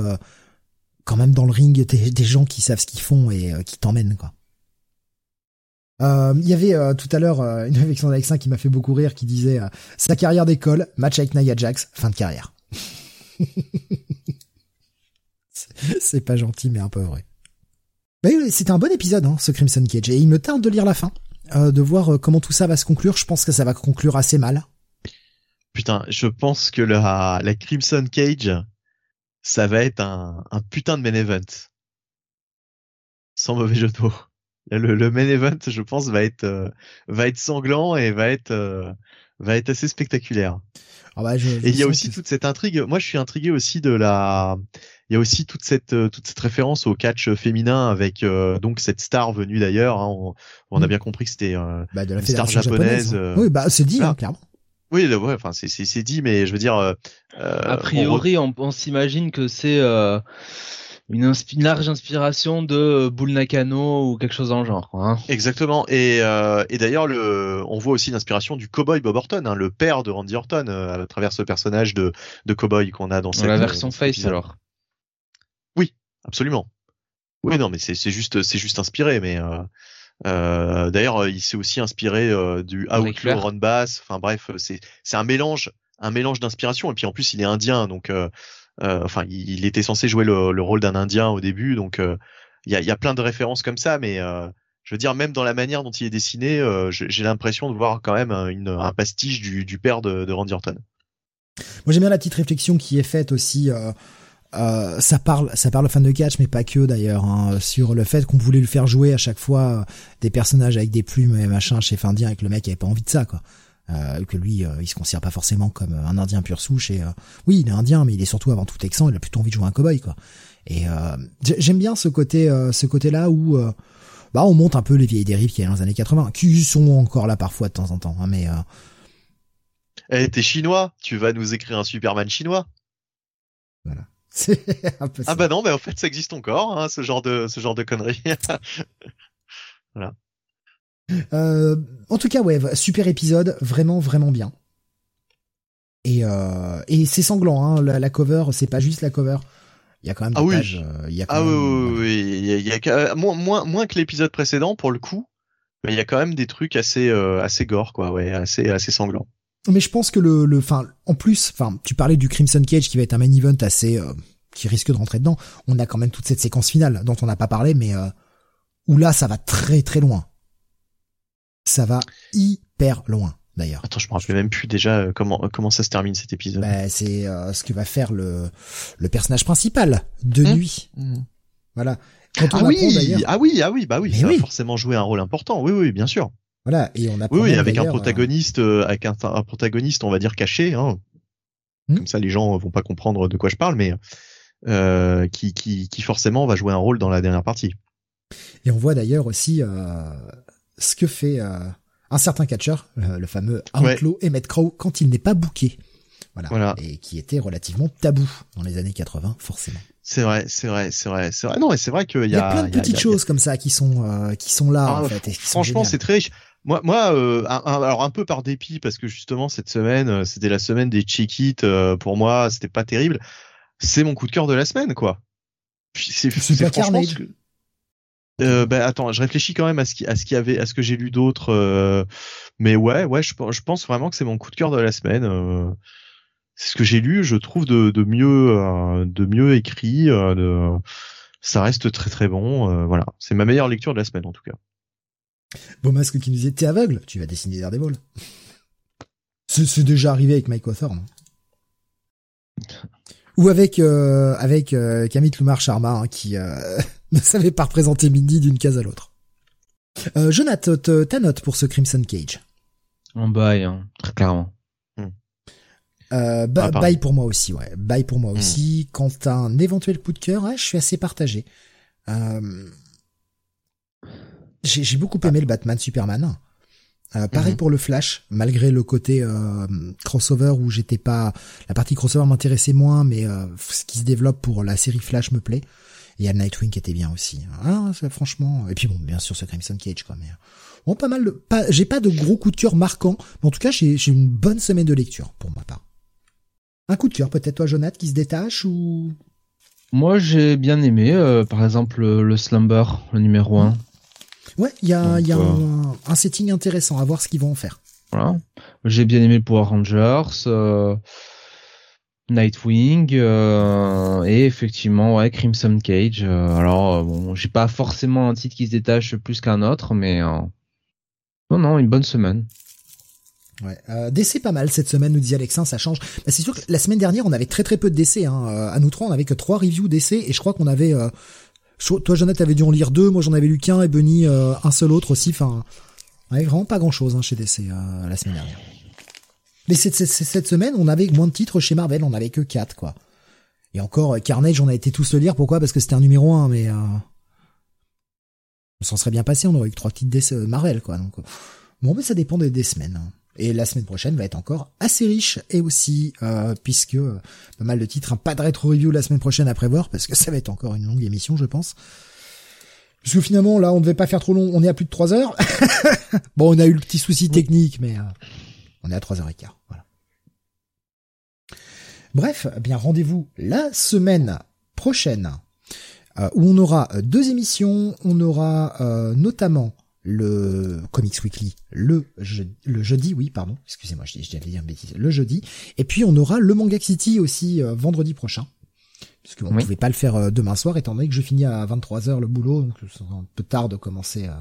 quand même dans le ring, des, gens qui savent ce qu'ils font et qui t'emmènent, quoi. Il y avait tout à l'heure une réflexion d'Alexin qui m'a fait beaucoup rire, qui disait sa carrière d'école, match avec Nia Jax, fin de carrière. c'est pas gentil, mais un peu vrai. Mais c'était un bon épisode, hein, ce Crimson Cage, et il me tarde de lire la fin, euh, de voir euh, comment tout ça va se conclure. Je pense que ça va conclure assez mal. Putain, je pense que la Crimson Cage, ça va être un, un putain de main event. Sans mauvais jeu de mots. Le, le main event, je pense, va être euh, va être sanglant et va être va être assez spectaculaire. Ah bah, et il y a aussi toute cette intrigue. Moi, je suis intrigué aussi de la. Il y a aussi toute cette euh, toute cette référence au catch féminin avec euh, donc cette star venue d'ailleurs. Hein. on, on, a mm. bien compris que c'était euh, bah, de la une star japonaise. Hein. Oui, bah c'est dit hein, clairement. Oui, ouais, enfin c'est c'est dit, mais je veux dire. a priori, on, on s'imagine que c'est une, large inspiration de Bull Nakano ou quelque chose dans le genre. Hein. Exactement. Et, euh, et d'ailleurs, le, on voit aussi l'inspiration du cowboy Bob Orton, hein, le père de Randy Orton, euh, à travers ce personnage de, de cowboy qu'on a dans, cette la version face alors. Oui, absolument. Oui, non, mais c'est juste c'est juste inspiré, mais euh, euh d'ailleurs, il s'est aussi inspiré du Outlaw Ron Bass. Enfin bref, c'est c'est un mélange un mélange d'inspiration et puis en plus il est indien donc euh, enfin, il, était censé jouer le, rôle d'un Indien au début, donc euh, il y a, y, a, plein de références comme ça, mais euh, je veux dire, même dans la manière dont il est dessiné, j'ai l'impression de voir quand même une, un pastiche du, du père de, de, Randy Orton. Moi, j'aime bien la petite réflexion qui est faite aussi. Euh, ça parle, ça parle aux fans de catch, mais pas que d'ailleurs, hein, sur le fait qu'on voulait le faire jouer à chaque fois des personnages avec des plumes et machin chez Indien, et que le mec avait pas envie de ça, quoi euh, que lui, euh, il se considère pas forcément comme un Indien pur souche. Et euh, oui, il est Indien, mais il est surtout avant tout texan. Il a plutôt envie de jouer un cowboy, quoi. Et euh, j'aime bien ce côté, ce côté-là où bah on monte un peu les vieilles dérives qu'il y a dans les années 80, qui sont encore là parfois de temps en temps. Hein, mais eh, t'es chinois, tu vas nous écrire un Superman chinois. Voilà. Ah bah non, mais en fait ça existe encore, hein, ce genre de ce genre de conneries. voilà. Euh, en tout cas, ouais, super épisode, vraiment, vraiment bien. Et, euh, et c'est sanglant, hein, la, cover, c'est pas juste la cover. Il y a quand même des ah oui. pages. Euh, il y a quand ah même, oui, oui, Il y a, il y a moins, moins, moins que l'épisode précédent pour le coup, mais il y a quand même des trucs assez, assez gore, quoi, ouais, assez, assez sanglant. Mais je pense que le, le, enfin, en plus, enfin, tu parlais du Crimson Cage qui va être un main event assez, euh, qui risque de rentrer dedans. On a quand même toute cette séquence finale dont on n'a pas parlé, mais où là, ça va très très loin ça va hyper loin d'ailleurs. Attends, je me rappelle même plus déjà euh, comment euh, comment ça se termine cet épisode. Bah, c'est euh, ce que va faire le le personnage principal de mmh. nuit. Mmh. Voilà. Quand on ah oui, ah oui, ah oui, bah oui, ça va forcément jouer un rôle important. Oui, oui, bien sûr. Voilà, et on apprend. Oui, avec un protagoniste, avec un, protagoniste, on va dire caché. Hein. Mmh. Comme ça, les gens vont pas comprendre de quoi je parle, mais euh, qui, qui, qui forcément va jouer un rôle dans la dernière partie. Et on voit d'ailleurs aussi euh, ce que fait euh, un certain catcheur, euh, le fameux Outlaw Emmett Crow, quand il n'est pas booké. Voilà. Et qui était relativement tabou dans les années 80, forcément. C'est vrai, c'est vrai, c'est vrai, c'est vrai. Non, et c'est vrai qu'il y, y, a plein de petites choses comme ça qui sont euh, qui sont là ah, en fait. franchement, c'est très riche. Moi, moi, euh, alors un peu par dépit parce que justement cette semaine, c'était la semaine des check it pour moi, c'était pas terrible. C'est mon coup de cœur de la semaine, quoi. C'est Carnage. Euh, ben attends, je réfléchis quand même à ce qui, à ce qui avait, à ce que j'ai lu d'autres, euh, mais ouais, ouais, je, je, pense vraiment que c'est mon coup de cœur de la semaine. Euh, c'est ce que j'ai lu, je trouve de, de mieux, euh, de mieux écrit, euh, de, ça reste très très bon. voilà, c'est ma meilleure lecture de la semaine en tout cas. Bon masque qui nous disait t'es aveugle, tu vas dessiner Daredevil. C'est déjà arrivé avec Mike Hawthorne. Ou avec euh, avec euh, Camille Loumar Sharma hein, qui euh, ne savait pas représenter Mindy d'une case à l'autre. Euh, Jonathan, ta note pour ce Crimson Cage En bail, hein, très clairement. euh, ba- Ah, pour moi aussi, ouais. Bye pour moi Hmm. aussi. Quant à un éventuel coup de cœur, ouais, je suis assez partagé. Euh, J'ai beaucoup aimé le Batman Superman. Euh, pareil Mhm. pour le Flash, malgré le côté euh, crossover où j'étais pas, la partie crossover m'intéressait moins, mais euh, ce qui se développe pour la série Flash me plaît. Et il y a Nightwing qui était bien aussi. Ah, ça, franchement. Et puis bon, bien sûr ce Crimson Cage quoi. Mais bon, pas mal. De, pas, j'ai pas de gros coup de cœur marquants, mais en tout cas j'ai une bonne semaine de lecture pour ma part. Un coup de cœur peut-être toi, Jonathan, qui se détache ou? Moi, j'ai bien aimé, euh, par exemple, le, le Slumber, le numéro 1. Ouais, il y a, Donc, il y a euh, un, un setting intéressant à voir ce qu'ils vont en faire. Voilà. J'ai bien aimé Power Rangers, euh, Nightwing, euh, et effectivement, ouais, Crimson Cage. alors, bon, j'ai pas forcément un titre qui se détache plus qu'un autre, mais non, non, une bonne semaine. Ouais. Euh, DC pas mal cette semaine, nous dit Alexin, ça change. Bah, c'est sûr que la semaine dernière, on avait très très peu de DC. Hein. Euh, à nous trois, on avait que trois reviews DC, et je crois qu'on avait... Euh, toi, Jonathan, t'avais dû en lire deux, moi j'en avais lu qu'un, et Benny, euh, un seul autre aussi. Enfin, avait vraiment pas grand-chose hein, chez DC euh, la semaine dernière. Mais cette, semaine, on avait moins de titres chez Marvel, on avait que quatre, quoi. Et encore, euh, Carnage, on a été tous le lire, pourquoi? Parce que c'était un numéro un, mais... Euh... On s'en serait bien passé, on aurait eu trois titres Marvel, quoi. Donc, bon, mais ça dépend des, des semaines. hein. Et la semaine prochaine va être encore assez riche, et aussi, euh, puisque euh, pas mal de titres, hein, pas de rétro review la semaine prochaine à prévoir, parce que ça va être encore une longue émission, je pense. Parce que finalement, là, on devait pas faire trop long, on est à plus de 3 heures. bon, on a eu le petit souci technique, mais euh, on est à 3 heures et quart, voilà. Bref, eh bien rendez-vous la semaine prochaine euh, où on aura deux émissions. On aura euh, notamment le Comics Weekly le, je- le jeudi, oui, pardon, excusez-moi, je j'allais dire une bêtise, le jeudi. Et puis on aura le Manga City aussi euh, vendredi prochain. Parce qu'on ne Oui. pouvait pas le faire euh, demain soir, étant donné que je finis à 23h le boulot, donc c'est un peu tard de commencer euh,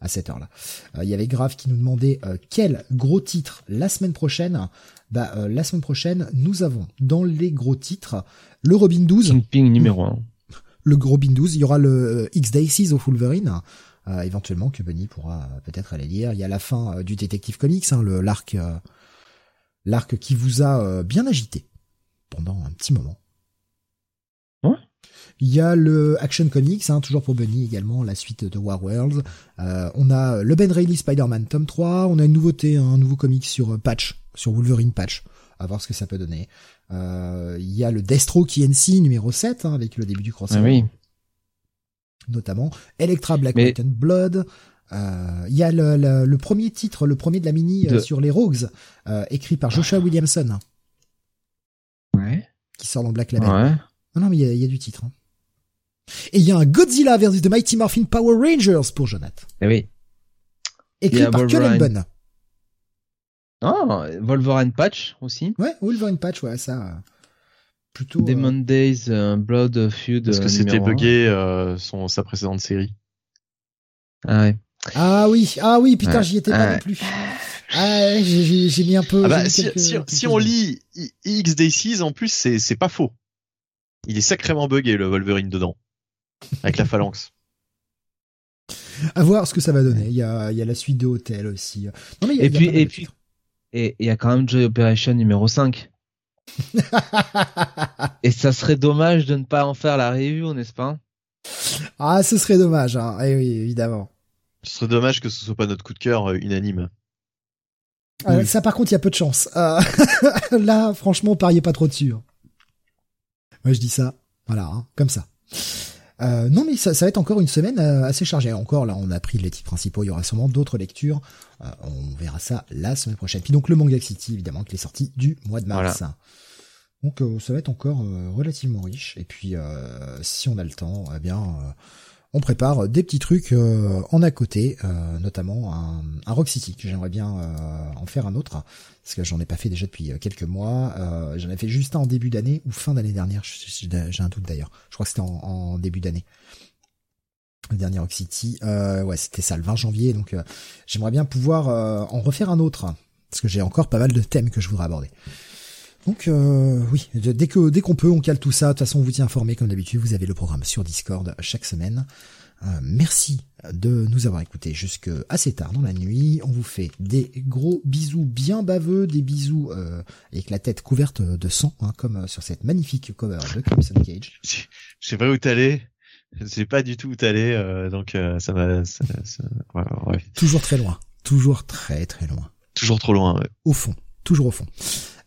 à cette heure-là. Euh, Il y avait Grave qui nous demandait euh, quel gros titre la semaine prochaine. Bah, euh, la semaine prochaine, nous avons dans les gros titres le Robin 12, Kingpin numéro 1. le Robin 12, il y aura le euh, X-Daisies of Wolverine, euh, éventuellement que Benny pourra euh, peut-être aller lire. Il y a la fin euh, du Detective Comics, hein, le l'arc euh, l'arc qui vous a euh, bien agité pendant un petit moment. Ouais. Il y a le Action Comics, hein, toujours pour Benny également, la suite de War Worlds. Euh, on a le Ben Reilly Spider-Man tome 3, on a une nouveauté, un nouveau comic sur Patch, sur Wolverine Patch, à voir ce que ça peut donner. Euh, il y a le Destro KNC numéro 7, hein, avec le début du crossover Ah oui. Notamment Electra Black Mais- and Blood. Euh, Il y a le, le- le premier titre, le premier de la mini euh, sur les Rogues, euh, écrit par Joshua Williamson, Ouais. qui sort dans Black Label. Ouais. Non, non, mais il y y a du titre. hein. Et il y a un Godzilla versus The Mighty Morphin Power Rangers pour Jonathan, Eh oui. écrit par Cullen. Bunn. Ah, Wolverine Patch aussi. Ouais, Wolverine Patch, ouais, ça. Plutôt. euh, Demon Days, euh, Blood Feud. Parce que euh, c'était buggé euh, son, sa précédente série. Ah ouais. Ah oui, ah oui, putain, Ouais. j'y étais pas Ouais. non plus. Ah, ouais, j'ai- mis un peu. Ah bah, mis si, quelques- si- quelques si on lit I- X Daisies, en plus, c'est c'est pas faux. Il est sacrément buggé, le Wolverine dedans. Avec la phalanx. À voir ce que ça va donner. Il y a, il y a la suite de Hôtel aussi. Non, mais il y a, Et il y a puis- et puis-. Et il y a quand même Joy Operation numéro 5. Et ça serait dommage de ne pas en faire la review, n'est-ce pas? Ah, ce serait dommage, hein. Eh oui, évidemment. Ce serait dommage que ce soit pas notre coup de cœur euh, unanime. Euh, Oui. Ça, par contre, il y a peu de chance. Euh, là, franchement, pariez pas trop dessus. hein. Moi, je dis ça. Voilà, hein, comme ça. Euh, non, mais ça, ça va être encore une semaine euh, assez chargée. Encore, là, on a pris les titres principaux. Il y aura sûrement d'autres lectures. Euh, on verra ça la semaine prochaine. Puis donc, le Manga City, évidemment, qui est sorti du mois de mars. Donc, euh, ça va être encore euh, relativement riche. Et puis, euh, si on a le temps, eh bien, euh, on prépare des petits trucs euh, en à côté, euh, notamment un, un Rock City, j'aimerais bien euh, en faire un autre, parce que j'en ai pas fait déjà depuis euh, quelques mois. J'en ai fait juste un en début d'année ou fin d'année dernière, j'ai un doute d'ailleurs. Je crois que c'était en, en début d'année. Le dernier Rock City, ouais, c'était ça, le 20 janvier. Donc, j'aimerais bien pouvoir en refaire un autre, parce que j'ai encore pas mal de thèmes que je voudrais aborder. Donc euh, oui, dès que dès qu'on peut, on cale tout ça. De toute façon, on vous tient informé comme d'habitude. Vous avez le programme sur Discord chaque semaine. Euh, merci de nous avoir écoutés jusque assez tard dans la nuit. On vous fait des gros bisous bien baveux, des bisous euh, avec la tête couverte de sang, hein, comme sur cette magnifique cover de Crimson Cage. Je sais pas où t'allais. Je sais pas du tout où t'allais, euh, donc euh, ça va. Ça, ça, ouais, ouais. Toujours très loin. Toujours très très loin. Toujours trop loin. Ouais. Au fond. Toujours au fond.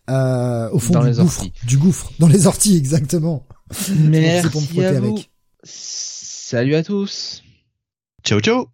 Euh, au fond Dans du les gouffre. orties. Du gouffre. Dans les orties, exactement. Merci pour me à vous. avec. Salut à tous. Ciao ciao.